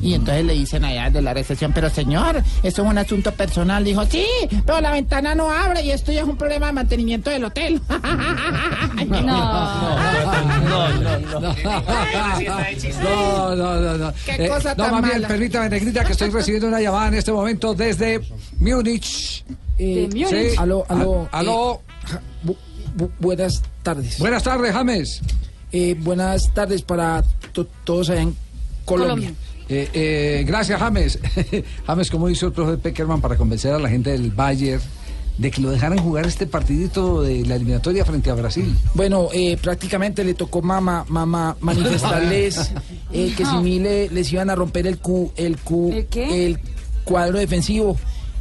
Y entonces le dicen allá de la recepción, pero señor, eso es un asunto personal. Dijo, sí, pero la ventana no abre y esto ya es un problema de mantenimiento del hotel. No, no, no, no. Qué cosa no, tan bien, mala. permítame, Negrita, que estoy recibiendo una llamada en este momento desde Múnich. Eh, Sí. Aló, aló. Ah, aló. eh, bu- bu- buenas tardes. Buenas tardes, James. Eh, buenas tardes para to- todos allá en Colombia. Eh, eh, gracias, James. James, ¿cómo hizo el profe Peckerman para convencer a la gente del Bayern de que lo dejaran jugar este partidito de la eliminatoria frente a Brasil? Bueno, eh, prácticamente le tocó mamá, mamá manifestarles eh, que si mí le- les iban a romper el cu, el cu, ¿El qué? el cuadro defensivo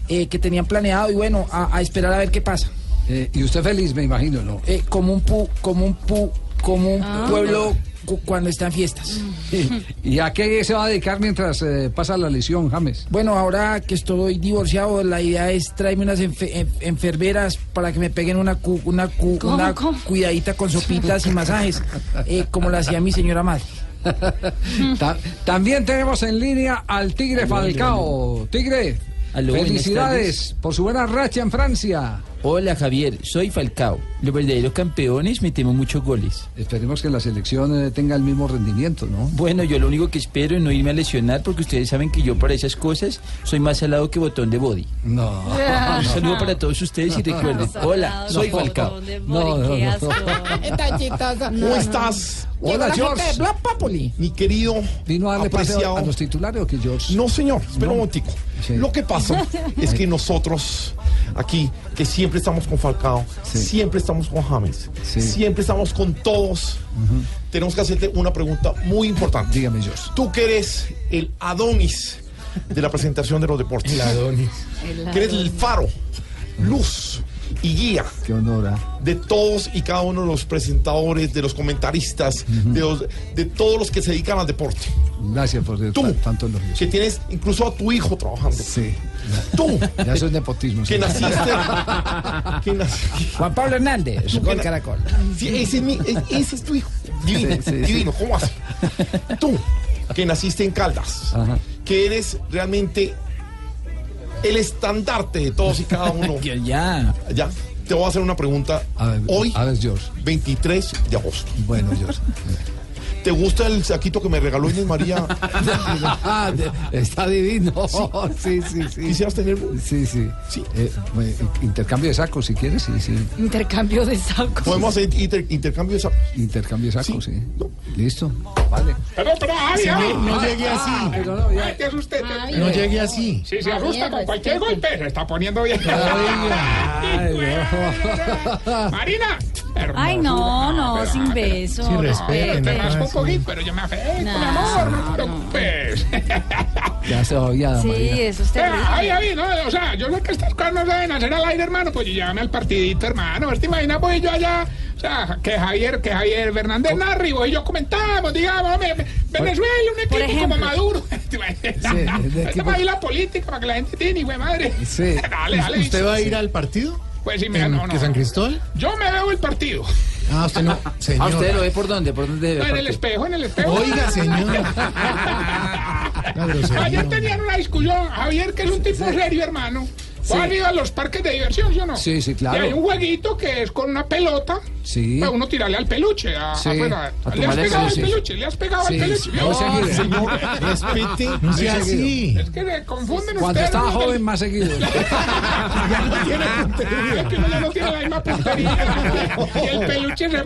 eh, que tenían planeado y bueno, a, a esperar a ver qué pasa. Eh, y usted feliz, me imagino, ¿no? Eh, como un pu, como un pu, como un Ah. pueblo cuando está en fiestas. ¿Y a qué se va a dedicar mientras eh, pasa la lesión, James? Bueno, ahora que estoy divorciado, la idea es traerme unas enfe- en- enfermeras para que me peguen una cu- una cu- ¿Cómo, una cómo? cuidadita con sopitas y masajes, eh, como la hacía mi señora madre. Ta- También tenemos en línea al Tigre Falcao. Tigre, felicidades por su buena racha en Francia. Hola Javier, soy Falcao. Los verdaderos campeones metemos muchos goles. Esperemos que la selección eh, tenga el mismo rendimiento, ¿no? Bueno, yo lo único que espero es no irme a lesionar porque ustedes saben que yo para esas cosas soy más salado que botón de body. No. Un saludo para todos ustedes y recuerden, hola, soy Falcao. No, no, no. ¿Cómo estás? Hola, la George. de Populi. Mi querido ¿Vino a darle apreciado. a los titulares o que George? No, señor, espera un momentico. Sí. Lo que pasa es que nosotros aquí, que siempre estamos con Falcao, siempre estamos con James, Sí. siempre estamos con todos, tenemos que hacerte una pregunta muy importante. Dígame, George. Tú que eres el Adonis de la presentación de los deportes. El Adonis. Que eres el faro, luz y guía Qué honor. ¿ah? de todos y cada uno de los presentadores, de los comentaristas, de, los- de todos los que se dedican al deporte. Gracias por Tú. ta- tanto elogio. Que tienes incluso a tu hijo trabajando. Sí. Tú, Ya eso es nepotismo. que naciste. que nac- Juan Pablo Hernández, con Caracol. Sí, ese, es mi- ese es tu hijo. Divino, Sí, sí, divino. ¿Cómo vas? Tú, que naciste en Caldas, Ajá. que eres realmente el estandarte de todos y cada uno. Ya. Ya, te voy a hacer una pregunta. A ver, Hoy, a ver, George. 23 de agosto. Bueno, George. ¿Te gusta el saquito que me regaló Inés María? Está divino. Sí, sí, sí. ¿Quisieras tenerlo? Sí, sí. Sí. Eh, intercambio de sacos, si quieres, sí, sí. Intercambio de sacos. Podemos hacer inter- intercambio de sacos. Intercambio de sacos, sí. Sí. No. Listo. Vale. Pero, pero, Javi, Javi. no llegue así. Pero no, ya. Te asusté. te- No te- llegue así. Si se asusta con cualquier golpe, se está poniendo bien. Ay, no. Ay, no, no, sin beso. Sí, respeten, respete. te raspo un poquito, pero yo me afecto, mi amor, no te preocupes. Ya se oía, Sí, María. eso es terrible. Ay, David, no, o sea, yo sé que estas cosas no deben hacer al aire, hermano, pues llévame al partidito, hermano. ¿Te imaginas, pues yo allá, o sea, que Javier, que Javier Fernández Narri, vos y yo comentamos, digamos, Venezuela, un equipo como. Maduro. Hacemos ahí la política para que la gente tiene, güey, madre. Sí. Dale, dale. ¿Usted va a ir Sí. al partido? Pues sí, me ¿En no, no. que San Cristóbal? Yo me veo el partido. Ah, usted no. Señor. ¿A usted lo ve por dónde? ¿Por dónde? En el espejo, en el espejo. Oiga, señor. Ayer tenían una discusión. Javier, que es un tipo serio, hermano. Sí. ¿Vos han ido a los parques de diversión, sí o no? Sí, sí, claro. Y hay un jueguito que es con una pelota. Sí. Para uno tirarle al peluche. A, Sí. afuera. A ¿Le has pegado al peluche? ¿Le has pegado Sí, al peluche? Muy seguido. señor. Respete, no sea así. Es que le confunden Cuando ustedes. estaba ¿no? joven, más seguido. Ya no tiene puntería. Es que uno ya no tiene la misma puntería. y el peluche se